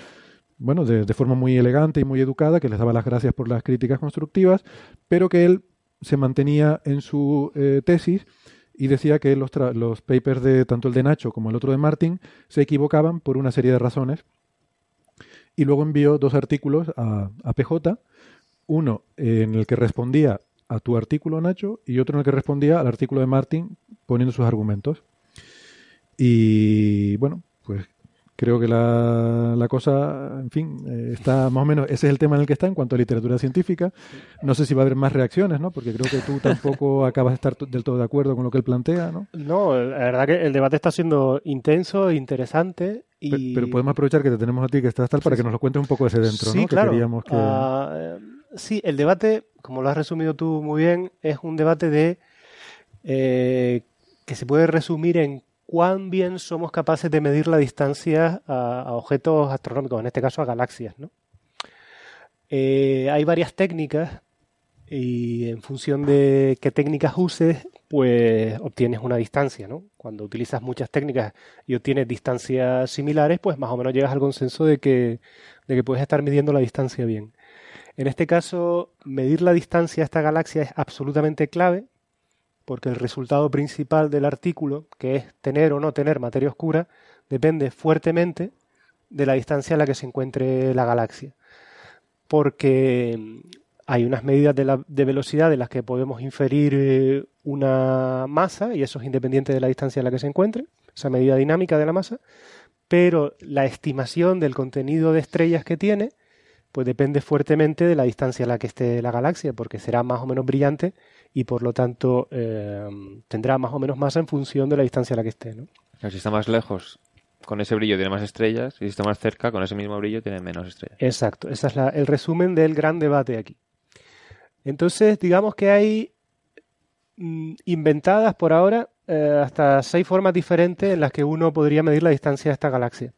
bueno, de, forma muy elegante y muy educada, que les daba las gracias por las críticas constructivas, pero que él se mantenía en su eh, tesis y decía que los, los papers de tanto el de Nacho como el otro de Martin se equivocaban por una serie de razones. Y luego envió dos artículos a, a PJ, uno en el que respondía a tu artículo, Nacho, y otro en el que respondía al artículo de Martin poniendo sus argumentos. Y bueno, creo que la, la cosa, en fin, eh, está más o menos, ese es el tema en el que está en cuanto a literatura científica. No sé si va a haber más reacciones, ¿no? Porque creo que tú tampoco (laughs) acabas de estar del todo de acuerdo con lo que él plantea, ¿no? No, la verdad que el debate está siendo intenso, interesante. Y... Pero, podemos aprovechar que te tenemos a ti que estás tal para que nos lo cuentes un poco ese dentro, sí, ¿no? Claro. Que ah, sí, el debate, como lo has resumido tú muy bien, es un debate de eh, que se puede resumir en cuán bien somos capaces de medir la distancia a, objetos astronómicos, en este caso a galaxias. Eh, hay varias técnicas y en función de qué técnicas uses, pues obtienes una distancia. ¿no? Cuando utilizas muchas técnicas y obtienes distancias similares, pues más o menos llegas al consenso de que puedes estar midiendo la distancia bien. En este caso, medir la distancia a esta galaxia es absolutamente clave porque el resultado principal del artículo, que es tener o no tener materia oscura, depende fuertemente de la distancia a la que se encuentre la galaxia. Porque hay unas medidas de, velocidad de las que podemos inferir eh, una masa, y eso es independiente de la distancia a la que se encuentre, esa medida dinámica de la masa, pero la estimación del contenido de estrellas que tiene, pues depende fuertemente de la distancia a la que esté la galaxia, porque será más o menos brillante y por lo tanto eh, tendrá más o menos masa en función de la distancia a la que esté. ¿no? Si está más lejos, con ese brillo tiene más estrellas, y si está más cerca, con ese mismo brillo tiene menos estrellas. Exacto, ese es el resumen del gran debate aquí. Entonces, digamos que hay mm, inventadas por ahora eh, hasta seis formas diferentes en las que uno podría medir la distancia de esta galaxia.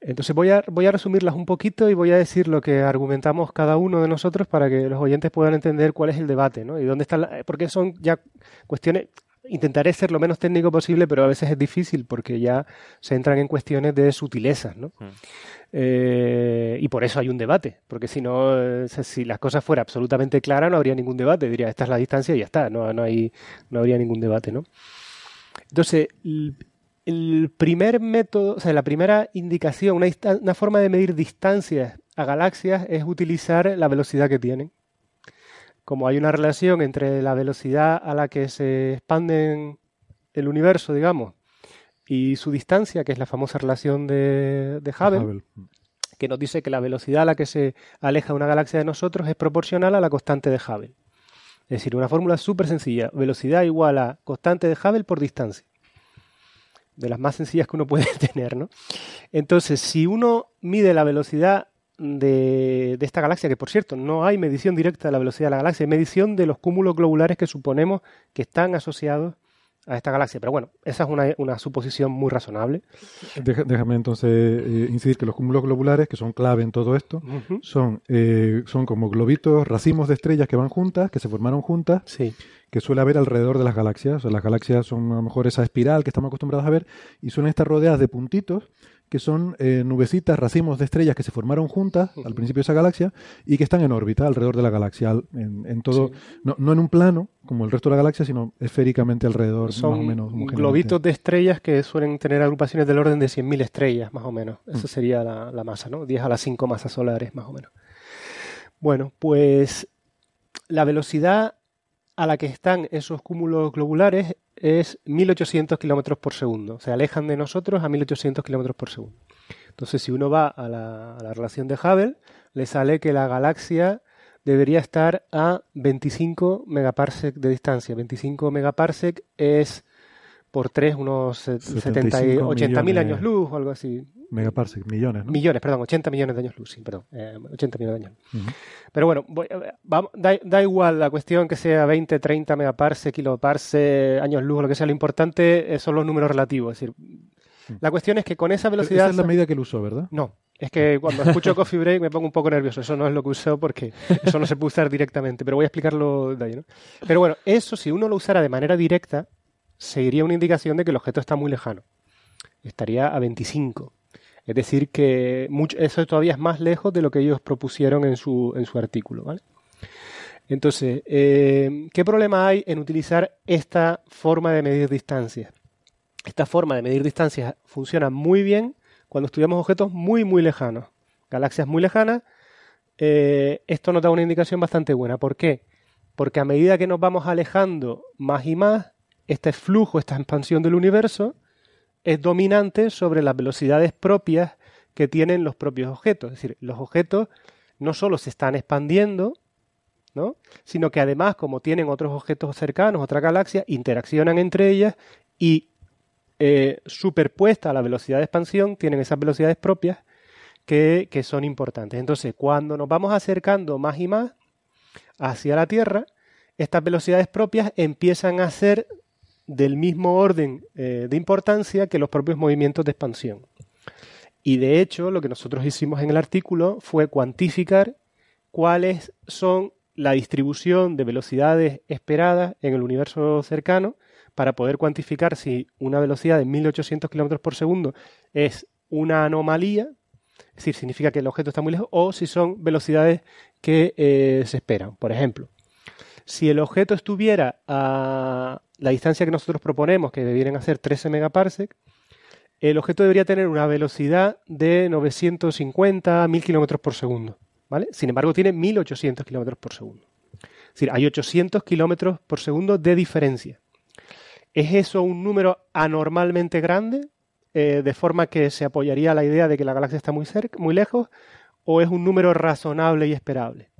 Entonces voy a, voy a resumirlas un poquito y voy a decir lo que argumentamos cada uno de nosotros para que los oyentes puedan entender cuál es el debate, ¿no? Y dónde está porque son ya cuestiones intentaré ser lo menos técnico posible, pero a veces es difícil porque ya se entran en cuestiones de sutilezas, ¿no? Hmm. Eh, y por eso hay un debate, porque si no, eh, si las cosas fueran absolutamente claras, no habría ningún debate. Diría, esta es la distancia y ya está, no, no, hay, no habría ningún debate, ¿no? Entonces, el primer método, o sea, la primera indicación, una, forma de medir distancias a galaxias es utilizar la velocidad que tienen. Como hay una relación entre la velocidad a la que se expande el universo, digamos, y su distancia, que es la famosa relación de, de Hubble, que nos dice que la velocidad a la que se aleja una galaxia de nosotros es proporcional a la constante de Hubble. Es decir, una fórmula súper sencilla, velocidad igual a constante de Hubble por distancia de las más sencillas que uno puede (laughs) tener, ¿no? Entonces, si uno mide la velocidad de, de, esta galaxia, que por cierto, no hay medición directa de la velocidad de la galaxia, hay medición de los cúmulos globulares que suponemos que están asociados a esta galaxia. Pero bueno, esa es una, una suposición muy razonable. déjame entonces eh, incidir que los cúmulos globulares, que son clave en todo esto, son, eh, son como globitos, racimos de estrellas que van juntas, que se formaron juntas, sí. que suele haber alrededor de las galaxias. las galaxias son a lo mejor esa espiral que estamos acostumbrados a ver y suelen estar rodeadas de puntitos que son eh, nubecitas, racimos de estrellas que se formaron juntas al principio de esa galaxia y que están en órbita alrededor de la galaxia, en, todo, no, no, en un plano como el resto de la galaxia, sino esféricamente alrededor, son más o menos. globitos de estrellas que suelen tener agrupaciones del orden de 100.000 estrellas, más o menos. Esa mm. sería la, la, masa, ¿no? 10 a las 5 masas solares, más o menos. Bueno, pues la velocidad a la que están esos cúmulos globulares es 1800 kilómetros por segundo. Se alejan de nosotros a 1800 kilómetros por segundo. Entonces, si uno va a la, relación de Hubble, le sale que la galaxia debería estar a 25 megaparsec de distancia. 25 megaparsec es por 3 unos 70 80 mil años luz o algo así. Megaparsec, millones, ¿no? Millones, perdón, 80 millones de años luz, sí, perdón, 80 millones de años Pero bueno, vamos, da, igual la cuestión que sea 20, 30 megaparsec, kiloparsec, años luz, lo que sea, lo importante eh, son los números relativos. Es decir, mm. la cuestión es que con esa velocidad... Esa es la medida que él usó, ¿verdad? No, es que cuando escucho Coffee Break me pongo un poco nervioso. Eso no es lo que usó porque eso no se puede usar directamente, pero voy a explicarlo de ahí, ¿no? Pero bueno, eso si uno lo usara de manera directa, seguiría una indicación de que el objeto está muy lejano. Estaría a 25. Es decir, que mucho, eso todavía es más lejos de lo que ellos propusieron en su, en su artículo. Entonces, eh, ¿qué problema hay en utilizar esta forma de medir distancias? Esta forma de medir distancias funciona muy bien cuando estudiamos objetos muy, muy lejanos, galaxias muy lejanas. Eh, esto nos da una indicación bastante buena. ¿Por qué? Porque a medida que nos vamos alejando más y más, este flujo, esta expansión del universo, es dominante sobre las velocidades propias que tienen los propios objetos. Es decir, los objetos no solo se están expandiendo, ¿no? sino que además, como tienen otros objetos cercanos, otra galaxia, interaccionan entre ellas y eh, superpuesta a la velocidad de expansión, tienen esas velocidades propias que, que son importantes. Entonces, cuando nos vamos acercando más y más hacia la Tierra, estas velocidades propias empiezan a ser del mismo orden eh, de importancia que los propios movimientos de expansión. Y de hecho, lo que nosotros hicimos en el artículo fue cuantificar cuáles son la distribución de velocidades esperadas en el universo cercano para poder cuantificar si una velocidad de 1800 km por segundo es una anomalía, es decir, significa que el objeto está muy lejos, o si son velocidades que eh, se esperan. Por ejemplo, si el objeto estuviera a la distancia que nosotros proponemos, que debieran hacer 13 megaparsec, el objeto debería tener una velocidad de 950 a 1000 km por segundo. ¿vale? Sin embargo, tiene 1800 km por segundo. Es decir, hay 800 km por segundo de diferencia. ¿Es eso un número anormalmente grande? Eh, de forma que se apoyaría la idea de que la galaxia está muy, cerca, muy lejos, o es un número razonable y esperable.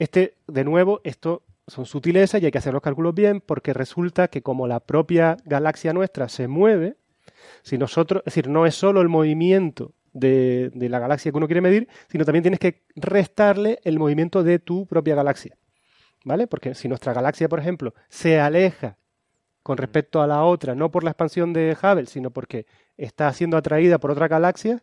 Este, de nuevo, esto son sutilezas y hay que hacer los cálculos bien, porque resulta que como la propia galaxia nuestra se mueve, si nosotros, es decir, no es solo el movimiento de, de, la galaxia que uno quiere medir, sino también tienes que restarle el movimiento de tu propia galaxia. ¿Vale? Porque si nuestra galaxia, por ejemplo, se aleja con respecto a la otra, no por la expansión de Hubble, sino porque está siendo atraída por otra galaxia,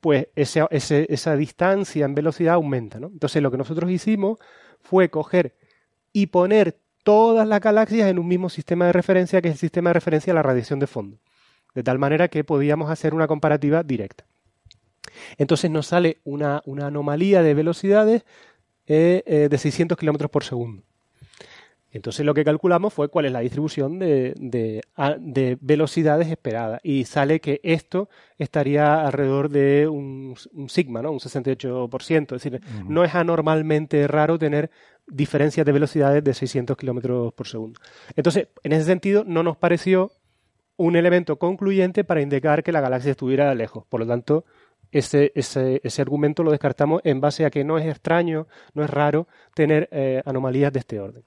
pues esa distancia en velocidad aumenta. ¿no? Entonces lo que nosotros hicimos fue coger y poner todas las galaxias en un mismo sistema de referencia, que es el sistema de referencia a la radiación de fondo, de tal manera que podíamos hacer una comparativa directa. Entonces nos sale una, anomalía de velocidades eh, eh, de 600 kilómetros por segundo. Entonces lo que calculamos fue cuál es la distribución de, de, velocidades esperadas y sale que esto estaría alrededor de un, sigma, ¿no? un 68%. Es decir, no es anormalmente raro tener diferencias de velocidades de 600 kilómetros por segundo. Entonces, en ese sentido, no nos pareció un elemento concluyente para indicar que la galaxia estuviera lejos. Por lo tanto, ese, ese, ese argumento lo descartamos en base a que no es extraño, no es raro tener eh, anomalías de este orden.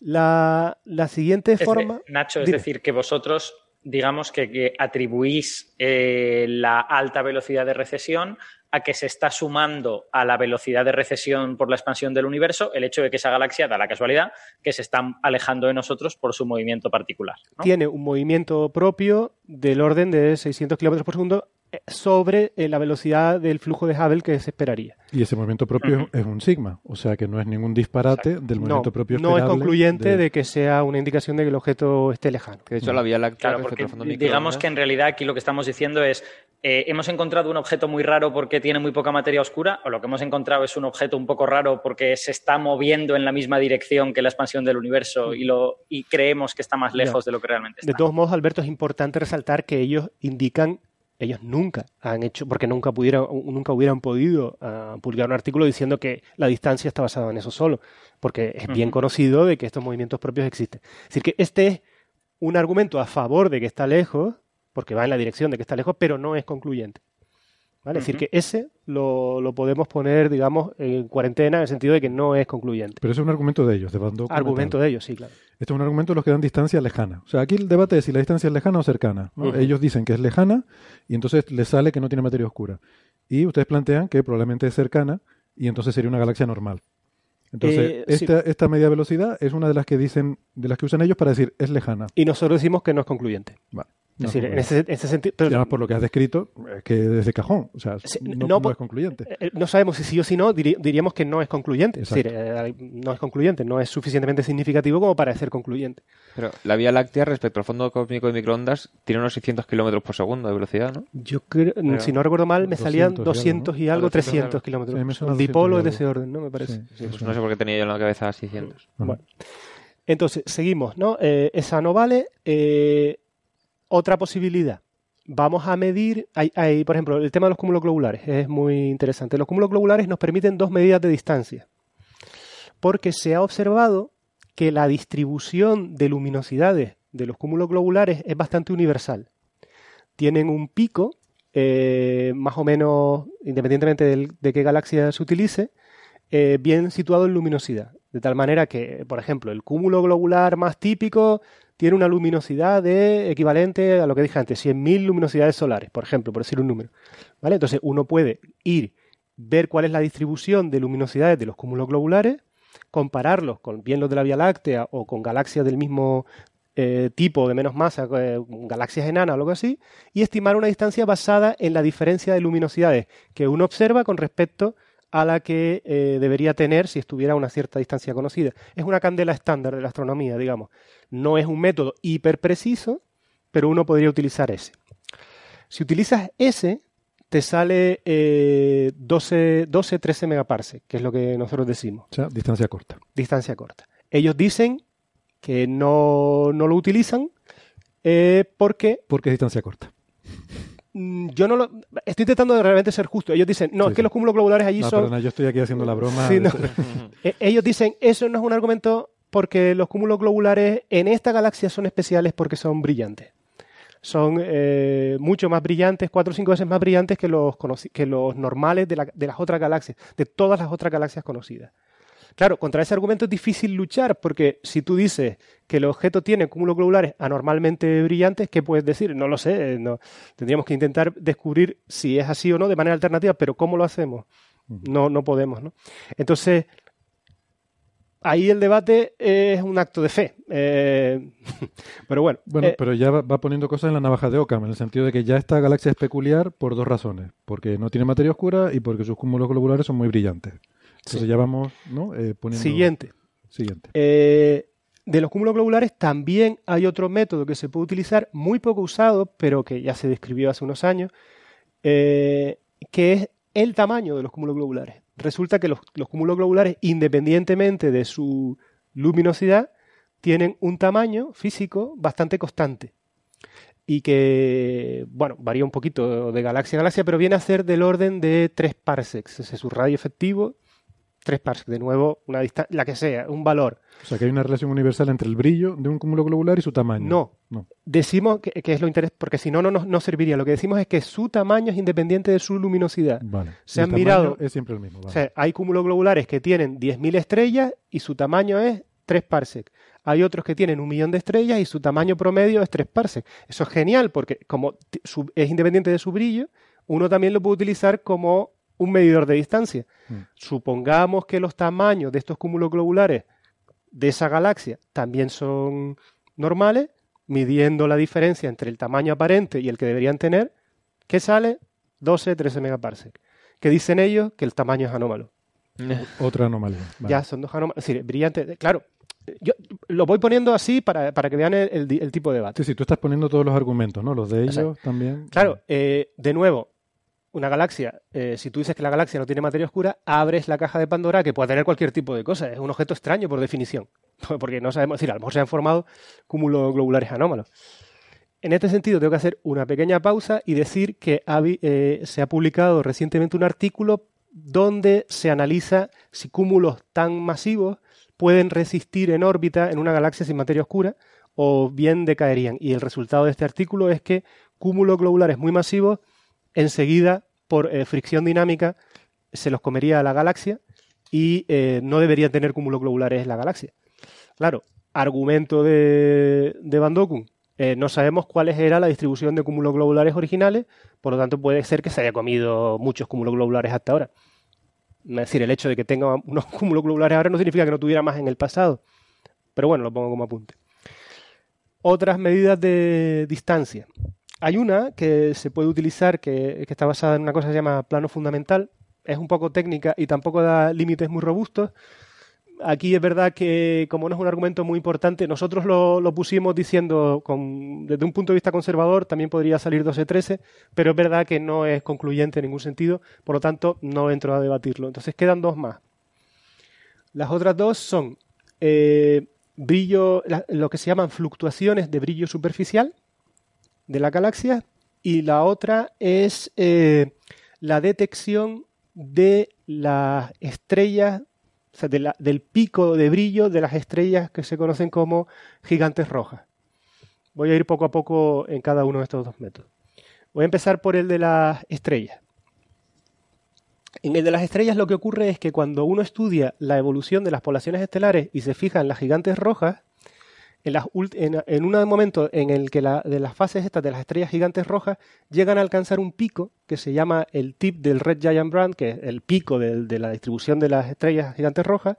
La, siguiente forma. Nacho, es decir, que vosotros, digamos que, atribuís eh, la alta velocidad de recesión a que se está sumando a la velocidad de recesión por la expansión del universo el hecho de que esa galaxia da la casualidad que se está alejando de nosotros por su movimiento particular. Tiene un movimiento propio del orden de 600 km por segundo sobre eh, la velocidad del flujo de Hubble que se esperaría. Y ese movimiento propio es un sigma, o sea que no es ningún disparate del movimiento propio No es concluyente de... que sea una indicación de que el objeto esté lejano. de hecho la Vía Láctea... digamos que en realidad aquí lo que estamos diciendo es eh, hemos encontrado un objeto muy raro porque tiene muy poca materia oscura, o lo que hemos encontrado es un objeto un poco raro porque se está moviendo en la misma dirección que la expansión del universo y, lo, y creemos que está más lejos de lo que realmente está. De todos modos, Alberto, es importante resaltar que ellos indican ellos nunca han hecho, porque nunca pudieran, nunca hubieran podido uh, publicar un artículo diciendo que la distancia está basada en eso solo, porque es bien conocido de que estos movimientos propios existen. Es decir, que este es un argumento a favor de que está lejos, porque va en la dirección de que está lejos, pero no es concluyente. ¿Vale? Es decir, que ese lo, lo, podemos poner, digamos, en cuarentena en el sentido de que no es concluyente. Pero ese es un argumento de ellos, de Argumento de ellos, sí, claro. Este es un argumento de los que dan distancia lejana. O sea, aquí el debate es si la distancia es lejana o cercana. Ellos dicen que es lejana y entonces les sale que no tiene materia oscura. Y ustedes plantean que probablemente es cercana y entonces sería una galaxia normal. Entonces, eh, esta, esta, media velocidad es una de las que dicen, de las que usan ellos para decir es lejana. Y nosotros decimos que no es concluyente. Vale. Es decir, en ese, sentido. Pero, además, por lo que has descrito, es que desde cajón. O sea, no, es concluyente. Eh, eh, no sabemos si sí o si no, diríamos que no es concluyente. Es decir, eh, no es concluyente, no es suficientemente significativo como para ser concluyente. Pero la Vía Láctea, respecto al fondo cósmico de microondas, tiene unos 600 kilómetros por segundo de velocidad, ¿no? Yo creo, si no recuerdo mal, me salían 200 y algo, 300 kilómetros. Un dipolo es de ese orden, ¿no? Me parece. Pues no sé por qué tenía yo en la cabeza 600. Bueno. Entonces, seguimos, ¿no? esa no vale. Otra posibilidad vamos a medir, hay, por ejemplo, el tema de los cúmulos globulares es muy interesante. Los cúmulos globulares nos permiten dos medidas de distancia, porque se ha observado que la distribución de luminosidades de los cúmulos globulares es bastante universal. Tienen un pico, eh, más o menos, independientemente de, qué galaxia se utilice, eh, bien situado en luminosidad. De tal manera que, por ejemplo, el cúmulo globular más típico tiene una luminosidad de equivalente a lo que dije antes, 100.000 luminosidades solares, por ejemplo, por decir un número. ¿Vale? Entonces uno puede ir, ver cuál es la distribución de luminosidades de los cúmulos globulares, compararlos con bien los de la Vía Láctea o con galaxias del mismo eh, tipo de menos masa, eh, galaxias enanas o algo así, y estimar una distancia basada en la diferencia de luminosidades que uno observa con respecto a la que eh, debería tener si estuviera a una cierta distancia conocida. Es una candela estándar de la astronomía, digamos. No es un método hiper preciso, pero uno podría utilizar ese. Si utilizas ese, te sale 12, 12, 13 megaparsec, que es lo que nosotros decimos. O sea, distancia corta. Distancia corta. Ellos dicen que no, lo utilizan eh, porque... Porque es distancia corta. Mm, yo no lo. Estoy intentando de realmente ser justo. Ellos dicen, no, es que los cúmulos globulares allí son. Perdona, yo estoy aquí haciendo la broma. (laughs) E, ellos dicen, eso no es un argumento porque los cúmulos globulares en esta galaxia son especiales porque son brillantes. Son eh, mucho más brillantes, cuatro o cinco veces más brillantes que los, que los normales de, de las otras galaxias, de todas las otras galaxias conocidas. Claro, contra ese argumento es difícil luchar porque si tú dices que el objeto tiene cúmulos globulares anormalmente brillantes, ¿qué puedes decir? No lo sé, no. tendríamos que intentar descubrir si es así o no de manera alternativa, pero ¿cómo lo hacemos? No, no podemos, ¿no? Entonces, ahí el debate es un acto de fe. Eh, (laughs) pero bueno. Bueno, eh, pero ya va, poniendo cosas en la navaja de Occam, en el sentido de que ya esta galaxia es peculiar por dos razones. Porque no tiene materia oscura y porque sus cúmulos globulares son muy brillantes. Entonces ya vamos ¿no? Eh, poniendo... Siguiente. Siguiente. Eh, de los cúmulos globulares también hay otro método que se puede utilizar, muy poco usado, pero que ya se describió hace unos años, eh, que es el tamaño de los cúmulos globulares. Resulta que los, los, cúmulos globulares, independientemente de su luminosidad, tienen un tamaño físico bastante constante y que, bueno, varía un poquito de galaxia a galaxia, pero viene a ser del orden de 3 parsecs. Ese es su radio efectivo tres parsecs, de nuevo, una distancia, la que sea, un valor. O sea, que hay una relación universal entre el brillo de un cúmulo globular y su tamaño. No. no. Decimos que, es lo interesante, porque si no, no no serviría. Lo que decimos es que su tamaño es independiente de su luminosidad. Vale. Se han mirado. Es siempre el mismo. O sea, hay cúmulos globulares que tienen 10.000 estrellas y su tamaño es 3 parsecs. Hay otros que tienen un millón de estrellas y su tamaño promedio es 3 parsecs. Eso es genial porque como es independiente de su brillo, uno también lo puede utilizar como un medidor de distancia. Mm. Supongamos que los tamaños de estos cúmulos globulares de esa galaxia también son normales, midiendo la diferencia entre el tamaño aparente y el que deberían tener, ¿qué sale? 12, 13 megaparsec. Que dicen ellos que el tamaño es anómalo. (laughs) Otra anomalía. Ya, son dos anomalías. Es decir, brillante. Claro, yo lo voy poniendo así para, que vean el, tipo de debate. Sí, sí, tú estás poniendo todos los argumentos, ¿no? Los de ellos también. Claro, eh, de nuevo, una galaxia, eh, si tú dices que la galaxia no tiene materia oscura, abres la caja de Pandora que puede tener cualquier tipo de cosa. Es un objeto extraño por definición, (laughs) porque no sabemos decir, a lo mejor se han formado cúmulos globulares anómalos. En este sentido, tengo que hacer una pequeña pausa y decir que eh, se ha publicado recientemente un artículo donde se analiza si cúmulos tan masivos pueden resistir en órbita en una galaxia sin materia oscura o bien decaerían. Y el resultado de este artículo es que cúmulos globulares muy masivos enseguida, por eh, fricción dinámica, se los comería a la galaxia y eh, no debería tener cúmulos globulares la galaxia. Claro, argumento de, de Van eh, no sabemos cuál era la distribución de cúmulos globulares originales, por lo tanto puede ser que se haya comido muchos cúmulos globulares hasta ahora. Es decir, el hecho de que tenga (laughs) unos cúmulos globulares ahora no significa que no tuviera más en el pasado. Pero bueno, lo pongo como apunte. otras medidas de distancia. Hay una que se puede utilizar que, está basada en una cosa que se llama plano fundamental. Es un poco técnica y tampoco da límites muy robustos, aquí es verdad que, como no es un argumento muy importante, nosotros lo, pusimos diciendo, con, desde un punto de vista conservador, también podría salir 12-13, pero es verdad que no es concluyente en ningún sentido, por lo tanto, no entro a debatirlo. Entonces quedan dos más. Las otras dos son eh, brillo, lo que se llaman fluctuaciones de brillo superficial de la galaxia, y la otra es eh, la detección de las estrellas del pico de brillo de las estrellas que se conocen como gigantes rojas. Voy a ir poco a poco en cada uno de estos dos métodos. Voy a empezar por el de las estrellas. En el de las estrellas lo que ocurre es que cuando uno estudia la evolución de las poblaciones estelares y se fija en las gigantes rojas, en, un momento en el que de las fases estas de las estrellas gigantes rojas llegan a alcanzar un pico que se llama el tip del Red Giant Brand, que es el pico de, la distribución de las estrellas gigantes rojas,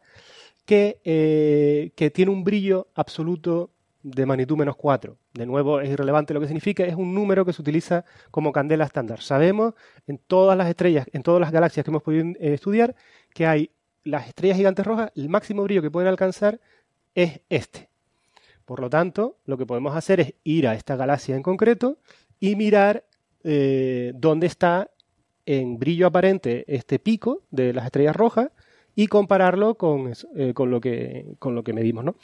que, eh, que tiene un brillo absoluto de magnitud menos 4. De nuevo, es irrelevante lo que significa, es un número que se utiliza como candela estándar. Sabemos en todas las estrellas, en todas las galaxias que hemos podido eh, estudiar, que hay las estrellas gigantes rojas, el máximo brillo que pueden alcanzar es este. Por lo tanto, lo que podemos hacer es ir a esta galaxia en concreto y mirar eh, dónde está en brillo aparente este pico de las estrellas rojas y compararlo con, eh, lo, que, con lo que medimos. ¿no?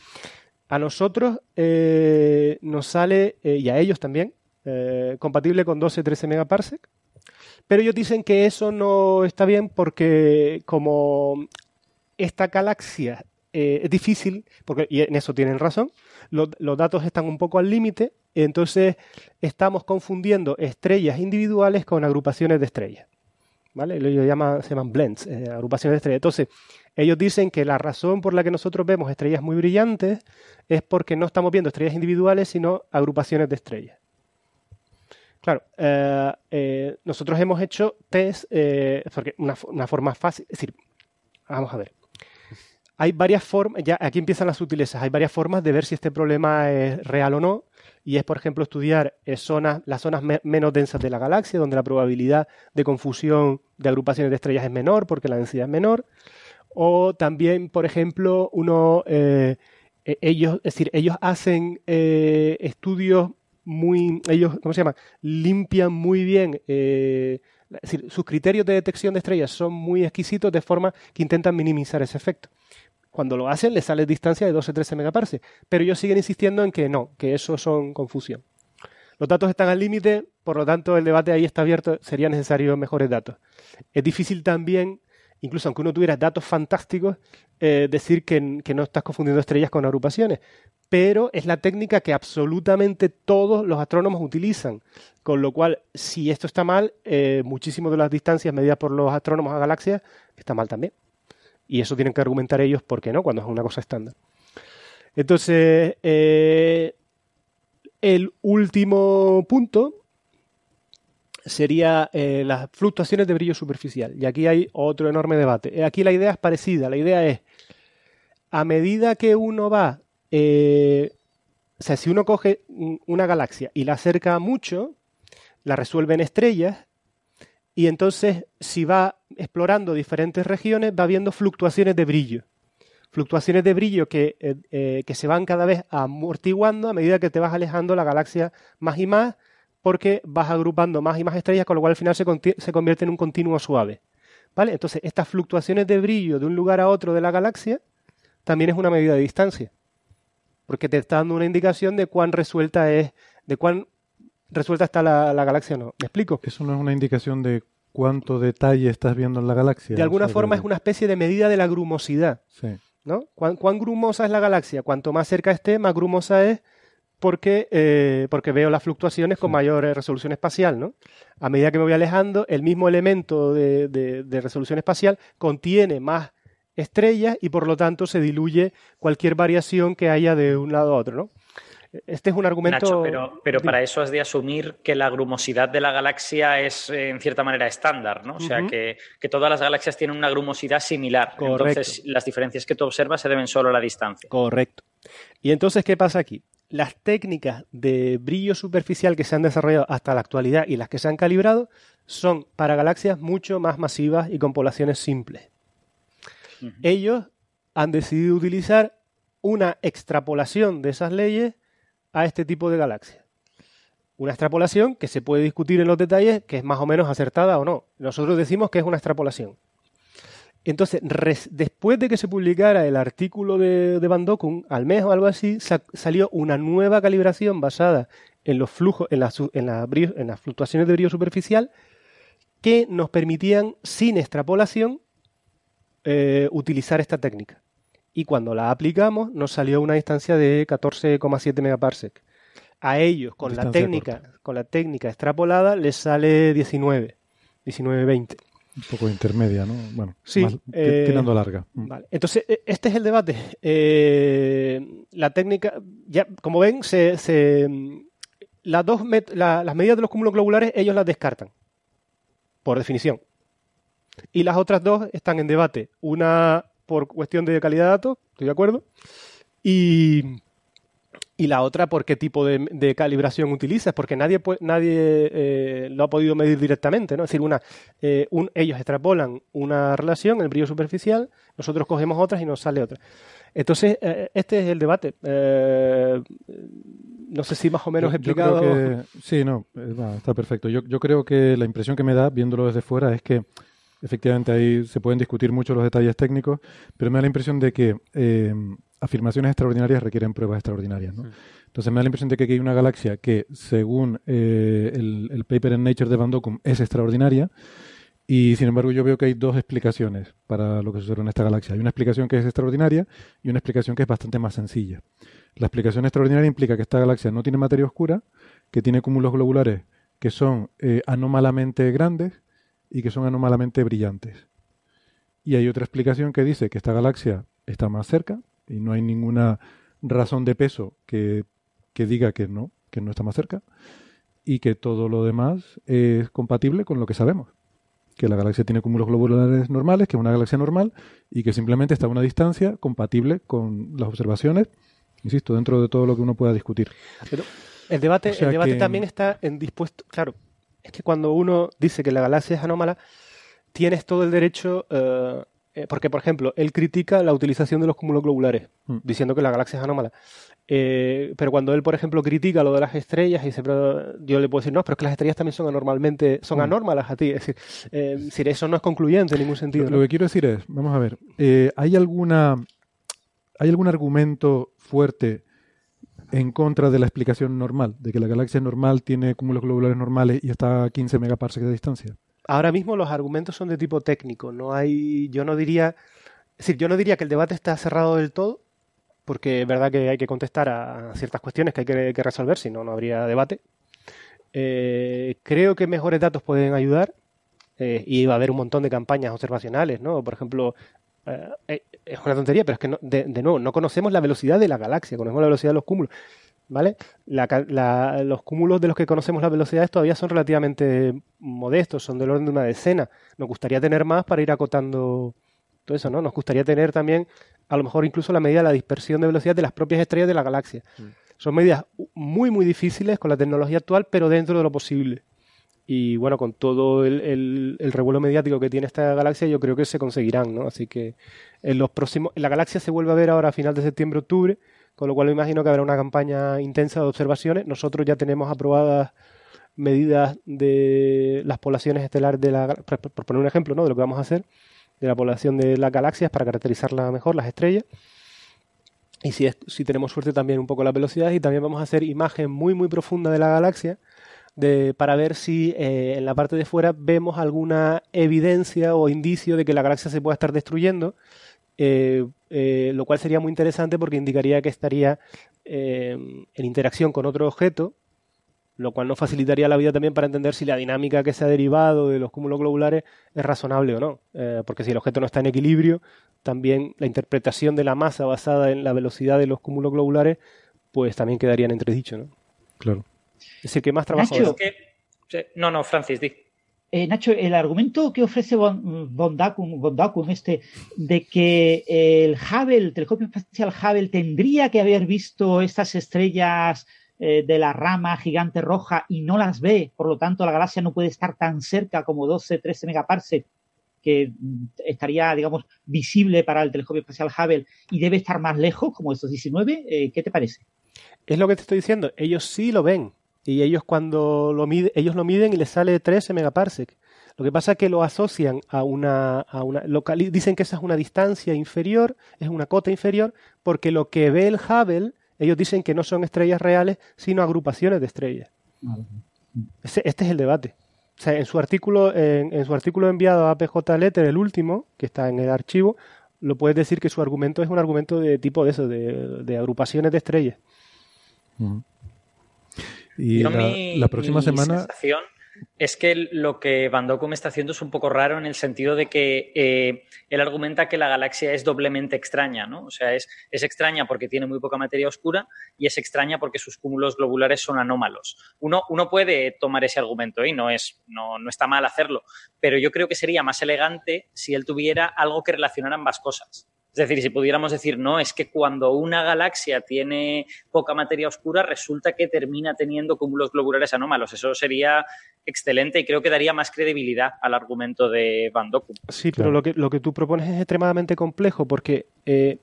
A nosotros eh, nos sale, y a ellos también, compatible con 12-13 megaparsec, pero ellos dicen que eso no está bien porque como esta galaxia es difícil, porque, y en eso tienen razón, los, datos están un poco al límite, entonces estamos confundiendo estrellas individuales con agrupaciones de estrellas. ¿Vale? Ellos llaman, se llaman blends, eh, agrupaciones de estrellas. Entonces, ellos dicen que la razón por la que nosotros vemos estrellas muy brillantes es porque no estamos viendo estrellas individuales, sino agrupaciones de estrellas. Claro, eh, eh, nosotros hemos hecho test, porque una, una, forma fácil, es decir, vamos a ver, hay varias formas, ya aquí empiezan las sutilezas, hay varias formas de ver si este problema es real o no, y es, por ejemplo, estudiar eh, zonas, las zonas menos densas de la galaxia, donde la probabilidad de confusión de agrupaciones de estrellas es menor, porque la densidad es menor, o también, por ejemplo, uno, eh, e-, ellos, es decir, ellos hacen eh, estudios muy, ellos, ¿cómo se llama? Limpian muy bien es decir, sus criterios de detección de estrellas son muy exquisitos de forma que intentan minimizar ese efecto. Cuando lo hacen, les sale distancia de 12-13 megaparse. Pero ellos siguen insistiendo en que no, que eso son confusión. Los datos están al límite, por lo tanto el debate ahí está abierto, serían necesarios mejores datos. Es difícil también, incluso aunque uno tuviera datos fantásticos, eh, decir que, no estás confundiendo estrellas con agrupaciones, pero es la técnica que absolutamente todos los astrónomos utilizan, con lo cual si esto está mal, eh, de las distancias medidas por los astrónomos a galaxias está mal también. Y eso tienen que argumentar ellos por qué no, cuando es una cosa estándar. Entonces, eh, el último punto sería eh, las fluctuaciones de brillo superficial. Y aquí hay otro enorme debate. Eh, aquí la idea es parecida. La idea es, a medida que uno va, o sea, si uno coge una galaxia y la acerca mucho, la resuelve en estrellas, y entonces si va explorando diferentes regiones va viendo fluctuaciones de brillo. Fluctuaciones de brillo que, eh, eh, que se van cada vez amortiguando a medida que te vas alejando la galaxia más y más porque vas agrupando más y más estrellas, con lo cual al final se, se convierte en un continuo suave. ¿Vale? Entonces, estas fluctuaciones de brillo de un lugar a otro de la galaxia también es una medida de distancia. Porque te está dando una indicación de cuán resuelta es, de cuán resuelta está la, galaxia no. ¿Me explico? Eso no es una indicación de cuánto detalle estás viendo en la galaxia. De alguna forma es una especie de medida de la grumosidad. Sí. ¿No? ¿Cuán, grumosa es la galaxia? Cuanto más cerca esté, más grumosa es porque, eh, porque veo las fluctuaciones con mayor resolución espacial. ¿no? A medida que me voy alejando, el mismo elemento de, de resolución espacial contiene más estrellas y por lo tanto se diluye cualquier variación que haya de un lado a otro. ¿no? Este es un argumento. pero, para eso has de asumir que la grumosidad de la galaxia es eh, en cierta manera estándar, ¿no? O sea, que, todas las galaxias tienen una grumosidad similar. Entonces, las diferencias que tú observas se deben solo a la distancia. Correcto. Y entonces, ¿qué pasa aquí? las técnicas de brillo superficial que se han desarrollado hasta la actualidad y las que se han calibrado son para galaxias mucho más masivas y con poblaciones simples. Ellos han decidido utilizar una extrapolación de esas leyes a este tipo de galaxias. Una extrapolación que se puede discutir en los detalles, que es más o menos acertada o no. Nosotros decimos que es una extrapolación. Entonces, después de que se publicara el artículo de, de Van Dokun, al mes o algo así, salió una nueva calibración basada en los flujos, en, en, en las fluctuaciones de brillo superficial, que nos permitían, sin extrapolación, eh, utilizar esta técnica. Y cuando la aplicamos, nos salió una distancia de 14,7 megaparsec. A ellos, con la técnica, con la técnica extrapolada, les sale 19, 19-20. Un poco intermedia, ¿no? Bueno, sí, eh, tirando larga. Mm. Vale. Entonces, e, este es el debate. Eh, la técnica, ya, como ven, se, las dos las medidas de los cúmulos globulares ellos las descartan, por definición. Y las otras dos están en debate. Una por cuestión de calidad de datos, estoy de acuerdo. Y, y la otra por qué tipo de, calibración utilizas, porque nadie, nadie eh, lo ha podido medir directamente, ¿no? Es decir, una, eh, ellos extrapolan una relación, el brillo superficial, nosotros cogemos otras y nos sale otra. Entonces, eh, este es el debate. no sé si más o menos explicado. sí, no, está perfecto. Yo, yo creo que la impresión que me da, viéndolo desde fuera, es que efectivamente ahí se pueden discutir mucho los detalles técnicos, pero me da la impresión de que afirmaciones extraordinarias requieren pruebas extraordinarias. ¿no? Entonces me da la impresión de que aquí hay una galaxia que, según eh, el, paper en Nature de Van Dokkum, es extraordinaria. Y sin embargo, yo veo que hay dos explicaciones para lo que sucede en esta galaxia. Hay una explicación que es extraordinaria y una explicación que es bastante más sencilla. La explicación extraordinaria implica que esta galaxia no tiene materia oscura, que tiene cúmulos globulares que son eh, anómalamente grandes y que son anómalamente brillantes. Y hay otra explicación que dice que esta galaxia está más cerca, y no hay ninguna razón de peso que, diga que no, que no está más cerca y que todo lo demás es compatible con lo que sabemos. Que la galaxia tiene cúmulos globulares normales, que es una galaxia normal y que simplemente está a una distancia compatible con las observaciones, insisto, dentro de todo lo que uno pueda discutir. Pero el debate, el debate también está en dispuesto. Claro, es que cuando uno dice que la galaxia es anómala, tienes todo el derecho eh, eh, porque, por ejemplo, él critica la utilización de los cúmulos globulares, mm. diciendo que la galaxia es anómala. Eh, pero cuando él, por ejemplo, critica lo de las estrellas, y dice, pero yo le puedo decir, no, pero es que las estrellas también son anormalmente, son mm. anórmalas a ti. Es decir, eh, eso no es concluyente en ningún sentido. Lo, que quiero decir es, vamos a ver, ¿hay alguna hay algún argumento fuerte en contra de la explicación normal, de que la galaxia normal tiene cúmulos globulares normales y está a 15 megaparsecs de distancia? ahora mismo los argumentos son de tipo técnico. No hay, yo no diría, decir, yo no diría que el debate está cerrado del todo, porque es verdad que hay que contestar a ciertas cuestiones que hay que, resolver, si no, no habría debate. Eh, creo que mejores datos pueden ayudar eh, y va a haber un montón de campañas observacionales, ¿no? Por ejemplo, eh, es una tontería, pero es que de, de, nuevo no conocemos la velocidad de la galaxia, conocemos la velocidad de los cúmulos. ¿vale? los cúmulos de los que conocemos las velocidades todavía son relativamente modestos, son del orden de una decena. Nos gustaría tener más para ir acotando todo eso, ¿no? Nos gustaría tener también, a lo mejor incluso la medida de la dispersión de velocidad de las propias estrellas de la galaxia. Mm. Son medidas muy, muy difíciles con la tecnología actual, pero dentro de lo posible. Y bueno, con todo el, el, revuelo mediático que tiene esta galaxia, yo creo que se conseguirán, ¿no? Así que en los próximos, la galaxia se vuelve a ver ahora a final de septiembre, octubre, con lo cual me imagino que habrá una campaña intensa de observaciones. Nosotros ya tenemos aprobadas medidas de las poblaciones estelares de la por, poner un ejemplo ¿no? de lo que vamos a hacer de la población de las galaxias para caracterizarla mejor, las estrellas. Y si, si tenemos suerte también un poco las velocidades y también vamos a hacer imagen muy muy profunda de la galaxia de, para ver si eh, en la parte de fuera vemos alguna evidencia o indicio de que la galaxia se pueda estar destruyendo eh, eh, lo cual sería muy interesante porque indicaría que estaría eh, en interacción con otro objeto, lo cual nos facilitaría la vida también para entender si la dinámica que se ha derivado de los cúmulos globulares es razonable o no. porque si el objeto no está en equilibrio, también la interpretación de la masa basada en la velocidad de los cúmulos globulares, pues también quedaría en entredicho, ¿no? Claro. Es decir, que más trabajo... No, no, Francis, di. eh, Nacho, el argumento que ofrece Bondacum, este, de que el Hubble, el telescopio espacial Hubble, tendría que haber visto estas estrellas eh, de la rama gigante roja y no las ve, por lo tanto la galaxia no puede estar tan cerca como 12, 13 megaparsec, que estaría, digamos, visible para el telescopio espacial Hubble y debe estar más lejos, como estos 19. Eh, ¿Qué te parece? Es lo que te estoy diciendo, ellos sí lo ven. Y ellos cuando lo miden, ellos lo miden y les sale 13 megaparsec. Lo que pasa es que lo asocian a una, a una dicen que esa es una distancia inferior, es una cota inferior, porque lo que ve el Hubble, ellos dicen que no son estrellas reales, sino agrupaciones de estrellas. Este, es el debate. O sea, en su artículo, en, su artículo enviado a PJ Letter, el último, que está en el archivo, lo puedes decir que su argumento es un argumento de tipo de eso, de, agrupaciones de estrellas. Y la, próxima semana es que lo que Van Dokum está haciendo es un poco raro en el sentido de que eh, él argumenta que la galaxia es doblemente extraña, ¿no? O sea, es, extraña porque tiene muy poca materia oscura y es extraña porque sus cúmulos globulares son anómalos. Uno, uno puede tomar ese argumento y no, es, no, no está mal hacerlo, pero yo creo que sería más elegante si él tuviera algo que relacionara ambas cosas. Es decir, si pudiéramos decir, no, es que cuando una galaxia tiene poca materia oscura, resulta que termina teniendo cúmulos globulares anómalos. Eso sería excelente y creo que daría más credibilidad al argumento de Van Doku. Sí, pero lo, que, lo que tú propones es extremadamente complejo porque eh,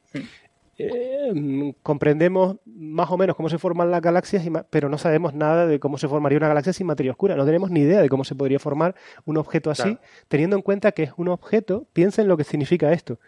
eh, comprendemos más o menos cómo se forman las galaxias, pero no sabemos nada de cómo se formaría una galaxia sin materia oscura. No tenemos ni idea de cómo se podría formar un objeto así, teniendo en cuenta que es un objeto. Piensa en lo que significa esto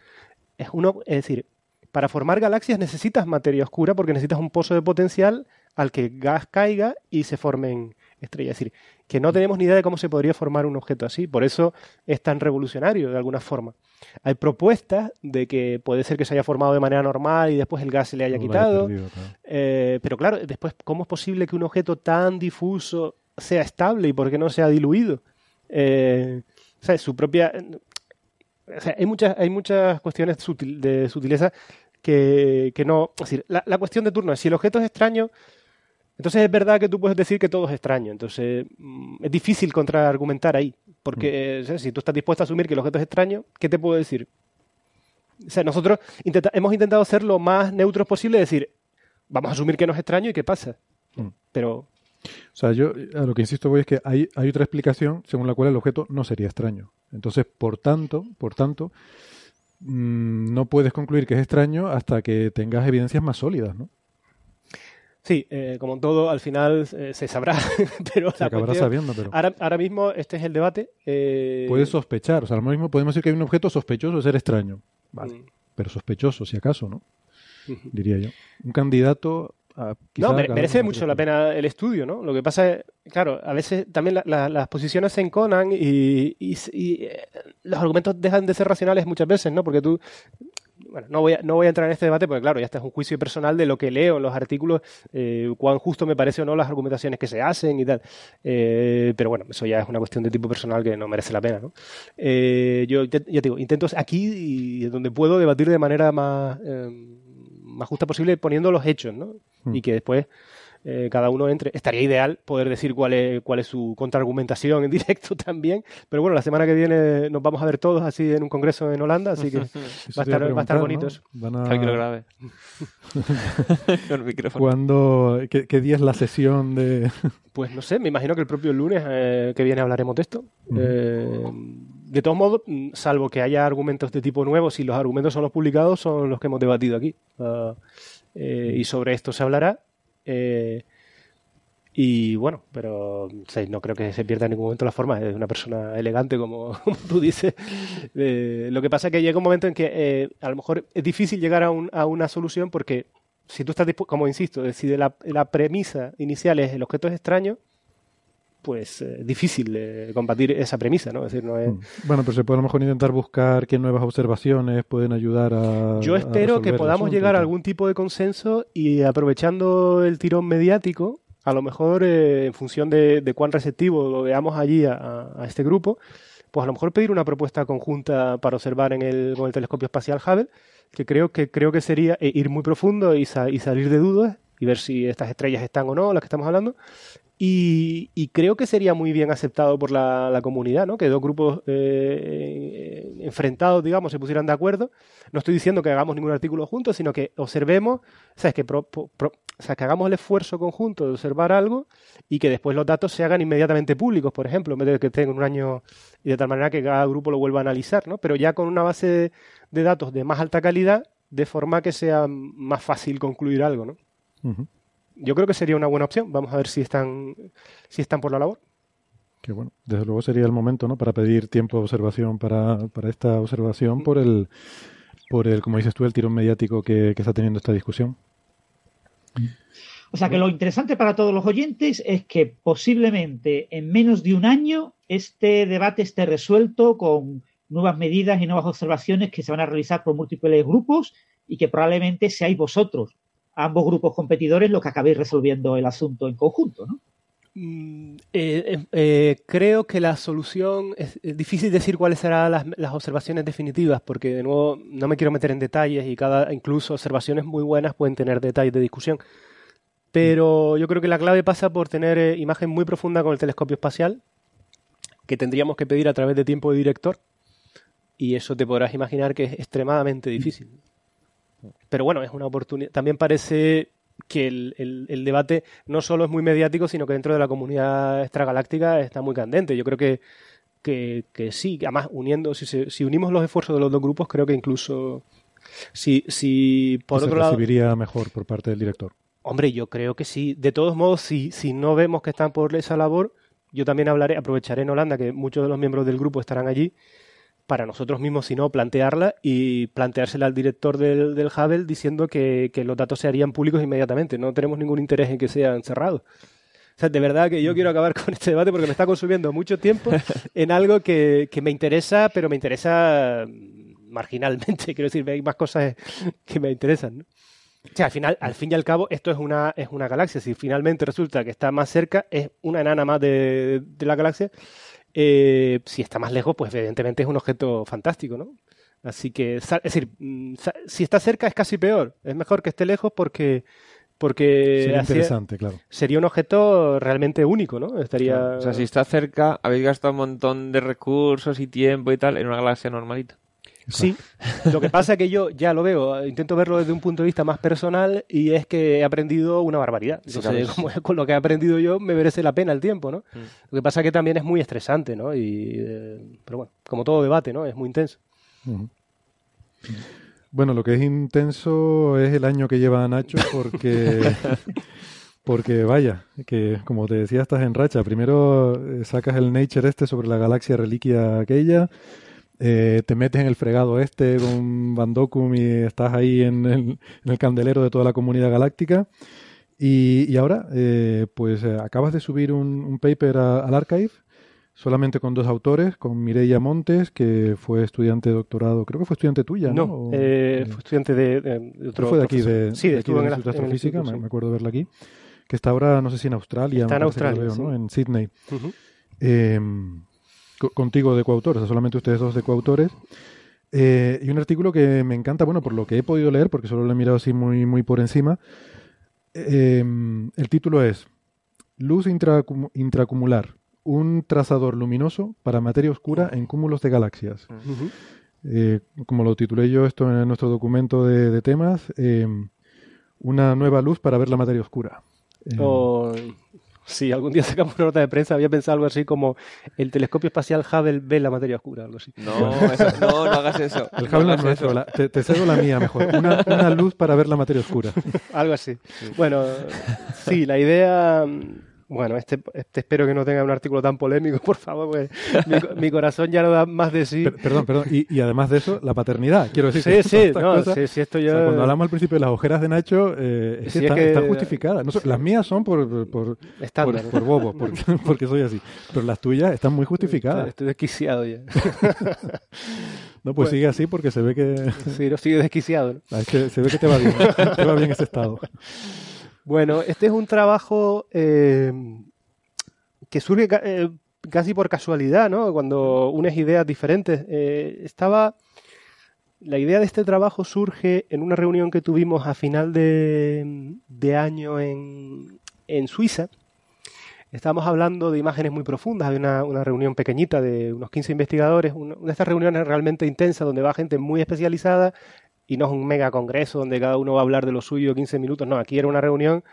es uno, es decir, para formar galaxias necesitas materia oscura porque necesitas un pozo de potencial al que gas caiga y se formen estrellas. Es decir, que no tenemos ni idea de cómo se podría formar un objeto así. Por eso es tan revolucionario de alguna forma. Hay propuestas de que puede ser que se haya formado de manera normal y después el gas se le haya quitado. Eh, pero claro, después, ¿cómo es posible que un objeto tan difuso sea estable y por qué no sea diluido? Eh, o sea, su propia hay muchas, hay muchas cuestiones de sutileza que, no. Es decir, la, cuestión de turno es si el objeto es extraño, entonces es verdad que tú puedes decir que todo es extraño. Entonces mm, es difícil contraargumentar ahí. Porque mm. si tú estás dispuesto a asumir que el objeto es extraño, ¿qué te puedo decir? O sea, nosotros hemos intentado ser lo más neutros posible, decir, vamos a asumir que no es extraño y qué pasa. Mm. Pero o sea, yo a lo que insisto voy es que hay, hay otra explicación según la cual el objeto no sería extraño. Entonces, por tanto, por tanto, mm, no puedes concluir que es extraño hasta que tengas evidencias más sólidas, ¿no? Sí, eh, como todo, al final eh, se sabrá, (laughs) pero se acabará sabiendo. Pero... Ahora, mismo este es el debate. Eh... Puedes sospechar, o sea, ahora mismo podemos decir que hay un objeto sospechoso de ser extraño, vale, mm. pero sospechoso, si acaso, ¿no? Diría yo. Un candidato no, merece mucho la pena el estudio, ¿no? Lo que pasa es, claro, a veces también las posiciones se enconan y, eh, los argumentos dejan de ser racionales muchas veces, ¿no? Porque tú, bueno, no voy, a, no voy a entrar en este debate porque, claro, ya está es un juicio personal de lo que leo en los artículos, eh, cuán justo me parece o no las argumentaciones que se hacen y tal. Eh, pero bueno, eso ya es una cuestión de tipo personal que no merece la pena, ¿no? yo ya, digo, intento aquí y donde puedo debatir de manera más más justa posible poniendo los hechos, ¿no? Hmm. Y que después eh, cada uno entre. Estaría ideal poder decir cuál es, cuál es su contraargumentación en (laughs) directo también, pero bueno, la semana que viene nos vamos a ver todos así en un congreso en Holanda, así que (laughs) va, a estar, va a estar bonito eso. Van a... que lo grabe. (laughs) Con el micrófono. ¿qué, día es la sesión de...? pues no sé, me imagino que el propio lunes eh, que viene hablaremos de esto. Eh, de todos modos, salvo que haya argumentos de tipo nuevo, si los argumentos son los publicados, son los que hemos debatido aquí. Ah, y sobre esto se hablará eh, y bueno, pero no creo que se pierda en ningún momento la forma. Es una persona elegante, (laughs) como, tú dices. Eh, lo que pasa es que llega un momento en que eh, a lo mejor es difícil llegar a, una solución porque si tú estás como insisto, si la, la, premisa inicial es el objeto es extraño, pues es difícil combatir esa premisa, ¿no? Es decir, no es... Mm. Bueno, pero se puede a lo mejor intentar buscar qué nuevas observaciones pueden ayudar a... Yo espero que podamos llegar a algún tipo de consenso y aprovechando el tirón mediático, a lo mejor eh, en función de, cuán receptivo lo veamos allí a, este grupo, pues a lo mejor pedir una propuesta conjunta para observar en el, con el telescopio espacial Hubble, que creo que, creo que sería eh, ir muy profundo y, y salir de dudas y ver si estas estrellas están o no, las que estamos hablando, Y, creo que sería muy bien aceptado por la, comunidad, ¿no? Que dos grupos eh, enfrentados, digamos, se pusieran de acuerdo. No estoy diciendo que hagamos ningún artículo juntos, sino que observemos, ¿sabes? Que, que hagamos el esfuerzo conjunto de observar algo y que después los datos se hagan inmediatamente públicos, por ejemplo, en vez de que estén un año y de tal manera que cada grupo lo vuelva a analizar, ¿no? Pero ya con una base de, datos de más alta calidad, de forma que sea más fácil concluir algo, ¿no? Yo creo que sería una buena opción. Vamos a ver si están, si están por la labor. Que bueno, desde luego sería el momento, ¿no? Para pedir tiempo de observación para, para esta observación por el, por el, como dices tú, el tirón mediático que, está teniendo esta discusión. O sea que lo interesante para todos los oyentes es que posiblemente en menos de un año este debate esté resuelto con nuevas medidas y nuevas observaciones que se van a realizar por múltiples grupos y que probablemente seáis vosotros ambos grupos competidores lo que acabéis resolviendo el asunto en conjunto, ¿no? Mm, eh, eh, eh, creo que la solución es, difícil decir cuáles serán las, observaciones definitivas porque de nuevo no me quiero meter en detalles y cada incluso observaciones muy buenas pueden tener detalles de discusión pero yo creo que la clave pasa por tener imagen muy profunda con el telescopio espacial que tendríamos que pedir a través de tiempo de director y eso te podrás imaginar que es extremadamente difícil pero bueno, es una oportunidad. También parece que el, debate no solo es muy mediático, sino que dentro de la comunidad extragaláctica está muy candente. Yo creo que, que, que sí, además uniendo, si, si unimos los esfuerzos de los dos grupos, creo que incluso si, si por otro lado... recibiría mejor por parte del director. Hombre, yo creo que sí. De todos modos, si, si no vemos que están por esa labor, yo también hablaré, aprovecharé en Holanda que muchos de los miembros del grupo estarán allí para nosotros mismos, sino plantearla y planteársela al director del, del Hubble diciendo que, los datos se harían públicos inmediatamente. No tenemos ningún interés en que sean cerrados. O sea, de verdad que yo quiero acabar (laughs) con este debate porque me está consumiendo mucho tiempo en algo que, me interesa, pero me interesa marginalmente. (laughs) Quiero decir, hay más cosas que me interesan. O sea, al final, al fin y al cabo, esto es una, es una galaxia. Si finalmente resulta que está más cerca, es una enana más de, de la galaxia eh, si está más lejos, pues evidentemente es un objeto fantástico, ¿no? Así que, es decir, mm, si está cerca es casi peor. Es mejor que esté lejos porque porque sería interesante, claro. Sería un objeto realmente único, ¿no? Estaría. O sea, si está cerca, habéis gastado un montón de recursos y tiempo y tal en una galaxia normalita. Sí, lo que pasa es que yo ya lo veo, intento verlo desde un punto de vista más personal y es que he aprendido una barbaridad. con lo que he aprendido yo me merece la pena el tiempo, ¿no? Mm. Lo que pasa es que también es muy estresante, ¿no? Y, eh, pero bueno, como todo debate, ¿no? Es muy intenso. Bueno, lo que es intenso es el año que lleva Nacho porque... (laughs) Porque vaya, que como te decía, estás en racha. Primero eh, sacas el Nature este sobre la galaxia reliquia aquella, eh, te metes en el fregado este con Bandokum y estás ahí en el, candelero de toda la comunidad galáctica. Y, ahora, eh, pues eh, acabas de subir un, paper al archive, solamente con dos autores, con Mireia Montes, que fue estudiante de doctorado, creo que fue estudiante tuya, ¿no? No, fue estudiante de, otro. Fue de aquí, de, sí, de, aquí, de Astrofísica, me, acuerdo verla aquí, que está ahora, no sé si en Australia, está en Australia, ¿no? En Sydney contigo de coautores, solamente ustedes dos de coautores. Eh, y un artículo que me encanta, bueno, por lo que he podido leer, porque solo lo he mirado así muy, muy por encima. Eh, el título es Luz intracumular, un trazador luminoso para materia oscura en cúmulos de galaxias. Eh, como lo titulé yo esto en nuestro documento de, temas, una nueva luz para ver la materia oscura. Oh, si algún día (laughs) sacamos una nota de prensa, había pensado algo así como el telescopio espacial Hubble ve la materia oscura, algo así. No, no, no (laughs) hagas eso. El Hubble no, es te, te, cedo la mía mejor. Una, una, luz para ver la materia oscura. (laughs) algo así. Bueno, sí, la idea bueno, este, este, espero que no tenga un artículo tan polémico, por favor, porque mi, (laughs) corazón ya no da más de sí. perdón, perdón. Y, además de eso, la paternidad. Quiero decir, sí, sí, (laughs) no, sí, sí, esto ya... cuando hablamos al principio de las ojeras de Nacho, eh, es, que están, justificadas. las mías son por, por, por, bobo, (laughs) porque, soy así. Pero las tuyas están muy justificadas. Estoy desquiciado ya. No, pues sigue así porque se ve que... Sí, no sigue desquiciado. Ah, se ve que te va bien, te va bien ese estado. Bueno, este es un trabajo eh, que surge eh, casi por casualidad, ¿no? Cuando unes ideas diferentes. Eh, estaba. La idea de este trabajo surge en una reunión que tuvimos a final de, año en, Suiza, estábamos hablando de imágenes muy profundas. Había una, reunión pequeñita de unos 15 investigadores, una de estas reuniones realmente intensas donde va gente muy especializada y no es un mega congreso donde cada uno va a hablar de lo suyo 15 minutos. No, aquí era una reunión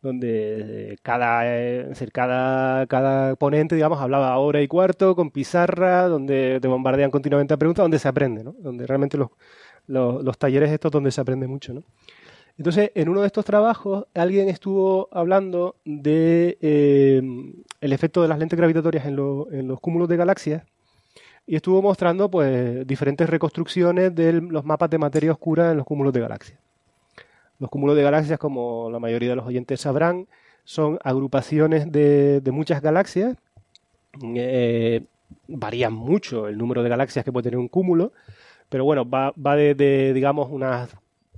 donde eh, cada, eh, cada, cada ponente, digamos, hablaba hora y cuarto con pizarra, donde te bombardean continuamente a preguntas, donde se aprende, ¿no? Donde realmente los, los, talleres estos donde se aprende mucho, ¿no? Entonces, en uno de estos trabajos, alguien estuvo hablando de eh, el efecto de las lentes gravitatorias en, en, los cúmulos de galaxias y estuvo mostrando pues diferentes reconstrucciones de los mapas de materia oscura en los cúmulos de galaxias. Los cúmulos de galaxias, como la mayoría de los oyentes sabrán, son agrupaciones de, muchas galaxias. Eh, varían mucho el número de galaxias que puede tener un cúmulo, pero bueno, va, va de, de, digamos, unas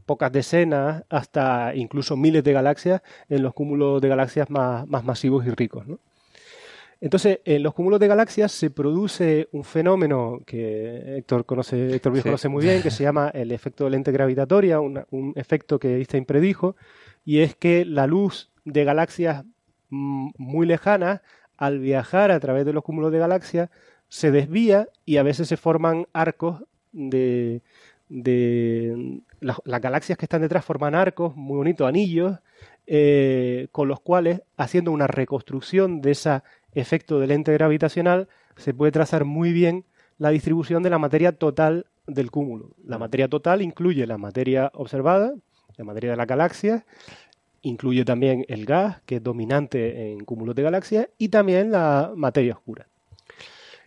pocas decenas hasta incluso miles de galaxias en los cúmulos de galaxias más, masivos y ricos. Entonces, en los cúmulos de galaxias se produce un fenómeno que Héctor conoce, Héctor conoce muy bien, que se llama el efecto de lente gravitatoria, un, efecto que Einstein predijo, y es que la luz de galaxias mm, muy lejanas, al viajar a través de los cúmulos de galaxias, se desvía y a veces se forman arcos de, de las, galaxias que están detrás forman arcos, muy bonitos, anillos, eh, con los cuales, haciendo una reconstrucción de ese efecto de lente gravitacional, se puede trazar muy bien la distribución de la materia total del cúmulo. La materia total incluye la materia observada, la materia de la galaxia, incluye también el gas, que es dominante en cúmulos de galaxias, y también la materia oscura.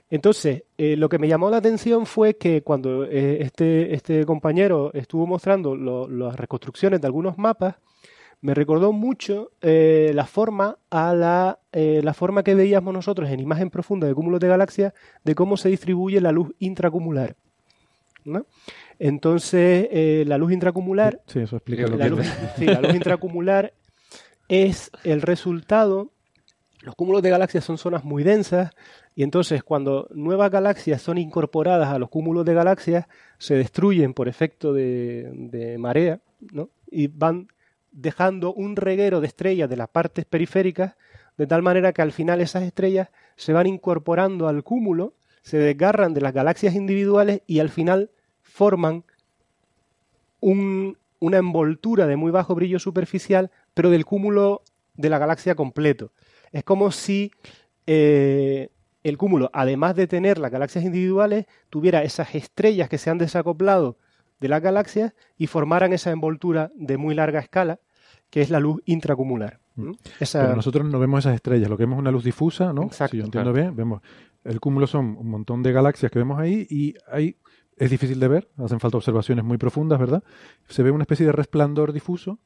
Entonces, eh, lo que me llamó la atención fue que cuando eh, este, este, compañero estuvo mostrando las reconstrucciones de algunos mapas, me recordó mucho eh, la forma a la, la, forma que veíamos nosotros en imagen profunda de cúmulos de galaxias de cómo se distribuye la luz intracumular. Entonces, la luz intracumular. Sí, eso explica lo que (laughs) sí, la luz intracumular es el resultado. Los cúmulos de galaxias son zonas muy densas, y entonces cuando nuevas galaxias son incorporadas a los cúmulos de galaxias, se destruyen por efecto de, marea, ¿no? Y van dejando un reguero de estrellas de las partes periféricas, de tal manera que al final esas estrellas se van incorporando al cúmulo, se desgarran de las galaxias individuales y al final forman una envoltura de muy bajo brillo superficial, pero del cúmulo de la galaxia completo. Es como si eh, el cúmulo, además de tener las galaxias individuales, tuviera esas estrellas que se han desacoplado de las galaxias y formaran esa envoltura de muy larga escala, que es la luz intracumular. Mm. Pero nosotros no vemos esas estrellas, lo que vemos es una luz difusa, ¿no? Exacto, si yo entiendo bien, vemos el cúmulo son un montón de galaxias que vemos ahí y ahí es difícil de ver, hacen falta observaciones muy profundas, ¿verdad? Se ve una especie de resplandor difuso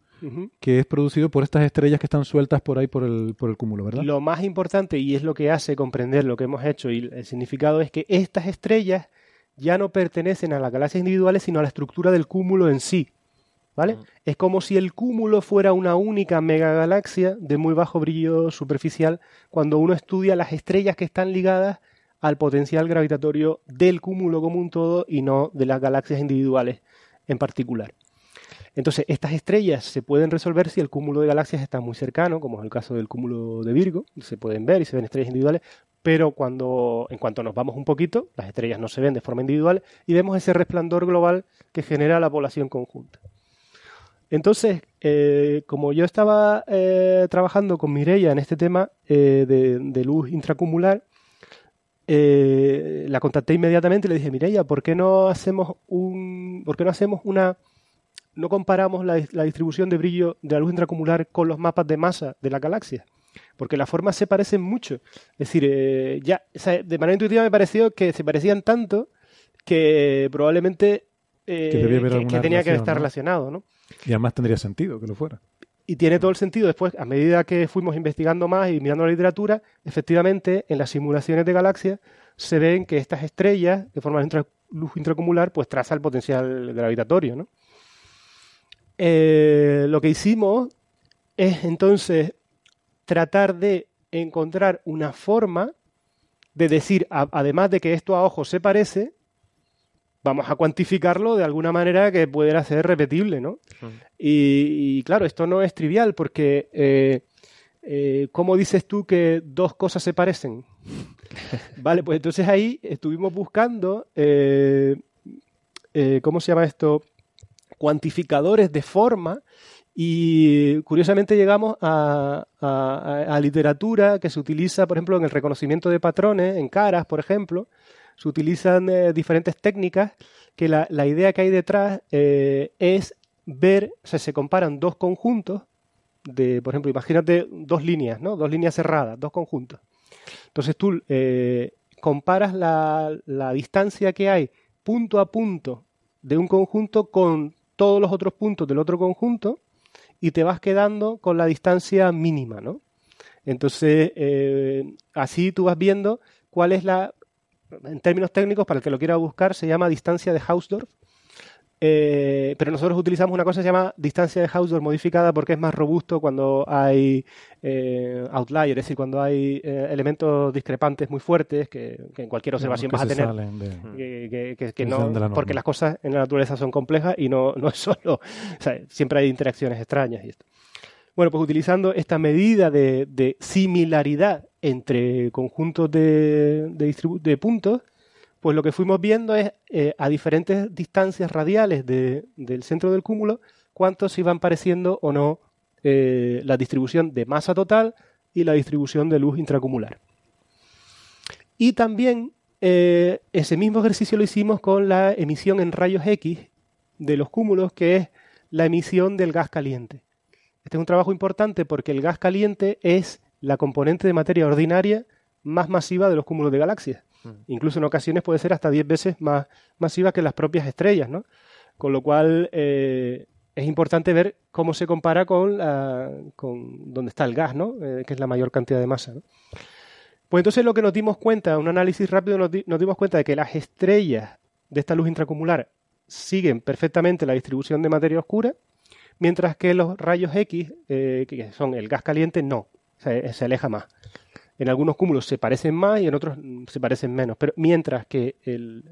que es producido por estas estrellas que están sueltas por ahí por el, por el cúmulo, ¿verdad? Lo más importante, y es lo que hace comprender lo que hemos hecho y el significado, es que estas estrellas ya no pertenecen a las galaxias individuales, sino a la estructura del cúmulo en sí. ¿Vale? Es como si el cúmulo fuera una única megagalaxia de muy bajo brillo superficial cuando uno estudia las estrellas que están ligadas al potencial gravitatorio del cúmulo como un todo y no de las galaxias individuales en particular. Entonces, estas estrellas se pueden resolver si el cúmulo de galaxias está muy cercano, como es el caso del cúmulo de Virgo, se pueden ver y se ven estrellas individuales, pero cuando, en cuanto nos vamos un poquito, las estrellas no se ven de forma individual y vemos ese resplandor global que genera la población conjunta. Entonces, eh, como yo estaba eh, trabajando con Mireia en este tema eh, de, luz intracumular, la contacté inmediatamente y le dije, Mireia, ¿por qué no hacemos un, por qué no hacemos una no comparamos la, distribución de brillo de la luz intracumular con los mapas de masa de la galaxia, porque las formas se parecen mucho. Es decir, eh, ya de manera intuitiva me pareció que se parecían tanto que probablemente eh, que, tenía que estar relacionado, ¿no? Y además tendría sentido que lo fuera. Y tiene todo el sentido después, a medida que fuimos investigando más y mirando la literatura, efectivamente en las simulaciones de galaxias se ven que estas estrellas de forma de luz intracumular pues traza el potencial gravitatorio, ¿no? Eh, lo que hicimos es entonces tratar de encontrar una forma de decir, además de que esto a ojo se parece, vamos a cuantificarlo de alguna manera que pudiera ser repetible, ¿no? y, claro, esto no es trivial porque eh, eh, ¿cómo dices tú que dos cosas se parecen? (laughs) vale, pues entonces ahí estuvimos buscando, eh, eh, ¿cómo se llama esto? Cuantificadores de forma y curiosamente llegamos a, literatura que se utiliza, por ejemplo, en el reconocimiento de patrones, en caras, por ejemplo, se utilizan diferentes técnicas que la, idea que hay detrás es ver, o sea, se comparan dos conjuntos de, por ejemplo, imagínate dos líneas, ¿no? Dos líneas cerradas, dos conjuntos. Entonces tú eh, comparas la, distancia que hay punto a punto de un conjunto con todos los otros puntos del otro conjunto y te vas quedando con la distancia mínima, ¿no? Entonces, eh, así tú vas viendo cuál es la, en términos técnicos, para el que lo quiera buscar, se llama distancia de Hausdorff, eh, pero nosotros utilizamos una cosa que se llama distancia de Hausdorff modificada porque es más robusto cuando hay eh, outliers, es decir, cuando hay eh, elementos discrepantes muy fuertes que, en cualquier observación vas a tener. que, no, porque las cosas en la naturaleza son complejas y no, no es (laughs) solo. O sea, siempre hay interacciones extrañas y esto. Bueno, pues utilizando esta medida de, similaridad entre conjuntos de, de puntos, pues lo que fuimos viendo es eh, a diferentes distancias radiales del centro del cúmulo cuántos iban pareciendo o no eh, la distribución de masa total y la distribución de luz intracumular. Y también eh, ese mismo ejercicio lo hicimos con la emisión en rayos X de los cúmulos, que es la emisión del gas caliente. Este es un trabajo importante porque el gas caliente es la componente de materia ordinaria más masiva de los cúmulos de galaxias. Mm. Incluso en ocasiones puede ser hasta 10 veces más masiva que las propias estrellas, ¿no? Con lo cual eh, es importante ver cómo se compara con, la, con donde está el gas, ¿no? Eh, que es la mayor cantidad de masa. Pues entonces lo que nos dimos cuenta, un análisis rápido, nos, dimos cuenta de que las estrellas de esta luz intracumular siguen perfectamente la distribución de materia oscura, mientras que los rayos X, eh, que son el gas caliente, no, se aleja más en algunos cúmulos se parecen más y en otros mm, se parecen menos. Pero mientras que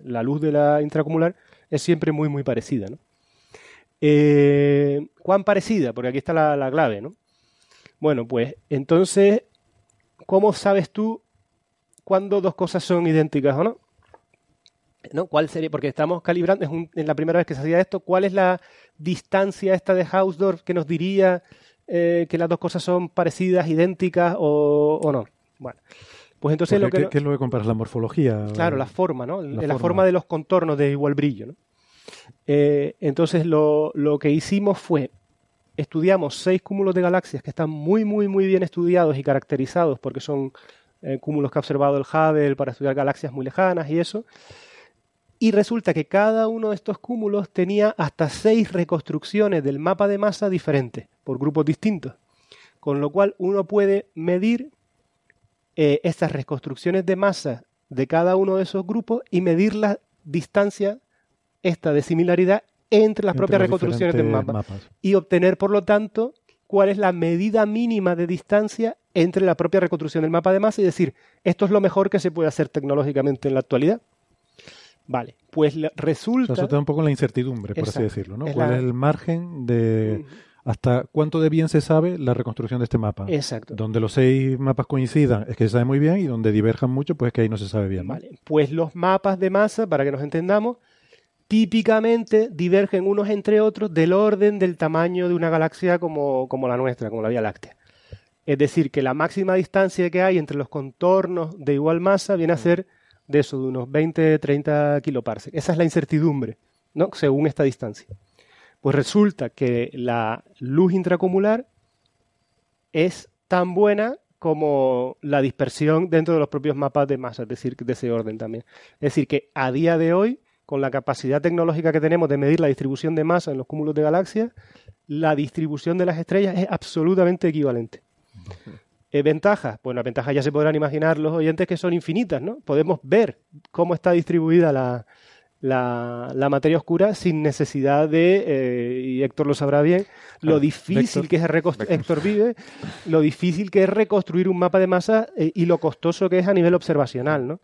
la luz de la intracumular es siempre muy, muy parecida. ¿no? Eh, ¿Cuán parecida? Porque aquí está la, clave, ¿no? Bueno, pues entonces, ¿cómo sabes tú cuándo dos cosas son idénticas o no? ¿No? ¿Cuál sería? Porque estamos calibrando, es, la primera vez que se hacía esto, ¿cuál es la distancia esta de Hausdorff que nos diría eh, que las dos cosas son parecidas, idénticas o no? Bueno, pues entonces lo que... ¿Qué, es lo que comparas? ¿La morfología? Claro, la forma, ¿no? La, forma. de los contornos de igual brillo, ¿no? Eh, entonces lo, que hicimos fue, estudiamos seis cúmulos de galaxias que están muy, muy, muy bien estudiados y caracterizados porque son eh, cúmulos que ha observado el Hubble para estudiar galaxias muy lejanas y eso. Y resulta que cada uno de estos cúmulos tenía hasta seis reconstrucciones del mapa de masa diferentes, por grupos distintos. Con lo cual uno puede medir eh, estas reconstrucciones de masa de cada uno de esos grupos y medir la distancia esta de similaridad entre las propias reconstrucciones del mapa y obtener por lo tanto cuál es la medida mínima de distancia entre la propia reconstrucción del mapa de masa y decir esto es lo mejor que se puede hacer tecnológicamente en la actualidad. Vale, pues resulta... eso te da un poco la incertidumbre, por así decirlo, ¿no? ¿Cuál es el margen de hasta cuánto de bien se sabe la reconstrucción de este mapa. Exacto. Donde los seis mapas coincidan es que se sabe muy bien y donde diverjan mucho pues es que ahí no se sabe bien. Vale, pues los mapas de masa, para que nos entendamos, típicamente divergen unos entre otros del orden del tamaño de una galaxia como, como la nuestra, como la Vía Láctea. Es decir, que la máxima distancia que hay entre los contornos de igual masa viene a mm. ser de eso, de unos 20-30 kiloparsecs. Esa es la incertidumbre, ¿no? Según esta distancia. Pues resulta que la luz intracumular es tan buena como la dispersión dentro de los propios mapas de masa, es decir, de ese orden también. Es decir, que a día de hoy, con la capacidad tecnológica que tenemos de medir la distribución de masa en los cúmulos de galaxias, la distribución de las estrellas es absolutamente equivalente. Eh, ¿Ventajas? Bueno, las ventajas ya se podrán imaginar los oyentes que son infinitas, ¿no? Podemos ver cómo está distribuida la, la, materia oscura sin necesidad de, eh, y Héctor lo sabrá bien, lo difícil que es Héctor vive, lo difícil que es reconstruir un mapa de masa eh, y lo costoso que es a nivel observacional, ¿no?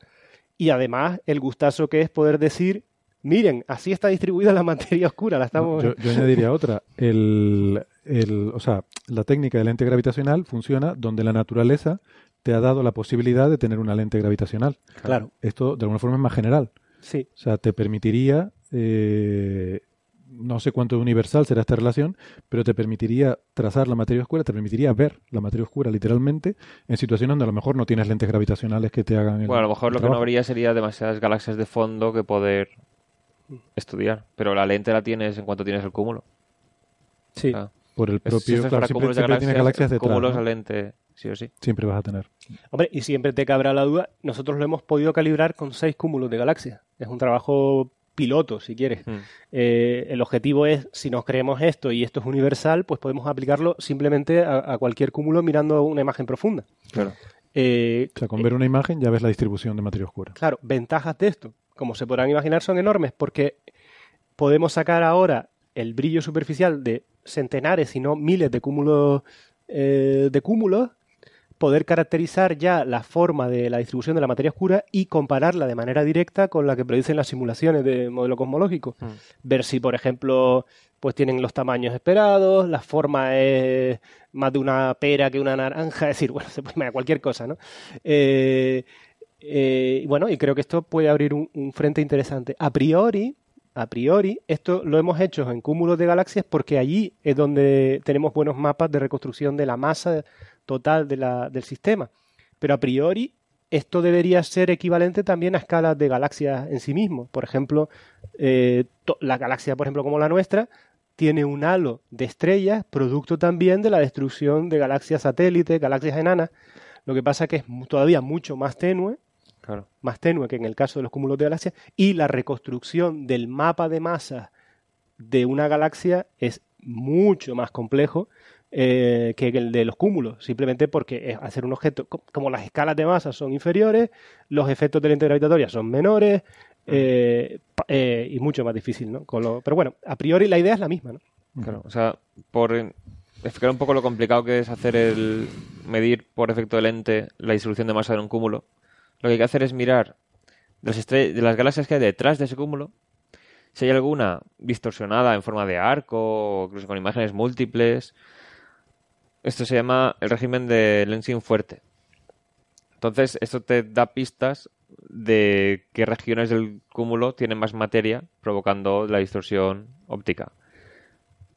Y además el gustazo que es poder decir, miren, así está distribuida la materia oscura, la estamos... Yo, añadiría otra, el, el, o sea, la técnica de lente gravitacional funciona donde la naturaleza te ha dado la posibilidad de tener una lente gravitacional. Claro. Esto de alguna forma es más general. Sí. O sea, te permitiría, eh, no sé cuánto universal será esta relación, pero te permitiría trazar la materia oscura, te permitiría ver la materia oscura literalmente en situaciones donde a lo mejor no tienes lentes gravitacionales que te hagan el Bueno, a lo mejor lo que no habría sería demasiadas galaxias de fondo que poder estudiar, pero la lente la tienes en cuanto tienes el cúmulo. Sí. por el propio... Si claro, siempre, de tienes galaxias detrás. cúmulos ¿no? a lente, sí o sí. Siempre vas a tener. Hombre, y siempre te cabrá la duda, nosotros lo hemos podido calibrar con seis cúmulos de galaxias. Es un trabajo piloto, si quieres. Mm. Eh, el objetivo es, si nos creemos esto y esto es universal, pues podemos aplicarlo simplemente a, a cualquier cúmulo mirando una imagen profunda. Claro. Eh, O sea, con ver una imagen ya ves la distribución de materia oscura. Claro, ventajas de esto, como se podrán imaginar, son enormes porque podemos sacar ahora el brillo superficial de centenares, si no miles de cúmulos, eh, de cúmulos, poder caracterizar ya la forma de la distribución de la materia oscura y compararla de manera directa con la que predicen las simulaciones de modelo cosmológico. Mm. Ver si, por ejemplo, pues tienen los tamaños esperados, la forma es más de una pera que una naranja, es decir, (laughs) bueno, se puede imaginar cualquier cosa, ¿no? Eh, eh, bueno, y creo que esto puede abrir un, un frente interesante. A priori, a priori, esto lo hemos hecho en cúmulos de galaxias porque allí es donde tenemos buenos mapas de reconstrucción de la masa total de la, del sistema. Pero a priori, esto debería ser equivalente también a escalas de galaxias en sí mismo. Por ejemplo, eh, la galaxia, por ejemplo, como la nuestra, tiene un halo de estrellas, producto también de la destrucción de galaxias satélites, galaxias enanas. Lo que pasa es que es todavía mucho más tenue, Claro. más tenue que en el caso de los cúmulos de galaxias, y la reconstrucción del mapa de masa de una galaxia es mucho más complejo eh, que el de los cúmulos, simplemente porque hacer un objeto, co- como las escalas de masa son inferiores, los efectos de lente gravitatoria son menores eh, eh, y mucho más difícil, ¿no? Con lo- pero bueno, a priori la idea es la misma, ¿no? Claro, o sea, por explicar un poco lo complicado que es hacer el medir por efecto de lente la distribución de masa de un cúmulo, lo que hay que hacer es mirar de las, de las galaxias que hay detrás de ese cúmulo, si hay alguna distorsionada en forma de arco o incluso con imágenes múltiples. Esto se llama el régimen de lensing fuerte. Entonces, esto te da pistas de qué regiones del cúmulo tienen más materia, provocando la distorsión óptica.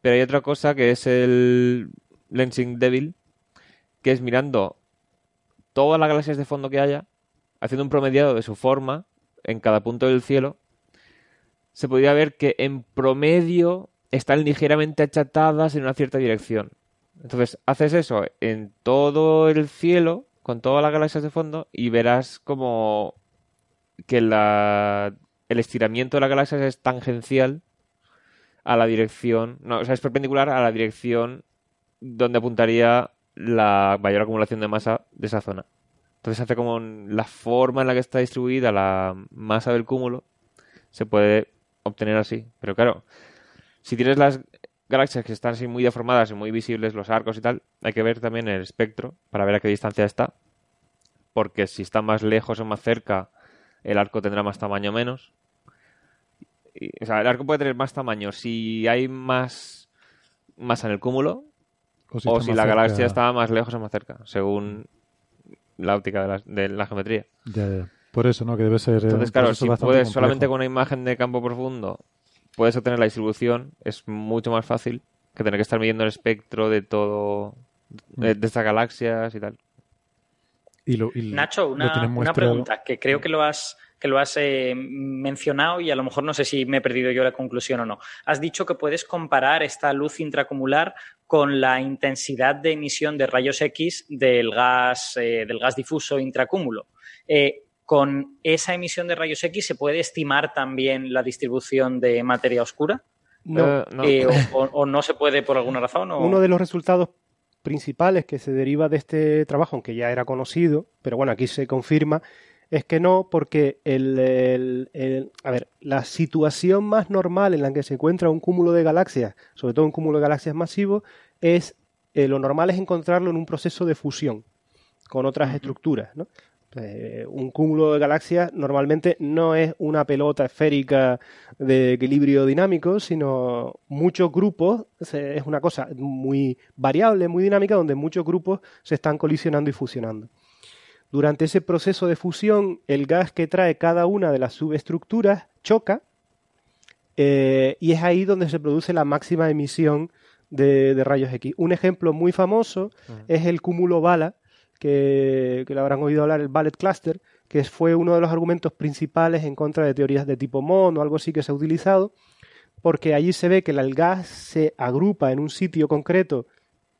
Pero hay otra cosa que es el lensing débil, que es mirando todas las galaxias de fondo que haya, haciendo un promediado de su forma en cada punto del cielo, se podría ver que en promedio están ligeramente achatadas en una cierta dirección. Entonces, haces eso en todo el cielo, con todas las galaxias de fondo, y verás como que la, el estiramiento de las galaxias es tangencial a la dirección, no, o sea, es perpendicular a la dirección donde apuntaría la mayor acumulación de masa de esa zona. Entonces hace como la forma en la que está distribuida la masa del cúmulo se puede obtener así. Pero claro, si tienes las galaxias que están así muy deformadas y muy visibles, los arcos y tal, hay que ver también el espectro para ver a qué distancia está. Porque si está más lejos o más cerca, el arco tendrá más tamaño o menos. Y- o sea, el arco puede tener más tamaño si hay más masa en el cúmulo O si o la cerca- galaxia está más lejos o más cerca, según la óptica de la, de la geometría. Ya, ya. Por eso, ¿no? Que debe ser. Entonces, claro, si puedes complejo. solamente con una imagen de campo profundo puedes obtener la distribución, es mucho más fácil que tener que estar midiendo el espectro de todo, de, de estas galaxias y tal. Y lo- y Nacho, una, una pregunta que creo que lo has, que lo has eh, mencionado y a lo mejor no sé si me he perdido yo la conclusión o no. Has dicho que puedes comparar esta luz intracumular con la intensidad de emisión de rayos X del gas, eh, del gas difuso intracúmulo. Eh, ¿Con esa emisión de rayos X se puede estimar también la distribución de materia oscura? No. Eh, no. Eh, o, o- o no se puede por alguna razón? O... Uno de los resultados principales que se deriva de este trabajo, aunque ya era conocido, pero bueno, aquí se confirma, es que no, porque el, el- el- a ver, la situación más normal en la que se encuentra un cúmulo de galaxias, sobre todo un cúmulo de galaxias masivo, es eh, lo normal es encontrarlo en un proceso de fusión con otras estructuras, ¿no? Eh, un cúmulo de galaxias normalmente no es una pelota esférica de equilibrio dinámico, sino muchos grupos, es una cosa muy variable, muy dinámica, donde muchos grupos se están colisionando y fusionando. Durante ese proceso de fusión, el gas que trae cada una de las subestructuras choca eh, y es ahí donde se produce la máxima emisión de, rayos X. Un ejemplo muy famoso es el cúmulo bala, que, lo habrán oído hablar, el Ballet Cluster, que fue uno de los argumentos principales en contra de teorías de tipo MON o algo así que se ha utilizado, porque allí se ve que el gas se agrupa en un sitio concreto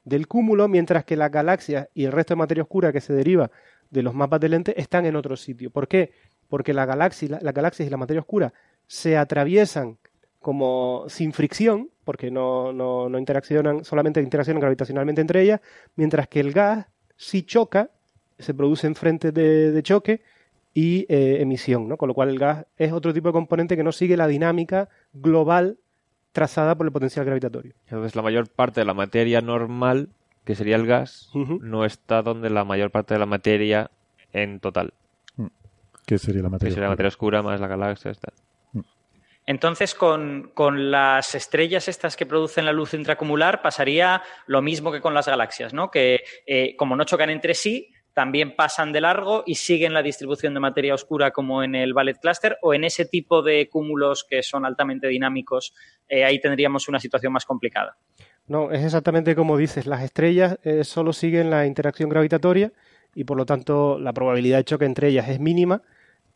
del cúmulo, mientras que las galaxias y el resto de materia oscura que se deriva de los mapas de lente están en otro sitio. ¿Por qué? Porque la galaxia, las galaxias y la materia oscura se atraviesan como sin fricción, porque no, no, no interaccionan, solamente interaccionan gravitacionalmente entre ellas, mientras que el gas si choca, se produce en frente de, choque y eh, emisión, ¿no? Con lo cual el gas es otro tipo de componente que no sigue la dinámica global trazada por el potencial gravitatorio. Entonces la mayor parte de la materia normal, que sería el gas, no está donde la mayor parte de la materia en total. Mm. ¿Qué sería la materia? Que sería la materia oscura más la galaxia. Está. Entonces, con, las estrellas estas que producen la luz intracumular pasaría lo mismo que con las galaxias, ¿no? Que eh, como no chocan entre sí, también pasan de largo y siguen la distribución de materia oscura como en el Ballet Cluster o en ese tipo de cúmulos que son altamente dinámicos, eh, ahí tendríamos una situación más complicada. No, es exactamente como dices, las estrellas eh, solo siguen la interacción gravitatoria y por lo tanto la probabilidad de choque entre ellas es mínima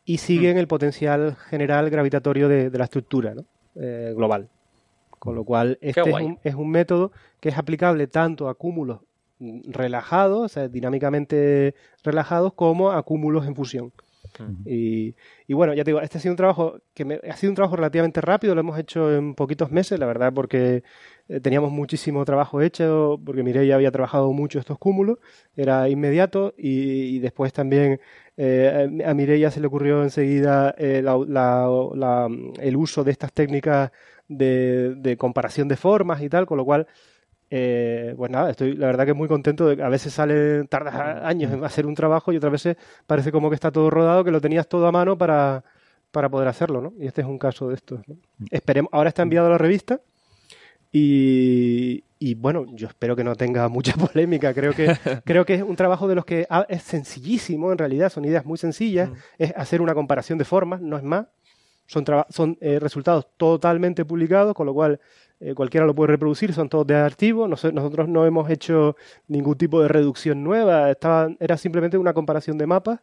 y siguen mm. el potencial general gravitatorio de, la estructura eh, global. Con lo cual, este es un, método que es aplicable tanto a cúmulos relajados, o sea, dinámicamente relajados, como a cúmulos en fusión. Y, bueno, ya te digo, este ha sido un trabajo que ha sido un trabajo relativamente rápido, lo hemos hecho en poquitos meses, la verdad, porque eh, teníamos muchísimo trabajo hecho, porque Mireia había trabajado mucho estos cúmulos, era inmediato y después también eh, a Mireia se le ocurrió enseguida eh, el uso de estas técnicas de, comparación de formas y tal, con lo cual, eh, pues nada, estoy la verdad que muy contento. De, a veces sale, tardas años en hacer un trabajo y otras veces parece como que está todo rodado, que lo tenías todo a mano para, para poder hacerlo, ¿no? Y este es un caso de esto. Esperemos, ahora está enviado a la revista y, y bueno, yo espero que no tenga (laughs) mucha polémica. Creo que, (laughs) creo que es un trabajo de los que es sencillísimo, en realidad, son ideas muy sencillas. Mm. Es hacer una comparación de formas, no es más. Son, son eh, resultados totalmente publicados, con lo cual eh, cualquiera lo puede reproducir, son todos de archivo. nosotros no hemos hecho ningún tipo de reducción nueva, estaba, era simplemente una comparación de mapas.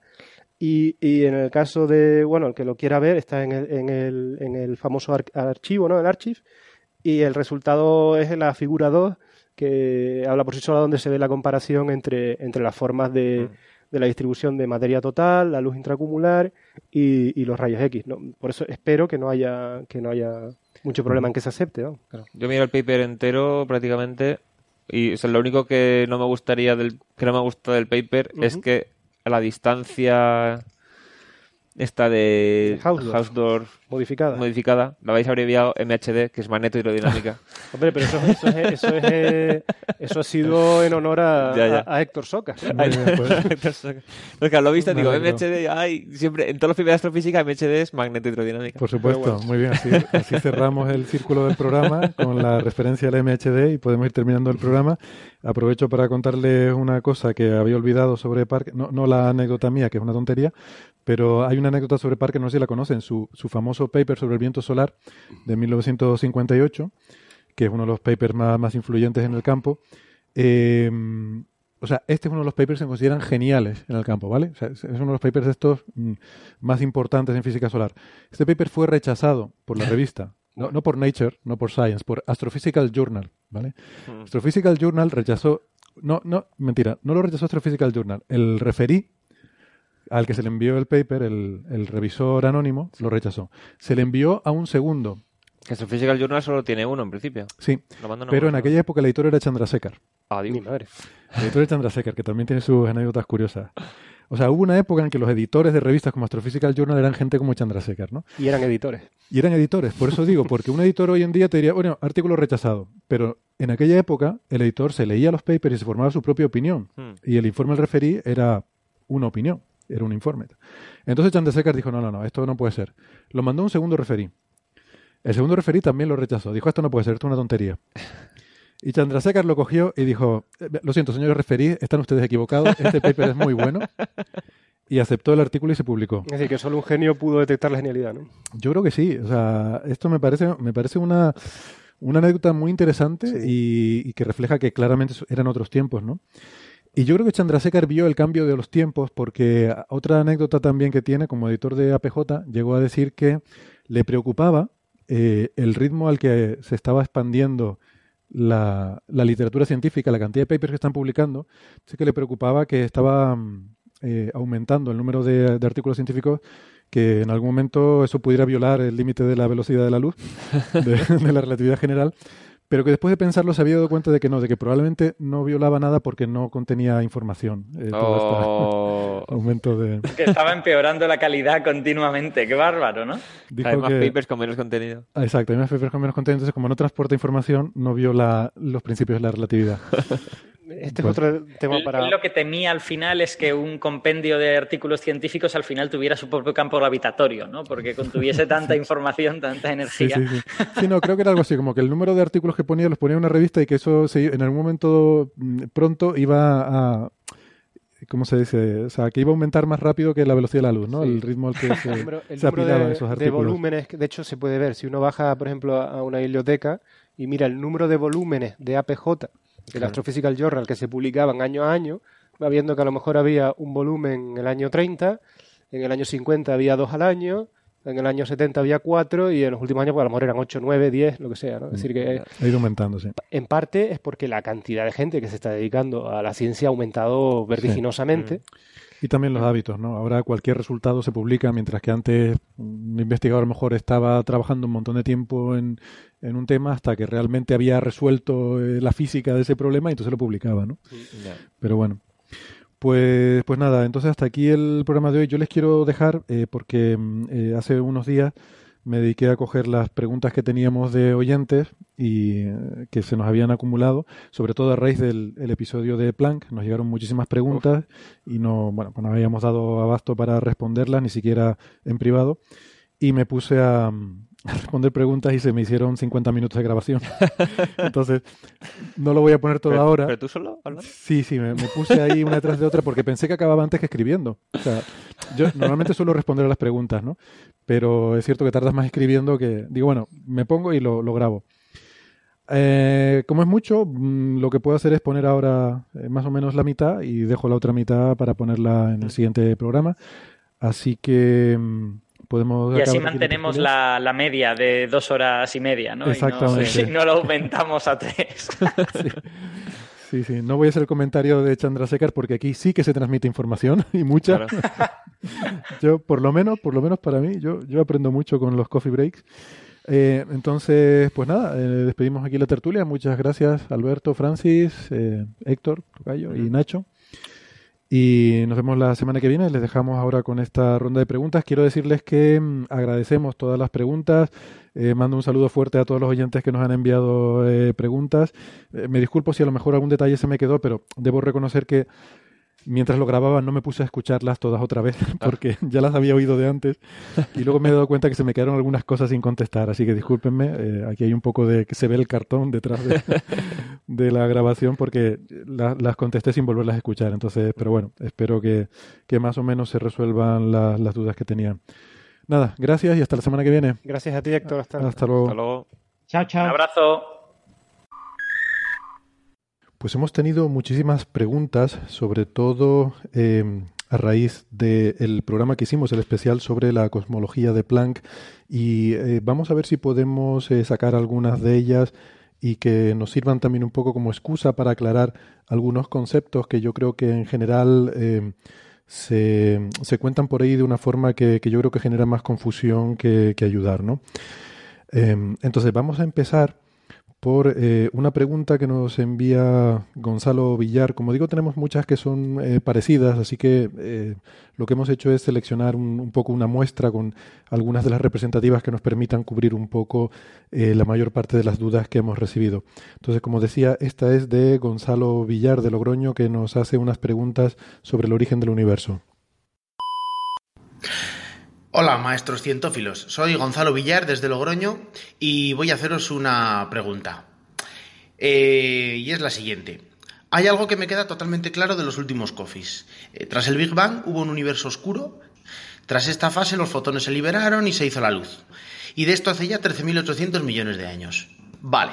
Y, y, en el caso de, bueno, el que lo quiera ver, está en el, en el, en el famoso archivo, ¿no? El archive y el resultado es la figura 2 que habla por sí sola donde se ve la comparación entre, entre las formas de, mm. de la distribución de materia total, la luz intracumular y, y los rayos X. Por eso espero que no haya, que no haya mucho problema en que se acepte. Yo miro el paper entero prácticamente y lo único que no me gustaría del, que no me gusta del paper es que la distancia esta de Hausdorff, modificada. modificada, la habéis abreviado MHD, que es magneto hidrodinámica. (laughs) Hombre, pero eso, eso, es, eso, es, eso, ha sido en honor a, a, Héctor Soca. (laughs) pues. lo viste, digo, MHD, ay, siempre, en todos los primeros de astrofísica, MHD es magneto hidrodinámica. Por supuesto, muy bien, así, así (laughs) cerramos el círculo del programa con la referencia al MHD y podemos ir terminando el programa. Aprovecho para contarles una cosa que había olvidado sobre Parker, no, no la anécdota mía, que es una tontería, pero hay una anécdota sobre Parker, no sé si la conocen, su, su famoso paper sobre el viento solar de 1958, que es uno de los papers más, más influyentes en el campo. Eh, o sea, este es uno de los papers que se consideran geniales en el campo, ¿vale? O sea, es uno de los papers de estos mm, más importantes en física solar. Este paper fue rechazado por la (laughs) revista, no, no por Nature, no por Science, por Astrophysical Journal, ¿vale? Hmm. Astrophysical Journal rechazó, no, no, mentira, no lo rechazó Astrophysical Journal, el referí al que se le envió el paper, el, revisor anónimo, lo rechazó. Se le envió a un segundo. Que Physical Journal solo tiene uno en principio. Sí, pero en aquella época el editor era Chandrasekhar. Ah, digo. madre. El editor era Chandrasekhar, que también tiene sus anécdotas curiosas. O sea, hubo una época en que los editores de revistas como Astrophysical Journal eran gente como Chandrasekhar, ¿no? Y eran editores. Y eran editores, por eso digo, porque un editor hoy en día te diría, bueno, artículo rechazado, pero en aquella época el editor se leía los papers y se formaba su propia opinión. Hmm. Y el informe del referí era una opinión. Era un informe. Entonces Chandrasekhar dijo, no, no, no, esto no puede ser. Lo mandó un segundo referí. El segundo referí también lo rechazó. Dijo, esto no puede ser, esto es una tontería. Y Chandrasekhar lo cogió y dijo, eh, lo siento, señores referí, están ustedes equivocados, este paper es muy bueno. Y aceptó el artículo y se publicó. Es decir, que solo un genio pudo detectar la genialidad, ¿no? Yo creo que sí. O sea, esto me parece, me parece una, una anécdota muy interesante y, que refleja que claramente eran otros tiempos, ¿no? Y yo creo que Chandrasekhar vio el cambio de los tiempos porque otra anécdota también que tiene como editor de APJ llegó a decir que le preocupaba eh, el ritmo al que se estaba expandiendo la, literatura científica, la cantidad de papers que están publicando, sé que le preocupaba que estaba mm, eh, aumentando el número de, artículos científicos que en algún momento eso pudiera violar el límite de la velocidad de la luz, de, (laughs) la relatividad general, pero que después de pensarlo se había dado cuenta de que no, de que probablemente no violaba nada porque no contenía información. Eh, oh. (laughs) aumento de... Que estaba empeorando la calidad continuamente, qué bárbaro, ¿no? hay más papers con menos contenido. Exacto, hay más papers con menos contenido, entonces como no transporta información, no viola los principios de la relatividad. (laughs) Este es otro tema para. Lo que temía al final es que un compendio de artículos científicos al final tuviera su propio campo gravitatorio, ¿no? Porque contuviese (laughs) tanta información, tanta energía. Sí, sí, no, creo que era algo así, como que el número de artículos que ponía los ponía en una revista y que eso en algún momento mm, pronto iba a. ¿Cómo se dice? O sea, que iba a aumentar más rápido que la velocidad de la luz, ¿no? El ritmo al que (laughs) se, el número, esos artículos. De volúmenes, de hecho, se puede ver. Si uno baja, por ejemplo, a una biblioteca y mira el número de volúmenes de APJ el Astrophysical Journal que se publicaban año a año, va viendo que a lo mejor había un volumen en el año 30, en el año 50 había dos al año, en el año 70 había cuatro y en los últimos años pues, a lo mejor eran 8, 9, 10, lo que sea. ¿no? Es decir, que ha ido aumentando, sí. En parte es porque la cantidad de gente que se está dedicando a la ciencia ha aumentado vertiginosamente. Y también los hábitos, ¿no? Ahora cualquier resultado se publica, mientras que antes un investigador a lo mejor estaba trabajando un montón de tiempo en, en un tema hasta que realmente había resuelto eh, la física de ese problema y entonces lo publicaba, ¿no? Pero bueno. Pues, pues nada, entonces hasta aquí el programa de hoy. Yo les quiero dejar, eh, porque mm, eh, hace unos días me dediqué a coger las preguntas que teníamos de oyentes y eh, que se nos habían acumulado, sobre todo a raíz del episodio de Planck. Nos llegaron muchísimas preguntas y no, bueno, pues no habíamos dado abasto para responderlas, ni siquiera en privado. Y me puse a, responder preguntas y se me hicieron 50 minutos de grabación. (laughs) Entonces, no lo voy a poner todo ahora. ¿Pero tú solo hablas? Sí, sí, me, puse ahí una detrás de otra porque pensé que acababa antes que escribiendo. O sea, yo normalmente suelo responder a las preguntas, ¿no? Pero es cierto que tardas más escribiendo que... Digo, bueno, me pongo y lo, grabo. Eh, como es mucho, mm, lo que puedo hacer es poner ahora eh, más o menos la mitad y dejo la otra mitad para ponerla en el siguiente programa. Así que y así mantenemos la, la, media de dos horas y media, ¿no? Exactamente. Y no, lo aumentamos a tres. (laughs) sí. sí. no voy a hacer el comentario de Chandrasekhar porque aquí sí que se transmite información (laughs) y mucha. (laughs) yo, por lo menos, por lo menos para mí, yo, yo aprendo mucho con los coffee breaks. Eh, entonces, pues nada, eh, despedimos aquí la tertulia. Muchas gracias, Alberto, Francis, eh, Héctor, Tocayo y Nacho. Y nos vemos la semana que viene. Les dejamos ahora con esta ronda de preguntas. Quiero decirles que mm, agradecemos todas las preguntas. Eh, mando un saludo fuerte a todos los oyentes que nos han enviado eh, preguntas. Eh, me disculpo si a lo mejor algún detalle se me quedó, pero debo reconocer que mientras lo grababa no me puse a escucharlas todas otra vez ah. (laughs) porque ya las había oído de antes y luego me he dado cuenta que se me quedaron algunas cosas sin contestar, así que discúlpenme, eh, aquí hay un poco de que se ve el cartón detrás de, (laughs) la grabación porque las contesté sin volverlas a escuchar, entonces, pero bueno, espero que, más o menos se resuelvan las dudas que tenían. Nada, gracias y hasta la semana que viene. Gracias a ti, Héctor. Hasta, luego. Hasta luego. Chao, chao. Un abrazo. Pues hemos tenido muchísimas preguntas, sobre todo em, a raíz del programa que hicimos, el especial sobre la cosmología de Planck, y eh, vamos a ver si podemos eh, sacar algunas de ellas y que nos sirvan también un poco como excusa para aclarar algunos conceptos que yo creo que en general em, se, cuentan por ahí de una forma que, que yo creo que genera más confusión que, que ayudar. ¿no? Em, entonces vamos a empezar por eh, una pregunta que nos envía Gonzalo Villar. Como digo, tenemos muchas que son eh, parecidas, así que eh, lo que hemos hecho es seleccionar un, poco una muestra con algunas de las representativas que nos permitan cubrir un poco la mayor parte de las dudas que hemos recibido. Entonces, como decía, esta es de Gonzalo Villar de Logroño, que nos hace unas preguntas sobre el origen del universo. Hola, maestros cientófilos. Soy Gonzalo Villar desde Logroño y voy a haceros una pregunta. Eh, y es la siguiente. Hay algo que me queda totalmente claro de los últimos coffees. Eh, tras el Big Bang hubo un universo oscuro. Tras esta fase los fotones se liberaron y se hizo la luz. Y de esto hace ya 13.800 millones de años. Vale.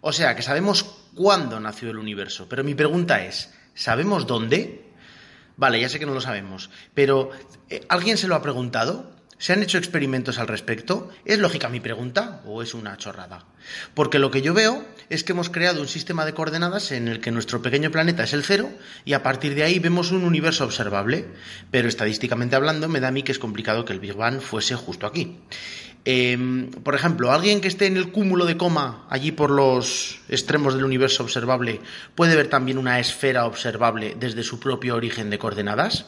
O sea que sabemos cuándo nació el universo. Pero mi pregunta es, ¿sabemos dónde? Vale, ya sé que no lo sabemos, pero eh, ¿alguien se lo ha preguntado? ¿Se han hecho experimentos al respecto? ¿Es lógica mi pregunta o es una chorrada? Porque lo que yo veo es que hemos creado un sistema de coordenadas en el que nuestro pequeño planeta es el cero y a partir de ahí vemos un universo observable, pero estadísticamente hablando me da a mí que es complicado que el Big Bang fuese justo aquí. Em, por ejemplo, alguien que esté en el cúmulo de coma, allí por los extremos del universo observable, puede ver también una esfera observable desde su propio origen de coordenadas.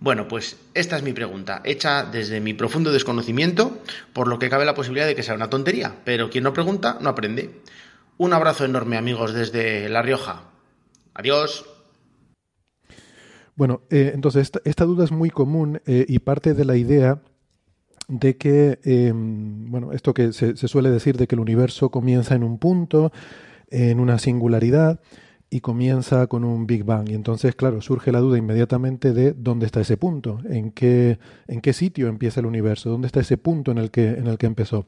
Bueno, pues esta es mi pregunta, hecha desde mi profundo desconocimiento, por lo que cabe la posibilidad de que sea una tontería, pero quien no pregunta no aprende. Un abrazo enorme amigos desde La Rioja. Adiós. Bueno, eh, entonces esta, duda es muy común eh, y parte de la idea de que, em, bueno, esto que se, suele decir de que el universo comienza en un punto, en una singularidad, y comienza con un Big Bang. Y entonces, claro, surge la duda inmediatamente de dónde está ese punto, en qué, en qué sitio empieza el universo, dónde está ese punto en el que, en el que empezó.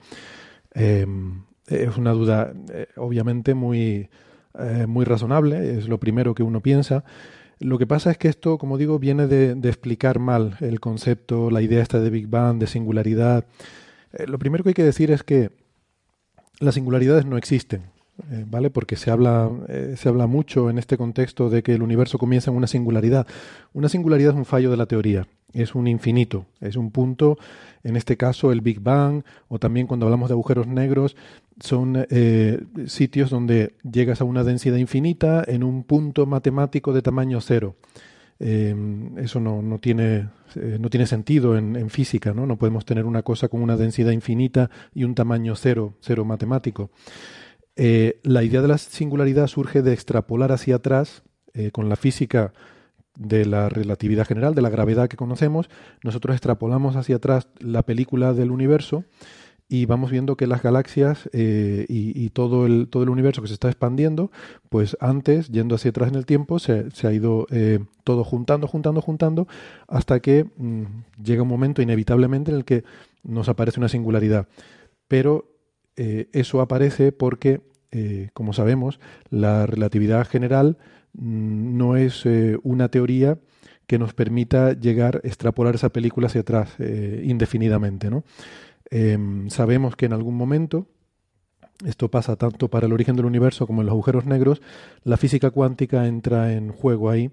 Em, es una duda, eh, obviamente, muy, eh, muy razonable, es lo primero que uno piensa. Lo que pasa es que esto, como digo, viene de, explicar mal el concepto, la idea esta de Big Bang, de singularidad. Eh, lo primero que hay que decir es que las singularidades no existen, eh, ¿vale? Porque se habla, eh, se habla mucho en este contexto de que el universo comienza en una singularidad. Una singularidad es un fallo de la teoría, es un infinito, es un punto, en este caso el Big Bang, o también cuando hablamos de agujeros negros, son eh, sitios donde llegas a una densidad infinita en un punto matemático de tamaño cero. Em, eso no, no, tiene, no tiene sentido en, en, física, ¿no? No podemos tener una cosa con una densidad infinita y un tamaño cero, cero matemático. Eh, la idea de la singularidad surge de extrapolar hacia atrás con la física de la relatividad general, de la gravedad que conocemos. Nosotros extrapolamos hacia atrás la película del universo y vamos viendo que las galaxias eh, y, todo, el, todo el universo que se está expandiendo, pues antes, yendo hacia atrás en el tiempo, se, ha ido eh, todo juntando, juntando, juntando, hasta que mm, llega un momento inevitablemente en el que nos aparece una singularidad. Pero eh, eso aparece porque, como sabemos, la relatividad general mm, no es una teoría que nos permita llegar, extrapolar esa película hacia atrás indefinidamente, ¿no? Em, sabemos que en algún momento, esto pasa tanto para el origen del universo como en los agujeros negros, la física cuántica entra en juego ahí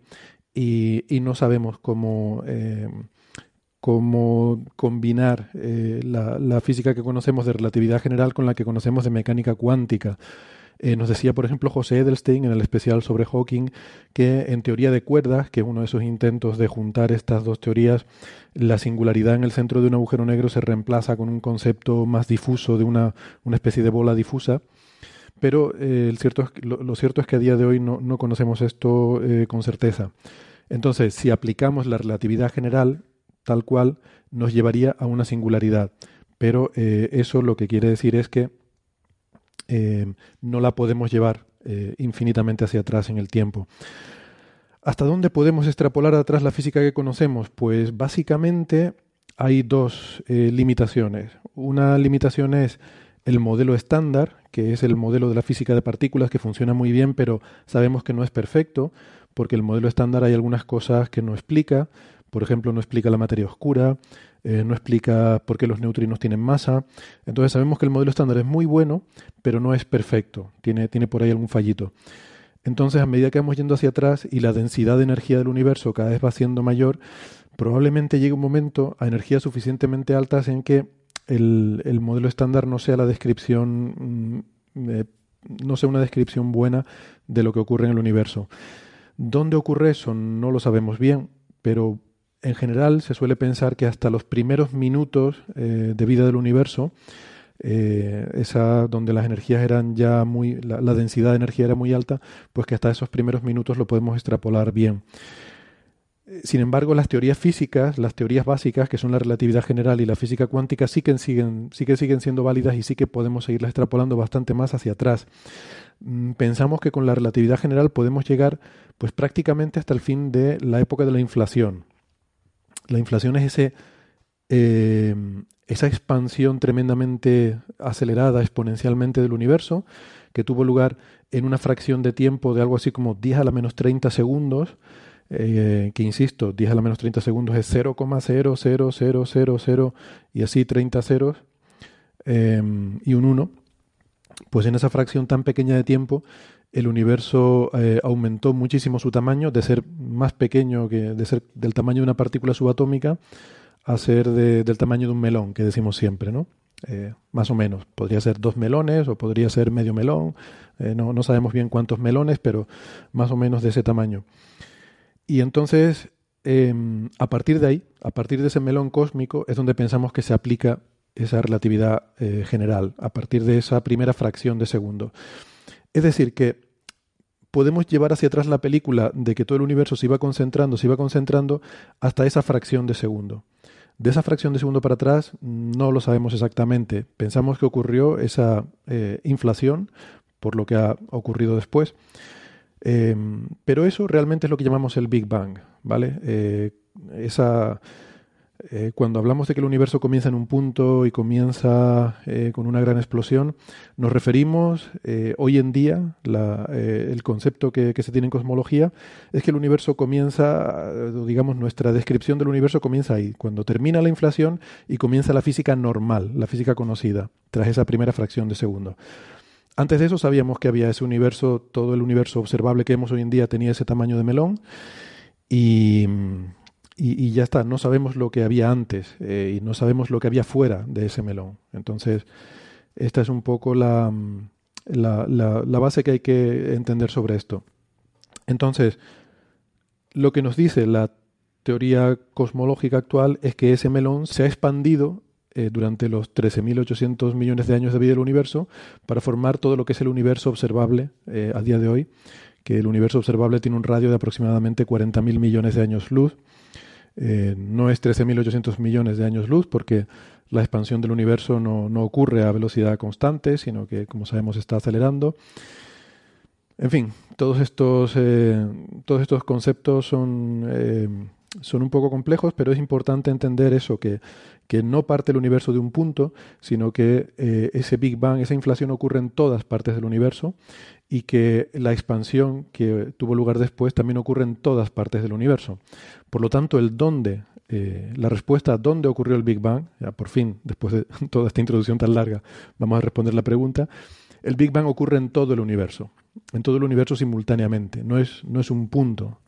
y, no sabemos cómo, em, cómo combinar eh, la, física que conocemos de relatividad general con la que conocemos de mecánica cuántica. Eh, nos decía, por ejemplo, José Edelstein en el especial sobre Hawking que en teoría de cuerdas, que es uno de esos intentos de juntar estas dos teorías, la singularidad en el centro de un agujero negro se reemplaza con un concepto más difuso de una, una especie de bola difusa. Pero eh, lo, cierto es que a día de hoy no, no conocemos esto con certeza. Entonces, si aplicamos la relatividad general tal cual, nos llevaría a una singularidad. Pero eso lo que quiere decir es que eh, no la podemos llevar eh, infinitamente hacia atrás en el tiempo. ¿Hasta dónde podemos extrapolar atrás la física que conocemos? Pues básicamente hay dos eh, limitaciones. Una limitación es el modelo estándar, que es el modelo de la física de partículas que funciona muy bien, pero sabemos que no es perfecto, porque el modelo estándar hay algunas cosas que no explica. Por ejemplo, no explica la materia oscura, eh, no explica por qué los neutrinos tienen masa. Entonces sabemos que el modelo estándar es muy bueno, pero no es perfecto, tiene, tiene por ahí algún fallito. Entonces, a medida que vamos yendo hacia atrás y la densidad de energía del universo cada vez va siendo mayor, probablemente llegue un momento a energías suficientemente altas en que el, modelo estándar no sea la descripción, mm, eh, no sea una descripción buena de lo que ocurre en el universo. ¿Dónde ocurre eso? No lo sabemos bien, pero en general se suele pensar que hasta los primeros minutos eh, de vida del universo, eh, esa donde las energías eran ya muy, la, densidad de energía era muy alta, pues que hasta esos primeros minutos lo podemos extrapolar bien. sin embargo, las teorías físicas, las teorías básicas, que son la relatividad general y la física cuántica, sí que siguen, sí que siguen siendo válidas y sí que podemos seguirlas extrapolando bastante más hacia atrás. Mm, pensamos que con la relatividad general podemos llegar pues prácticamente hasta el fin de la época de la inflación. La inflación es ese, eh, esa expansión tremendamente acelerada exponencialmente del universo que tuvo lugar en una fracción de tiempo de algo así como 10 a la menos 30 segundos eh, que insisto, 10 a la menos 30 segundos es 0,00000 y así 30 ceros em, y un 1, pues en esa fracción tan pequeña de tiempo el universo eh, aumentó muchísimo su tamaño, de ser más pequeño, que de ser del tamaño de una partícula subatómica, a ser del tamaño de un melón, que decimos siempre, ¿no? Eh, más o menos. Podría ser dos melones o podría ser medio melón. no, no sabemos bien cuántos melones, pero más o menos de ese tamaño. Y entonces, em, a partir de ahí, a partir de ese melón cósmico, es donde pensamos que se aplica esa relatividad eh, general, a partir de esa primera fracción de segundo. Es decir, que podemos llevar hacia atrás la película de que todo el universo se iba concentrando, se iba concentrando hasta esa fracción de segundo. De esa fracción de segundo para atrás no lo sabemos exactamente. Pensamos que ocurrió esa eh, inflación por lo que ha ocurrido después. Em, pero eso realmente es lo que llamamos el Big Bang, ¿vale? Eh, esa, eh, cuando hablamos de que el universo comienza en un punto y comienza eh, con una gran explosión, nos referimos hoy en día, el concepto que, que, se tiene en cosmología es que el universo comienza, digamos, nuestra descripción del universo comienza ahí, cuando termina la inflación y comienza la física normal, la física conocida, tras esa primera fracción de segundo. Antes de eso sabíamos que había ese universo, todo el universo observable que vemos hoy en día tenía ese tamaño de melón y, y, ya está, no sabemos lo que había antes eh, y no sabemos lo que había fuera de ese melón. Entonces, esta es un poco la, la, la base que hay que entender sobre esto. Entonces, lo que nos dice la teoría cosmológica actual es que ese melón se ha expandido eh, durante los 13.800 millones de años de vida del universo para formar todo lo que es el universo observable eh, a día de hoy, que el universo observable tiene un radio de aproximadamente 40.000 millones de años luz. Eh, no es 13.800 millones de años luz porque la expansión del universo no, no, ocurre a velocidad constante, sino que, como sabemos, está acelerando. En fin, todos estos, todos estos conceptos son son un poco complejos, pero es importante entender eso, que, que no parte el universo de un punto, sino que eh, ese Big Bang, esa inflación ocurre en todas partes del universo y que la expansión que tuvo lugar después también ocurre en todas partes del universo. Por lo tanto, el dónde, eh, la respuesta a dónde ocurrió el Big Bang, ya por fin, después de (laughs) toda esta introducción tan larga, vamos a responder la pregunta. El Big Bang ocurre en todo el universo, en todo el universo simultáneamente, no es, no es un punto,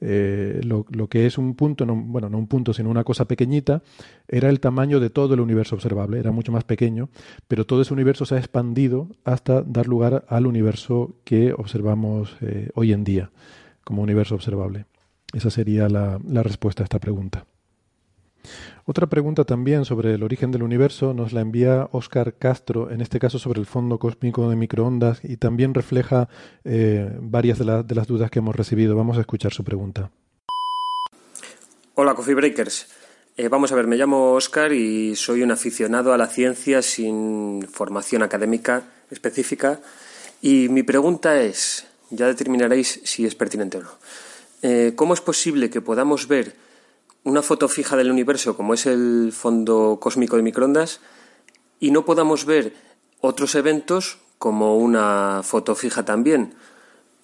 eh, lo, que es un punto, no, bueno, no un punto, sino una cosa pequeñita, era el tamaño de todo el universo observable, era mucho más pequeño, pero todo ese universo se ha expandido hasta dar lugar al universo que observamos eh, hoy en día como universo observable. Esa sería la respuesta a esta pregunta. Otra pregunta también sobre el origen del universo nos la envía Oscar Castro, en este caso sobre el fondo cósmico de microondas, y también refleja eh, varias de, las dudas que hemos recibido. Vamos a escuchar su pregunta. Hola, Coffee Breakers. Eh, vamos a ver, me llamo Oscar y soy un aficionado a la ciencia sin formación académica específica. Y mi pregunta es, ya determinaréis si es pertinente o no. Eh, ¿Cómo es posible que podamos ver una foto fija del universo como es el fondo cósmico de microondas y no podamos ver otros eventos como una foto fija también.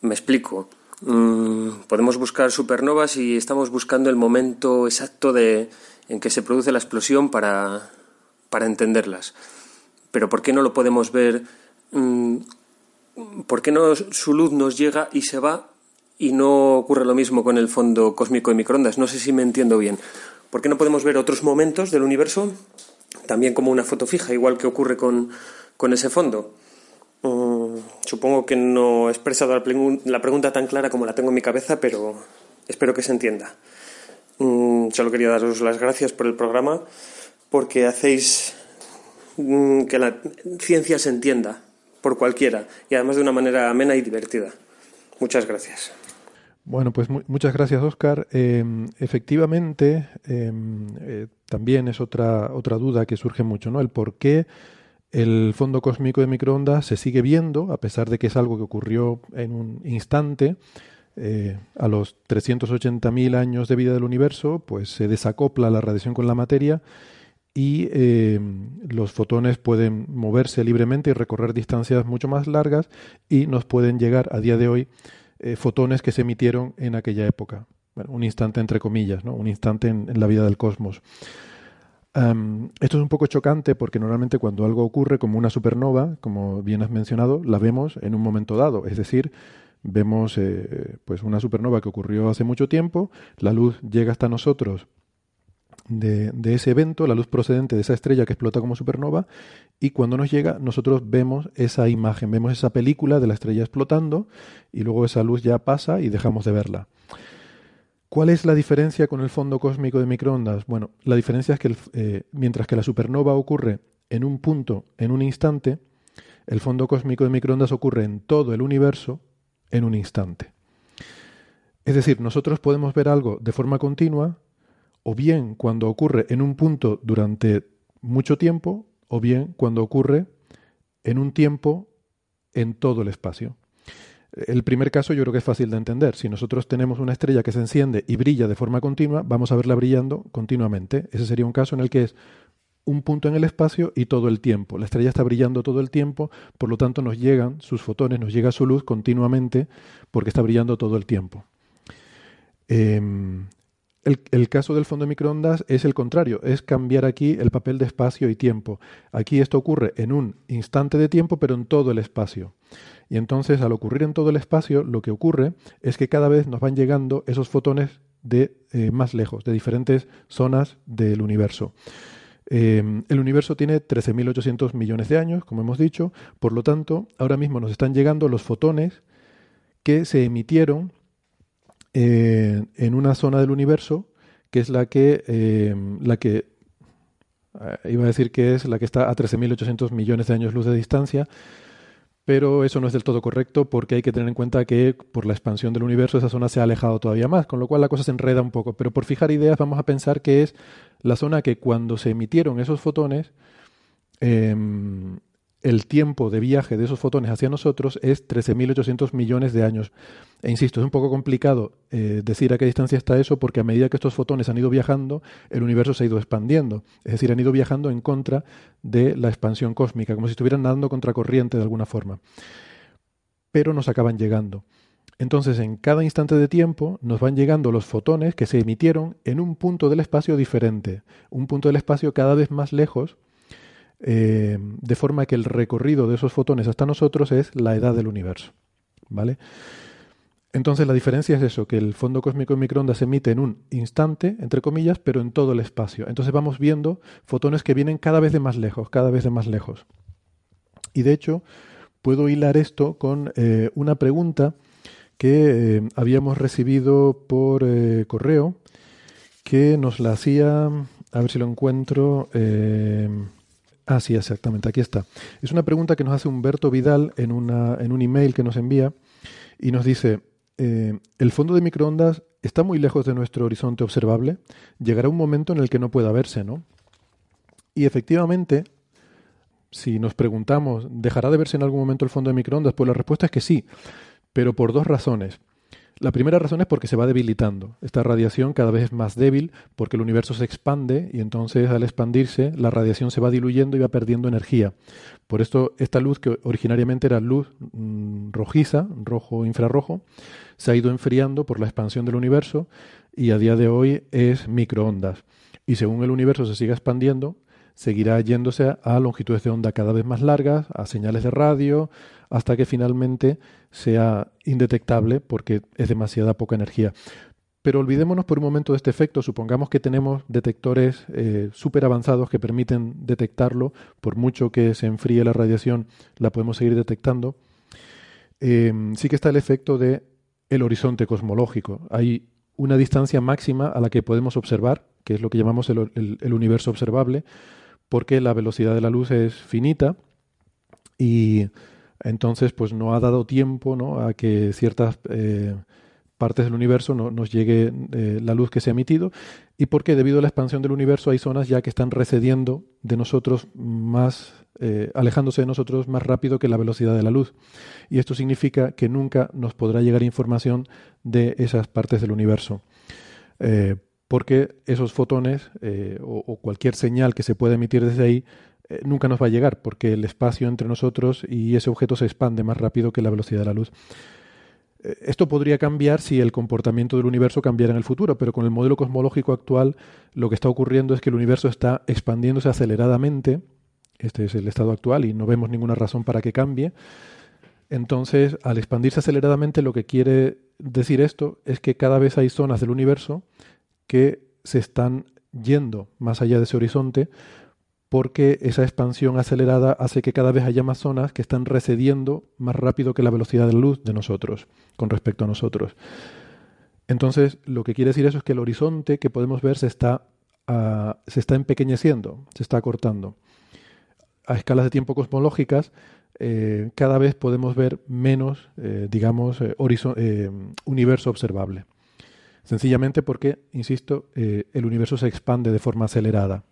Me explico. Mm, podemos buscar supernovas y estamos buscando el momento exacto de, en que se produce la explosión para, para entenderlas. Pero ¿por qué no lo podemos ver? Mm, ¿Por qué no su luz nos llega y se va y no ocurre lo mismo con el fondo cósmico de microondas. No sé si me entiendo bien. ¿Por qué no podemos ver otros momentos del universo también como una foto fija, igual que ocurre con, ese fondo? Mm, supongo que no he expresado la, pregunta tan clara como la tengo en mi cabeza, pero espero que se entienda. Mm, solo quería daros las gracias por el programa, porque hacéis mm, que la ciencia se entienda por cualquiera y además de una manera amena y divertida. Muchas gracias. Bueno, pues muchas gracias, Oscar. Em, efectivamente, em, eh, también es otra, otra duda que surge mucho, ¿no? El por qué el fondo cósmico de microondas se sigue viendo, a pesar de que es algo que ocurrió en un instante, eh, a los 380.000 años de vida del universo, pues se desacopla la radiación con la materia y em, los fotones pueden moverse libremente y recorrer distancias mucho más largas y nos pueden llegar a día de hoy eh, fotones que se emitieron en aquella época. un instante entre comillas, ¿no? un instante en, la vida del cosmos. esto es un poco chocante porque normalmente cuando algo ocurre como una supernova, como bien has mencionado, la vemos en un momento dado. Es decir, vemos eh, pues una supernova que ocurrió hace mucho tiempo, la luz llega hasta nosotros de, ese evento, la luz procedente de esa estrella que explota como supernova, y cuando nos llega nosotros vemos esa imagen, vemos esa película de la estrella explotando, y luego esa luz ya pasa y dejamos de verla. ¿Cuál es la diferencia con el fondo cósmico de microondas? Bueno, la diferencia es que eh, mientras que la supernova ocurre en un punto, en un instante, el fondo cósmico de microondas ocurre en todo el universo en un instante. Es decir, nosotros podemos ver algo de forma continua o bien cuando ocurre en un punto durante mucho tiempo, o bien cuando ocurre en un tiempo en todo el espacio. El primer caso yo creo que es fácil de entender. Si nosotros tenemos una estrella que se enciende y brilla de forma continua, vamos a verla brillando continuamente. Ese sería un caso en el que es un punto en el espacio y todo el tiempo. La estrella está brillando todo el tiempo, por lo tanto nos llegan sus fotones, nos llega su luz continuamente porque está brillando todo el tiempo. Em, el, caso del fondo de microondas es el contrario, es cambiar aquí el papel de espacio y tiempo. Aquí esto ocurre en un instante de tiempo, pero en todo el espacio. Y entonces, al ocurrir en todo el espacio, lo que ocurre es que cada vez nos van llegando esos fotones de eh, más lejos, de diferentes zonas del universo. Em, el universo tiene 13.800 millones de años, como hemos dicho, por lo tanto, ahora mismo nos están llegando los fotones que se emitieron en una zona del universo que es la que, eh, la que eh, iba a decir que es la que está a 13.800 millones de años luz de distancia, pero eso no es del todo correcto porque hay que tener en cuenta que por la expansión del universo esa zona se ha alejado todavía más, con lo cual la cosa se enreda un poco. Pero por fijar ideas vamos a pensar que es la zona que cuando se emitieron esos fotones, em, el tiempo de viaje de esos fotones hacia nosotros es 13.800 millones de años. E insisto, es un poco complicado eh, decir a qué distancia está eso porque a medida que estos fotones han ido viajando, el universo se ha ido expandiendo. Es decir, han ido viajando en contra de la expansión cósmica, como si estuvieran nadando contracorriente de alguna forma. Pero nos acaban llegando. Entonces, en cada instante de tiempo nos van llegando los fotones que se emitieron en un punto del espacio diferente, un punto del espacio cada vez más lejos eh, de forma que el recorrido de esos fotones hasta nosotros es la edad del universo. ¿Vale? Entonces la diferencia es eso, que el fondo cósmico en microondas se emite en un instante, entre comillas, pero en todo el espacio. Entonces vamos viendo fotones que vienen cada vez de más lejos, cada vez de más lejos. Y de hecho, puedo hilar esto con eh, una pregunta que eh, habíamos recibido por correo, que nos la hacía, a ver si lo encuentro, Ah, sí, exactamente, aquí está. Es una pregunta que nos hace Humberto Vidal en, una, en un email que nos envía y nos dice, eh, ¿el fondo de microondas está muy lejos de nuestro horizonte observable? Llegará un momento en el que no pueda verse, ¿no? Y efectivamente, si nos preguntamos, ¿dejará de verse en algún momento el fondo de microondas? Pues la respuesta es que sí, pero por dos razones. La primera razón es porque se va debilitando. Esta radiación cada vez es más débil porque el universo se expande y entonces al expandirse la radiación se va diluyendo y va perdiendo energía. Por esto esta luz que originariamente era luz mm, rojiza, rojo infrarrojo, se ha ido enfriando por la expansión del universo y a día de hoy es microondas. Y según el universo se siga expandiendo, seguirá yéndose a longitudes de onda cada vez más largas, a señales de radio, hasta que finalmente sea indetectable porque es demasiada poca energía. Pero olvidémonos por un momento de este efecto. Supongamos que tenemos detectores eh, súper avanzados que permiten detectarlo. Por mucho que se enfríe la radiación, la podemos seguir detectando. Em, sí que está el efecto de el horizonte cosmológico. Hay una distancia máxima a la que podemos observar, que es lo que llamamos el universo observable, porque la velocidad de la luz es finita y entonces pues no ha dado tiempo ¿no? a que ciertas eh, partes del universo no, nos llegue eh, la luz que se ha emitido y porque debido a la expansión del universo hay zonas ya que están recediendo de nosotros más, eh, alejándose de nosotros más rápido que la velocidad de la luz. Y esto significa que nunca nos podrá llegar información de esas partes del universo. Porque esos fotones o, o, cualquier señal que se pueda emitir desde ahí nunca nos va a llegar, porque el espacio entre nosotros y ese objeto se expande más rápido que la velocidad de la luz. Eh, esto podría cambiar si el comportamiento del universo cambiara en el futuro, pero con el modelo cosmológico actual lo que está ocurriendo es que el universo está expandiéndose aceleradamente, este es el estado actual y no vemos ninguna razón para que cambie. Entonces, al expandirse aceleradamente, lo que quiere decir esto es que cada vez hay zonas del universo que se están yendo más allá de ese horizonte porque esa expansión acelerada hace que cada vez haya más zonas que están recediendo más rápido que la velocidad de la luz de nosotros, con respecto a nosotros. Entonces, lo que quiere decir eso es que el horizonte que podemos ver se está, uh, se está empequeñeciendo, se está acortando. A escalas de tiempo cosmológicas, eh, cada vez podemos ver menos, eh, digamos, eh universo observable. Sencillamente porque, insisto, eh, el universo se expande de forma acelerada.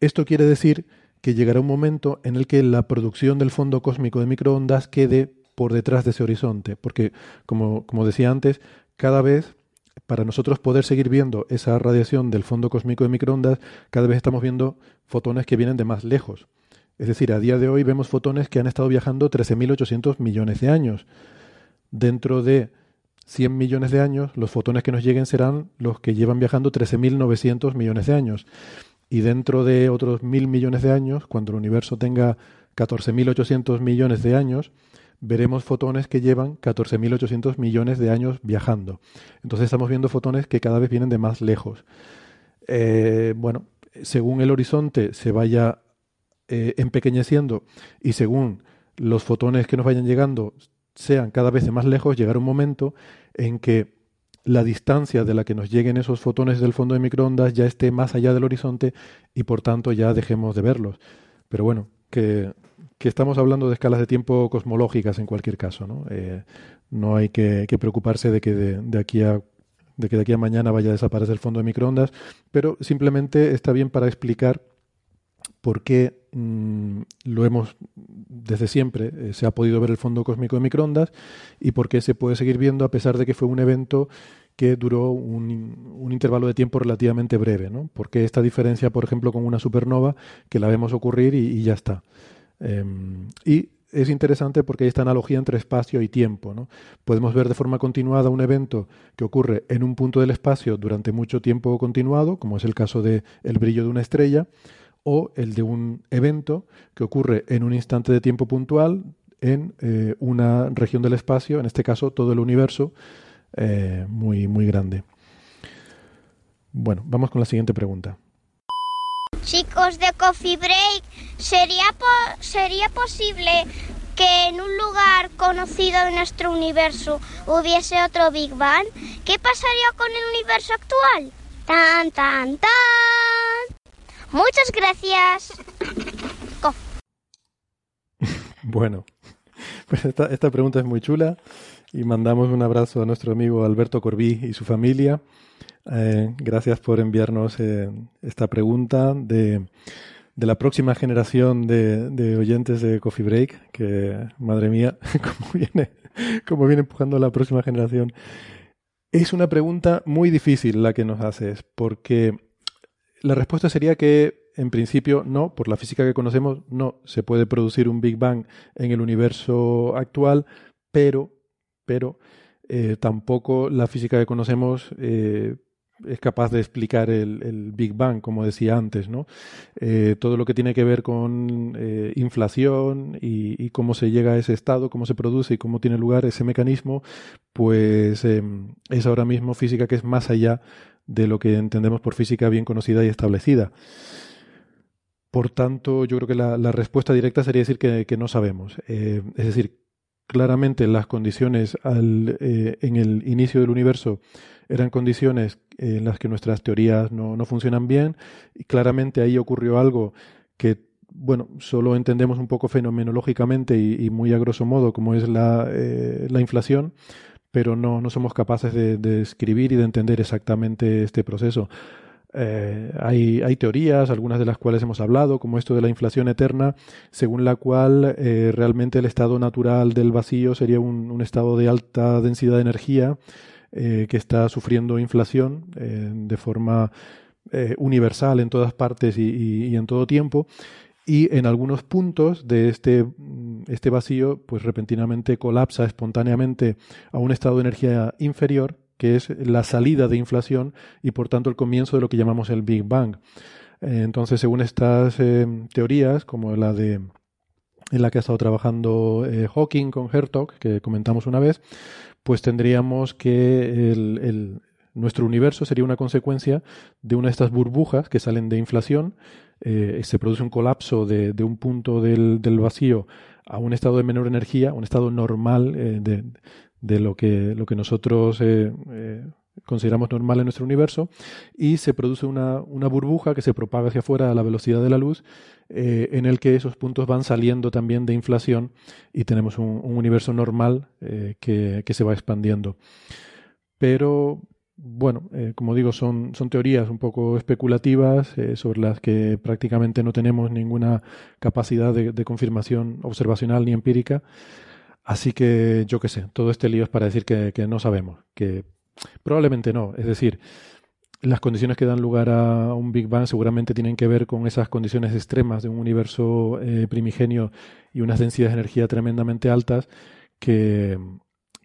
Esto quiere decir que llegará un momento en el que la producción del fondo cósmico de microondas quede por detrás de ese horizonte, porque como, como decía antes, cada vez para nosotros poder seguir viendo esa radiación del fondo cósmico de microondas, cada vez estamos viendo fotones que vienen de más lejos. Es decir, a día de hoy vemos fotones que han estado viajando 13.800 millones de años. Dentro de 100 millones de años, los fotones que nos lleguen serán los que llevan viajando 13.900 millones de años. Y dentro de otros mil millones de años, cuando el universo tenga 14.800 millones de años, veremos fotones que llevan 14.800 millones de años viajando. Entonces estamos viendo fotones que cada vez vienen de más lejos. Eh, bueno, según el horizonte se vaya eh, empequeñeciendo y según los fotones que nos vayan llegando sean cada vez más lejos, llegará un momento en que la distancia de la que nos lleguen esos fotones del fondo de microondas ya esté más allá del horizonte y por tanto ya dejemos de verlos. Pero bueno, que, estamos hablando de escalas de tiempo cosmológicas en cualquier caso. No, eh, no hay que, preocuparse de que de, aquí a de que de aquí a mañana vaya a desaparecer el fondo de microondas, pero simplemente está bien para explicar por qué mm, lo hemos desde siempre, eh, se ha podido ver el fondo cósmico de microondas y por qué se puede seguir viendo a pesar de que fue un evento que duró un, intervalo de tiempo relativamente breve. ¿no? Porque esta diferencia, por ejemplo, con una supernova, que la vemos ocurrir y, ya está. Em, y es interesante porque hay esta analogía entre espacio y tiempo. ¿no? Podemos ver de forma continuada un evento que ocurre en un punto del espacio durante mucho tiempo continuado, como es el caso del el brillo de una estrella, o el de un evento que ocurre en un instante de tiempo puntual en eh, una región del espacio, en este caso todo el universo, eh, muy, muy grande. Bueno, vamos con la siguiente pregunta. Chicos de Coffee Break, ¿sería, ¿sería posible que en un lugar conocido de nuestro universo hubiese otro Big Bang? ¿Qué pasaría con el universo actual? Tan, tan, tan. Muchas gracias. (laughs) bueno, pues esta, esta pregunta es muy chula y mandamos un abrazo a nuestro amigo Alberto Corbí y su familia. Eh, gracias por enviarnos eh, esta pregunta de, de, la próxima generación de, de, oyentes de Coffee Break, que madre mía, (laughs) cómo viene, cómo viene empujando la próxima generación. Es una pregunta muy difícil la que nos haces, porque la respuesta sería que en principio no, por la física que conocemos, no se puede producir un Big Bang en el universo actual, pero pero eh, tampoco la física que conocemos eh, es capaz de explicar el, Big Bang, como decía antes, ¿no? Eh, todo lo que tiene que ver con inflación y, cómo se llega a ese estado, cómo se produce y cómo tiene lugar ese mecanismo, pues em, es ahora mismo física que es más allá de lo que entendemos por física bien conocida y establecida. Por tanto, yo creo que la, respuesta directa sería decir que, no sabemos. es decir, claramente las condiciones eh, en el inicio del universo eran condiciones en las que nuestras teorías no, funcionan bien y claramente ahí ocurrió algo que bueno, solo entendemos un poco fenomenológicamente y, muy a grosso modo como es la, eh, la inflación, pero no, no somos capaces de, de escribir y de entender exactamente este proceso. Eh, hay, teorías, algunas de las cuales hemos hablado, como esto de la inflación eterna, según la cual eh, realmente el estado natural del vacío sería un, estado de alta densidad de energía eh, que está sufriendo inflación de forma universal en todas partes y, en todo tiempo. Y en algunos puntos de este, este vacío, pues repentinamente colapsa espontáneamente a un estado de energía inferior que es la salida de inflación y por tanto el comienzo de lo que llamamos el Big Bang. Eh, entonces, según estas eh, teorías, como la de en la que ha estado trabajando eh, Hawking con Hertog, que comentamos una vez, pues tendríamos que el, nuestro universo sería una consecuencia de una de estas burbujas que salen de inflación. Se produce un colapso de, un punto del, vacío a un estado de menor energía, un estado normal de, de lo que, lo que nosotros eh, eh, consideramos normal en nuestro universo y se produce una, burbuja que se propaga hacia afuera a la velocidad de la luz eh, en el que esos puntos van saliendo también de inflación y tenemos un, universo normal que, que, se va expandiendo. Pero bueno, como digo, son, son teorías un poco especulativas sobre las que prácticamente no tenemos ninguna capacidad de confirmación observacional ni empírica. Así que yo qué sé, todo este lío es para decir que, no sabemos, que probablemente no. Es decir, las condiciones que dan lugar a un Big Bang seguramente tienen que ver con esas condiciones extremas de un universo eh, primigenio y unas densidades de energía tremendamente altas que,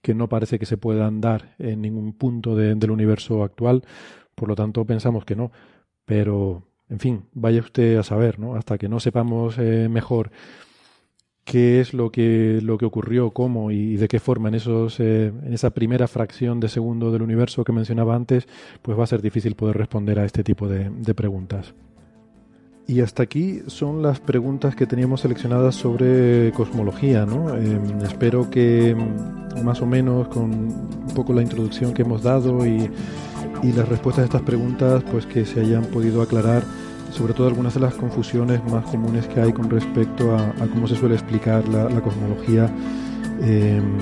que, no parece que se puedan dar en ningún punto del universo actual. Por lo tanto, pensamos que no. Pero, en fin, vaya usted a saber, ¿no? Hasta que no sepamos eh, mejor qué es lo que, lo que ocurrió, cómo y de qué forma en, esos, eh, en esa primera fracción de segundo del universo que mencionaba antes, pues va a ser difícil poder responder a este tipo de, preguntas. Y hasta aquí son las preguntas que teníamos seleccionadas sobre cosmología. ¿no? Em, espero que mm, más o menos con un poco la introducción que hemos dado y, y las respuestas a estas preguntas, pues que se hayan podido aclarar sobre todo algunas de las confusiones más comunes que hay con respecto a, cómo se suele explicar la, cosmología, em,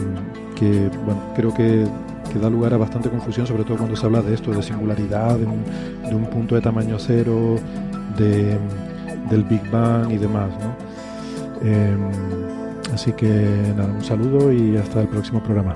que bueno, creo que, da lugar a bastante confusión, sobre todo cuando se habla de esto, de singularidad, de un, punto de tamaño cero, de, del Big Bang y demás. Em, así que nada, un saludo y hasta el próximo programa.